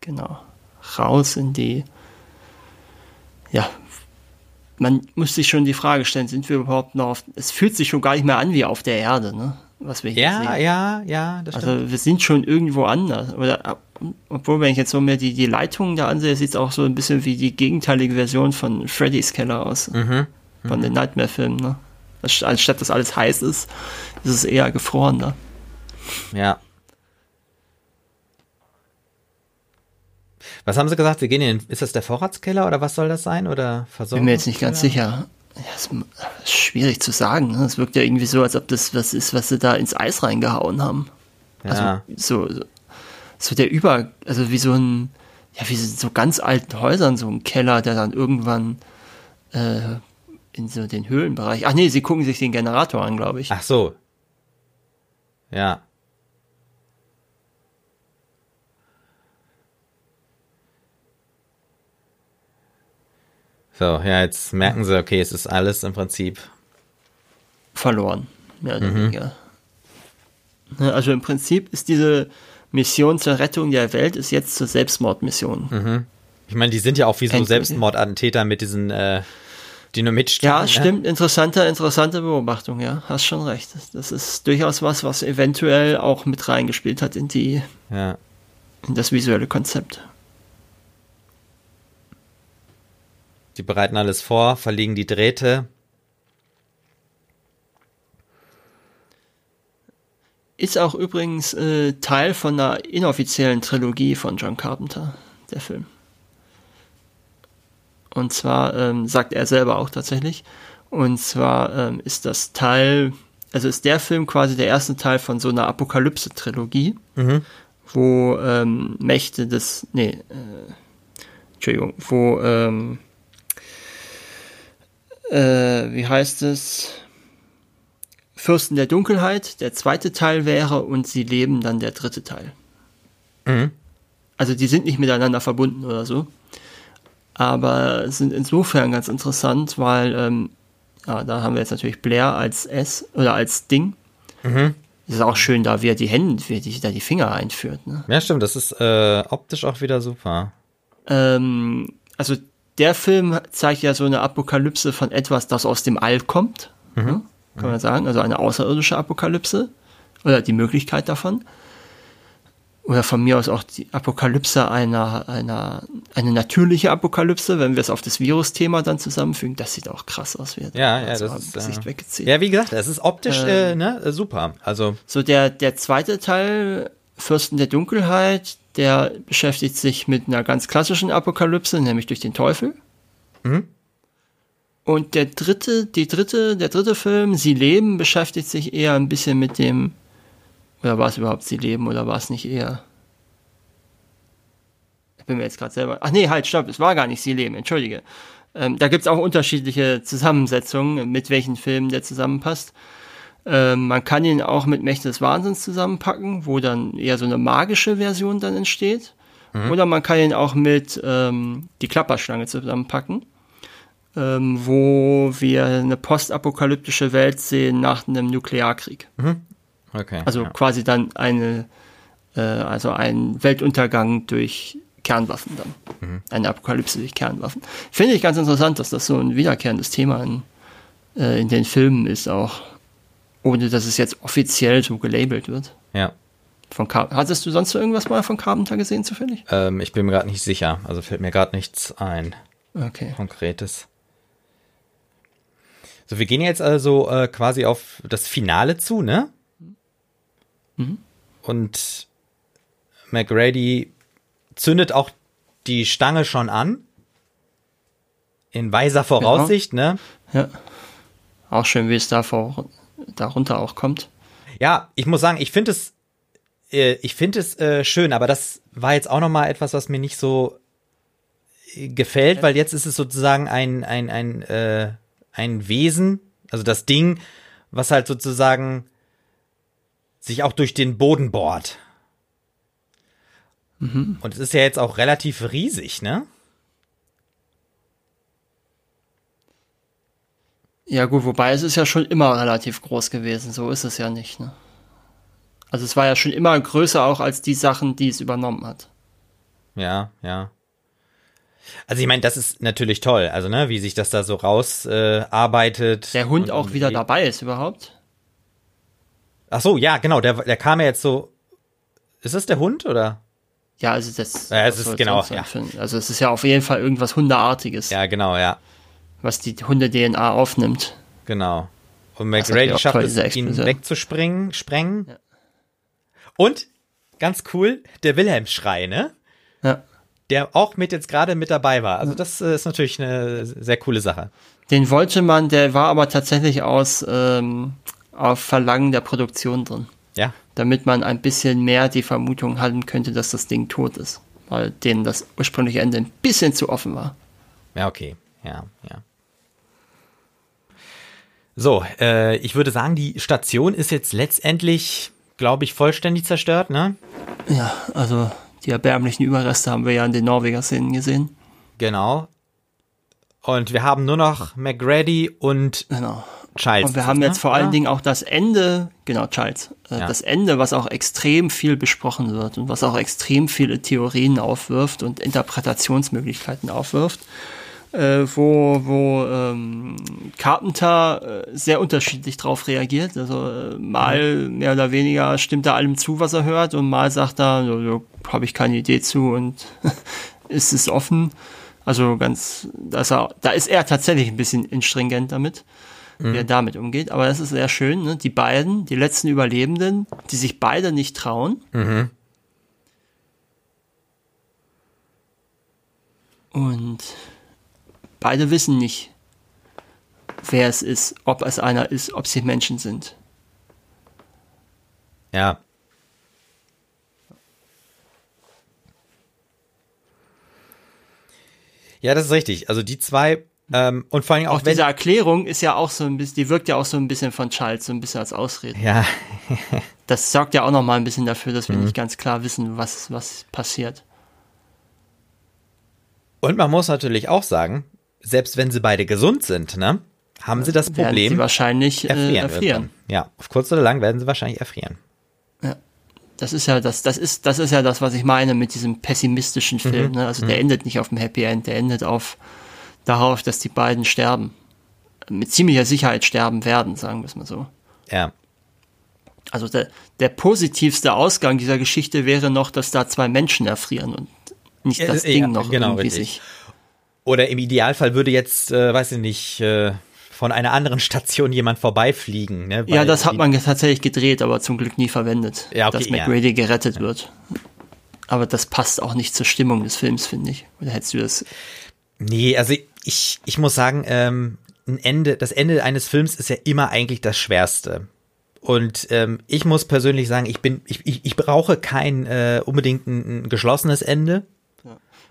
Genau. Raus in die ja, man muss sich schon die Frage stellen, sind wir überhaupt noch auf, es fühlt sich schon gar nicht mehr an wie auf der Erde, ne? Was wir hier ja, sehen. Ja, ja, das stimmt. Also wir sind schon irgendwo anders. Oder, obwohl, wenn ich jetzt so mehr die, die Leitungen da ansehe, sieht es auch so ein bisschen wie die gegenteilige Version von Freddy's Keller aus. Mhm. Von mhm. den Nightmare-Filmen, ne? Anstatt dass alles heiß ist, ist es eher gefroren da. Ja. Was haben sie gesagt? Sie gehen in, ist das der Vorratskeller oder was soll das sein? Oder Versorgung? Bin mir jetzt nicht ganz sicher. Ja, ist, ist schwierig zu sagen. Ne? Es wirkt ja irgendwie so, als ob das was ist, was sie da ins Eis reingehauen haben. Ja. Also so, so der Über, also wie so ein, ja, wie so ganz alten Häusern, so ein Keller, der dann irgendwann äh, in so den Höhlenbereich. Ach nee, sie gucken sich den Generator an, glaube ich. Ach so. Ja. So, ja, jetzt merken sie, okay, es ist alles im Prinzip verloren. Mehr oder mhm. weniger. Also im Prinzip ist diese Mission zur Rettung der Welt ist jetzt zur Selbstmordmission. Mhm. Ich meine, die sind ja auch wie so Selbstmordattentäter mit diesen äh, Dynamitstrahlen. Ja, ne? stimmt. Interessante, interessante Beobachtung, ja. Hast schon recht. Das ist durchaus was, was eventuell auch mit reingespielt hat in die, ja. in das visuelle Konzept. Die bereiten alles vor, verlegen die Drähte. Ist auch übrigens äh, Teil von einer inoffiziellen Trilogie von John Carpenter, der Film. Und zwar ähm, sagt er selber auch tatsächlich. Und zwar ähm, ist das Teil, also ist der Film quasi der erste Teil von so einer Apokalypse-Trilogie, mhm. wo ähm, Mächte des, nee, äh, Entschuldigung, wo ähm, äh, wie heißt es? Fürsten der Dunkelheit, der zweite Teil wäre und sie leben dann der dritte Teil. Mhm. Also die sind nicht miteinander verbunden oder so. Aber sind insofern ganz interessant, weil ähm, ja, da haben wir jetzt natürlich Blair als S oder als Ding. Mhm. ist auch schön, da wie er die Hände, wie er die, da die Finger einführt. Ne? Ja, stimmt, das ist äh, optisch auch wieder super. Ähm, also der Film zeigt ja so eine Apokalypse von etwas, das aus dem All kommt. ne? kann man sagen, also eine außerirdische Apokalypse oder die Möglichkeit davon. Oder von mir aus auch die Apokalypse einer, einer, eine natürliche Apokalypse, wenn wir es auf das Virus-Thema dann zusammenfügen. Das sieht auch krass aus. Wie Ja, ja, das ist, Gesicht äh, weggezählt. Ja, wie gesagt, es ist optisch äh, Ähm. ne, äh, super. Also, So, der, der zweite Teil, Fürsten der Dunkelheit, der beschäftigt sich mit einer ganz klassischen Apokalypse, nämlich durch den Teufel. Mhm. Und der dritte, die dritte, der dritte Film, Sie leben, beschäftigt sich eher ein bisschen mit dem, oder war es überhaupt Sie leben oder war es nicht eher? Ich bin mir jetzt gerade selber, ach nee, halt, stopp, es war gar nicht Sie leben, entschuldige. Ähm, da gibt's auch unterschiedliche Zusammensetzungen, mit welchen Filmen der zusammenpasst. Ähm, man kann ihn auch mit Mächte des Wahnsinns zusammenpacken, wo dann eher so eine magische Version dann entsteht. Oder man kann ihn auch mit ähm, die Klapperschlange zusammenpacken, ähm, wo wir eine postapokalyptische Welt sehen nach einem Nuklearkrieg. okay. Also ja. quasi dann eine, äh, also ein Weltuntergang durch Kernwaffen dann. Mhm. Eine Apokalypse durch Kernwaffen. Finde ich ganz interessant, dass das so ein wiederkehrendes Thema in, äh, in den Filmen ist, auch ohne dass es jetzt offiziell so gelabelt wird. ja. Von Car Hattest du sonst so irgendwas mal von Carpenter gesehen, zufällig? Ähm, ich bin mir gerade nicht sicher. Also fällt mir gerade nichts ein. Okay. Konkretes. So, wir gehen jetzt also äh, quasi auf das Finale zu, ne? Und McGrady zündet auch die Stange schon an. In weiser Voraussicht, ne? Ja. Auch schön, wie es da vor, darunter auch kommt. Ja, ich muss sagen, ich finde es, äh, ich finde es äh, schön, aber das war jetzt auch noch mal etwas, was mir nicht so äh, gefällt, weil jetzt ist es sozusagen ein ein ein äh, ein Wesen, also das Ding, was halt sozusagen sich auch durch den Boden bohrt. Und es ist ja jetzt auch relativ riesig, ne? Ja gut, wobei es ist ja schon immer relativ groß gewesen, so ist es ja nicht. Ne? Also es war ja schon immer größer auch als die Sachen, die es übernommen hat. Ja, ja. Also ich meine, das ist natürlich toll, also ne, wie sich das da so rausarbeitet. Äh, arbeitet Der Hund und- auch wieder wie- dabei ist überhaupt. Ach so, ja, genau, der, der kam ja jetzt so. Ist das der Hund oder? Ja, also das. Ja, es ist genau, ja. Also es ist ja auf jeden Fall irgendwas Hundeartiges, Ja, genau, ja, was die Hunde-DNA aufnimmt. genau. Und ja auch schafft toll, es, ihn wegzuspringen, sprengen. Und ganz cool, der Wilhelm-Schrei, ne? Ja. Der auch mit jetzt gerade mit dabei war. Also das äh, ist natürlich eine sehr coole Sache. Den wollte man, der war aber tatsächlich aus ähm, auf Verlangen der Produktion drin. Ja, damit man ein bisschen mehr die Vermutung halten könnte, dass das Ding tot ist. Weil denen das ursprüngliche Ende ein bisschen zu offen war. ja, okay, ja, ja. So, äh, ich würde sagen, die Station ist jetzt letztendlich, glaube ich, vollständig zerstört, ne? Ja, also die erbärmlichen Überreste haben wir ja in den Norweger-Szenen gesehen. Genau. Und wir haben nur noch McGrady und Genau. Childs. Und wir haben ne? jetzt vor allen Oder? Dingen auch das Ende, genau, Charles, äh, Ja. das Ende, was auch extrem viel besprochen wird und was auch extrem viele Theorien aufwirft und Interpretationsmöglichkeiten aufwirft, äh, wo, wo ähm, Carpenter äh, sehr unterschiedlich drauf reagiert. Also äh, mal mehr oder weniger stimmt er allem zu, was er hört, und mal sagt er, so, so, habe ich keine Idee zu und ist es offen. Also ganz, da ist er, da ist er tatsächlich ein bisschen instringent damit wie er damit umgeht. Aber das ist sehr schön, ne? Die beiden, die letzten Überlebenden, die sich beide nicht trauen. Und beide wissen nicht, wer es ist, ob es einer ist, ob sie Menschen sind. Ja. Ja, das ist richtig. Also die zwei ähm, und vor allem auch, Auch diese Erklärung ist ja auch so ein bisschen, die wirkt ja auch so ein bisschen von Charles, so ein bisschen als Ausrede. ja, Das sorgt ja auch noch mal ein bisschen dafür, dass wir Mhm. nicht ganz klar wissen, was, was passiert. und man muss natürlich auch sagen, selbst wenn sie beide gesund sind, ne, haben sie das Werden sie Problem wahrscheinlich äh, erfrieren. erfrieren. irgendwann. Ja, auf kurz oder lang werden sie wahrscheinlich erfrieren. Das ist ja das, das ist, das ist ja das, was ich meine mit diesem pessimistischen Mhm. Film. Ne? Also der endet nicht auf dem Happy End, der endet auf darauf, dass die beiden sterben. mit ziemlicher Sicherheit sterben werden, sagen wir es mal so. Ja. Also der, der positivste Ausgang dieser Geschichte wäre noch, dass da zwei Menschen erfrieren und nicht das Ja, Ding ja, noch genau, irgendwie richtig. sich. Oder im Idealfall würde jetzt, äh, weiß ich nicht, äh, von einer anderen Station jemand vorbeifliegen. Ne? Ja, das hat man tatsächlich gedreht, aber zum Glück nie verwendet, Ja, okay, dass ja. McGrady gerettet wird. Aber das passt auch nicht zur Stimmung des Films, finde ich. Oder hättest du das? Nee, also ich, ich muss sagen, ähm, ein Ende, das Ende eines Films ist ja immer eigentlich das Schwerste. Und ähm, ich muss persönlich sagen, ich bin, ich, ich, ich brauche kein äh, unbedingt ein, ein geschlossenes Ende.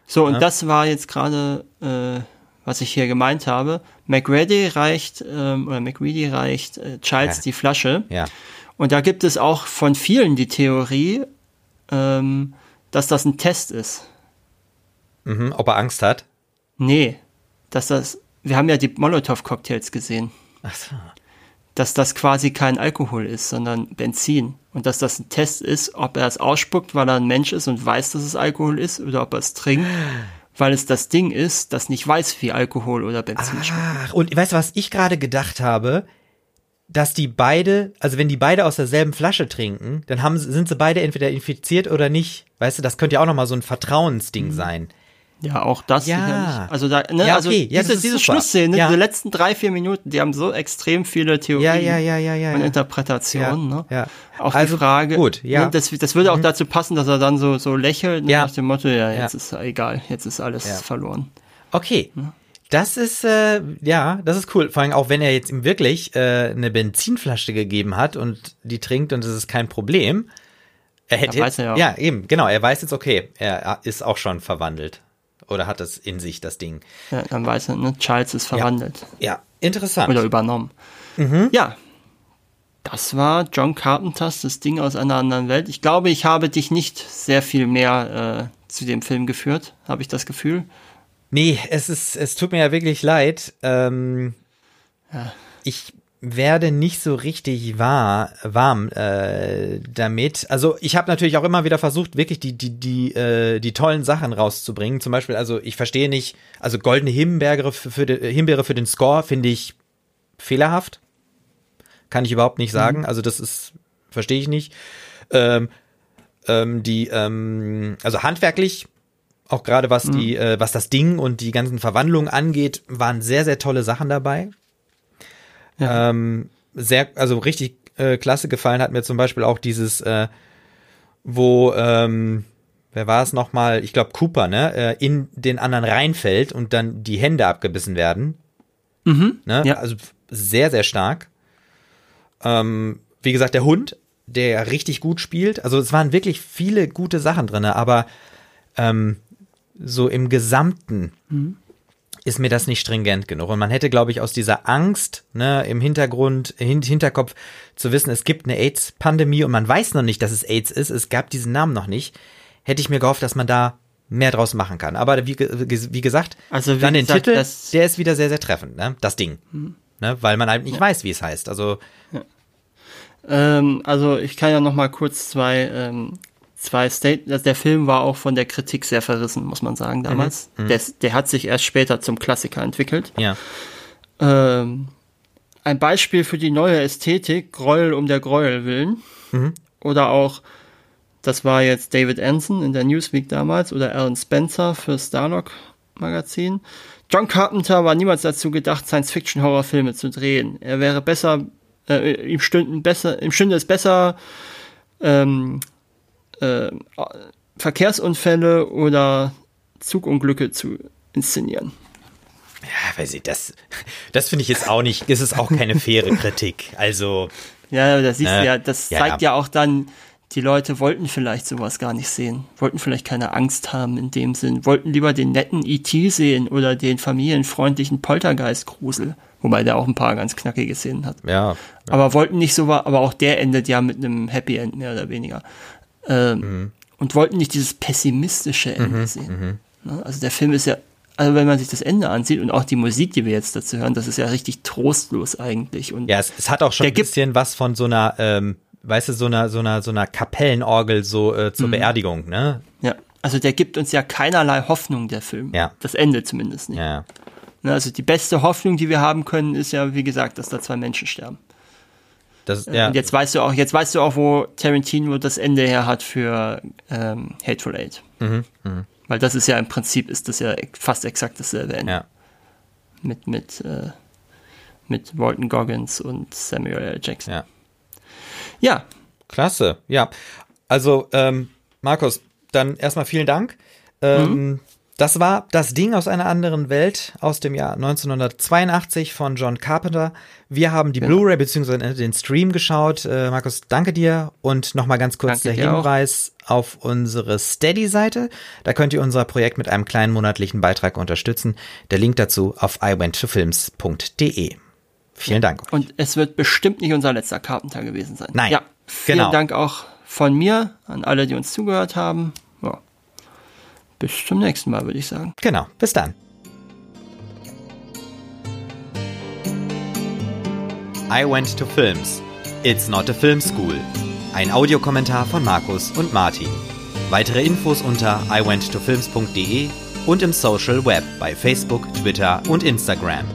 So, und das war jetzt gerade, äh, was ich hier gemeint habe. McReady reicht, ähm, oder McReady reicht äh, Childs Ja. die Flasche. Ja. Und da gibt es auch von vielen die Theorie, ähm, dass das ein Test ist. Mhm, ob er Angst hat. Nee, dass das, wir haben ja die Molotow-Cocktails gesehen. Ach so. Dass das quasi kein Alkohol ist, sondern Benzin. Und dass das ein Test ist, ob er es ausspuckt, weil er ein Mensch ist und weiß, dass es Alkohol ist, oder ob er es trinkt, weil es das Ding ist, das nicht weiß, wie Alkohol oder Benzin schmeckt. Ach, und weißt du, was ich gerade gedacht habe? Dass die beide, also wenn die beide aus derselben Flasche trinken, dann haben, sind sie beide entweder infiziert oder nicht. Weißt du, das könnte ja auch nochmal so ein Vertrauensding sein. Ja, auch das Ja. sicherlich. Also da, ne, Ja, also okay. Ja, das diese, ist diese. Schlussszene, Ja. diese letzten drei, vier Minuten, die haben so extrem viele Theorien Ja, ja, ja, ja, ja, und ja. Interpretationen. Ja, ne? ja. Auch Also, die Frage, gut, ja. Mhm. ne, das, das würde auch dazu passen, dass er dann so, so lächelt ne, Ja. nach dem Motto, ja, jetzt Ja. ist egal, jetzt ist alles Ja. verloren. Okay. Das ist, äh, ja, das ist cool. Vor allem auch, wenn er jetzt ihm wirklich äh, eine Benzinflasche gegeben hat und die trinkt und es ist kein Problem. Er hätte Ja, jetzt, er ja auch. ja, eben, genau. Er weiß jetzt, okay, er ist auch schon verwandelt. Oder hat es in sich, das Ding. Ja, dann weiß er, ne, Charles ist verwandelt. Ja, interessant. Oder übernommen. Mhm. Ja. Das war John Carpenters Das Ding aus einer anderen Welt. Ich glaube, ich habe dich nicht sehr viel mehr äh, zu dem Film geführt, habe ich das Gefühl. Nee, es ist, es tut mir ja wirklich leid. Ähm, Ich werde nicht so richtig wahr, warm äh, damit. Also ich habe natürlich auch immer wieder versucht, wirklich die die die äh, die tollen Sachen rauszubringen. Zum Beispiel, also ich verstehe nicht, also goldene Himbeere für, für den, Himbeere für den Score finde ich fehlerhaft. Kann ich überhaupt nicht sagen. Also das ist verstehe ich nicht. Ähm, ähm, die ähm, also handwerklich auch gerade was die, äh, was das Ding und die ganzen Verwandlungen angeht, waren sehr, sehr tolle Sachen dabei. Ja. Ähm, sehr, also richtig äh, klasse gefallen hat mir zum Beispiel auch dieses, äh, wo, ähm, wer war es nochmal? Ich glaube Cooper, ne? Äh, in den anderen reinfällt und dann die Hände abgebissen werden. Mhm. Ne? Ja. Also sehr, sehr stark. Ähm, wie gesagt, der Hund, der richtig gut spielt. Also es waren wirklich viele gute Sachen drinne, aber ähm, so im Gesamten ist mir das nicht stringent genug. Und man hätte, glaube ich, aus dieser Angst ne, im Hintergrund, hin, Hinterkopf zu wissen, es gibt eine AIDS-Pandemie und man weiß noch nicht, dass es AIDS ist, es gab diesen Namen noch nicht, hätte ich mir gehofft, dass man da mehr draus machen kann. Aber wie, wie gesagt, Also wie dann den Titel, das- der ist wieder sehr, sehr treffend, ne? Das Ding. Ne? Weil man halt nicht weiß, wie es heißt. Also, Ähm, also ich kann ja noch mal kurz zwei, ähm, zwei Statements. Also der Film war auch von der Kritik sehr verrissen, muss man sagen, damals. Der, der hat sich erst später zum Klassiker entwickelt. ja. Ähm, ein Beispiel für die neue Ästhetik, Gräuel um der Gräuel willen. Oder auch, das war jetzt David Anson in der Newsweek damals oder Alan Spencer für Starlock Magazin. John Carpenter war niemals dazu gedacht, Science-Fiction-Horrorfilme zu drehen. Er wäre besser, äh, ihm stünden besser, ihm stünde es besser, ähm, äh, Verkehrsunfälle oder Zugunglücke zu inszenieren. Ja, weiß ich, das, das finde ich jetzt auch nicht, das ist auch keine faire Kritik. Also, Ja, da siehst Ne? du ja, das Ja, zeigt ja. ja. auch dann, die Leute wollten vielleicht sowas gar nicht sehen, wollten vielleicht keine Angst haben in dem Sinn, wollten lieber den netten E.T. sehen oder den familienfreundlichen Poltergeist-Grusel, wobei der auch ein paar ganz knackige Szenen hat. ja. Aber wollten nicht so, aber auch der endet ja mit einem Happy End mehr oder weniger. Ähm, Mhm. Und wollten nicht dieses pessimistische Ende sehen. Ne? Also der Film ist ja, also wenn man sich das Ende ansieht und auch die Musik, die wir jetzt dazu hören, das ist ja richtig trostlos eigentlich. Und Ja, es, es hat auch schon ein bisschen was von so einer, ähm, weißt du, so einer, so einer, so einer Kapellenorgel so äh, Mhm. zur Beerdigung, ne? Ja, also der gibt uns ja keinerlei Hoffnung, der Film. Ja. Das Ende zumindest nicht. Ja. Ne, also die beste Hoffnung, die wir haben können, ist ja, wie gesagt, dass da zwei Menschen sterben. Das, ja. Und jetzt weißt du auch, jetzt weißt du auch, wo Tarantino das Ende her hat für ähm, Hateful Eight. Mhm, mh. Weil das ist ja im Prinzip ist das ja fast exakt dasselbe Ende. ja. Mit, mit, äh, mit Walton Goggins und Samuel L. Jackson. Ja. Ja, Klasse, ja. Also, ähm, Markus, dann erstmal vielen Dank. Ähm, Das war das Ding aus einer anderen Welt aus dem Jahr 1982 von John Carpenter. Wir haben die Blu-ray bzw. den Stream geschaut. Äh, Markus, danke dir. Und nochmal ganz kurz Danke der dir auch. Hinweis auf unsere Steady-Seite. Da könnt ihr unser Projekt mit einem kleinen monatlichen Beitrag unterstützen. Der Link dazu auf iwenttofilms.de. Vielen Dank. Und es wird bestimmt nicht unser letzter Carpenter gewesen sein. Nein, Ja, vielen genau. Dank auch von mir an alle, die uns zugehört haben. Bis zum nächsten Mal, würde ich sagen. Genau, bis dann. I went to films. It's not a film school. Ein Audiokommentar von Markus und Martin. Weitere Infos unter iwenttofilms.de und im Social Web bei Facebook, Twitter und Instagram.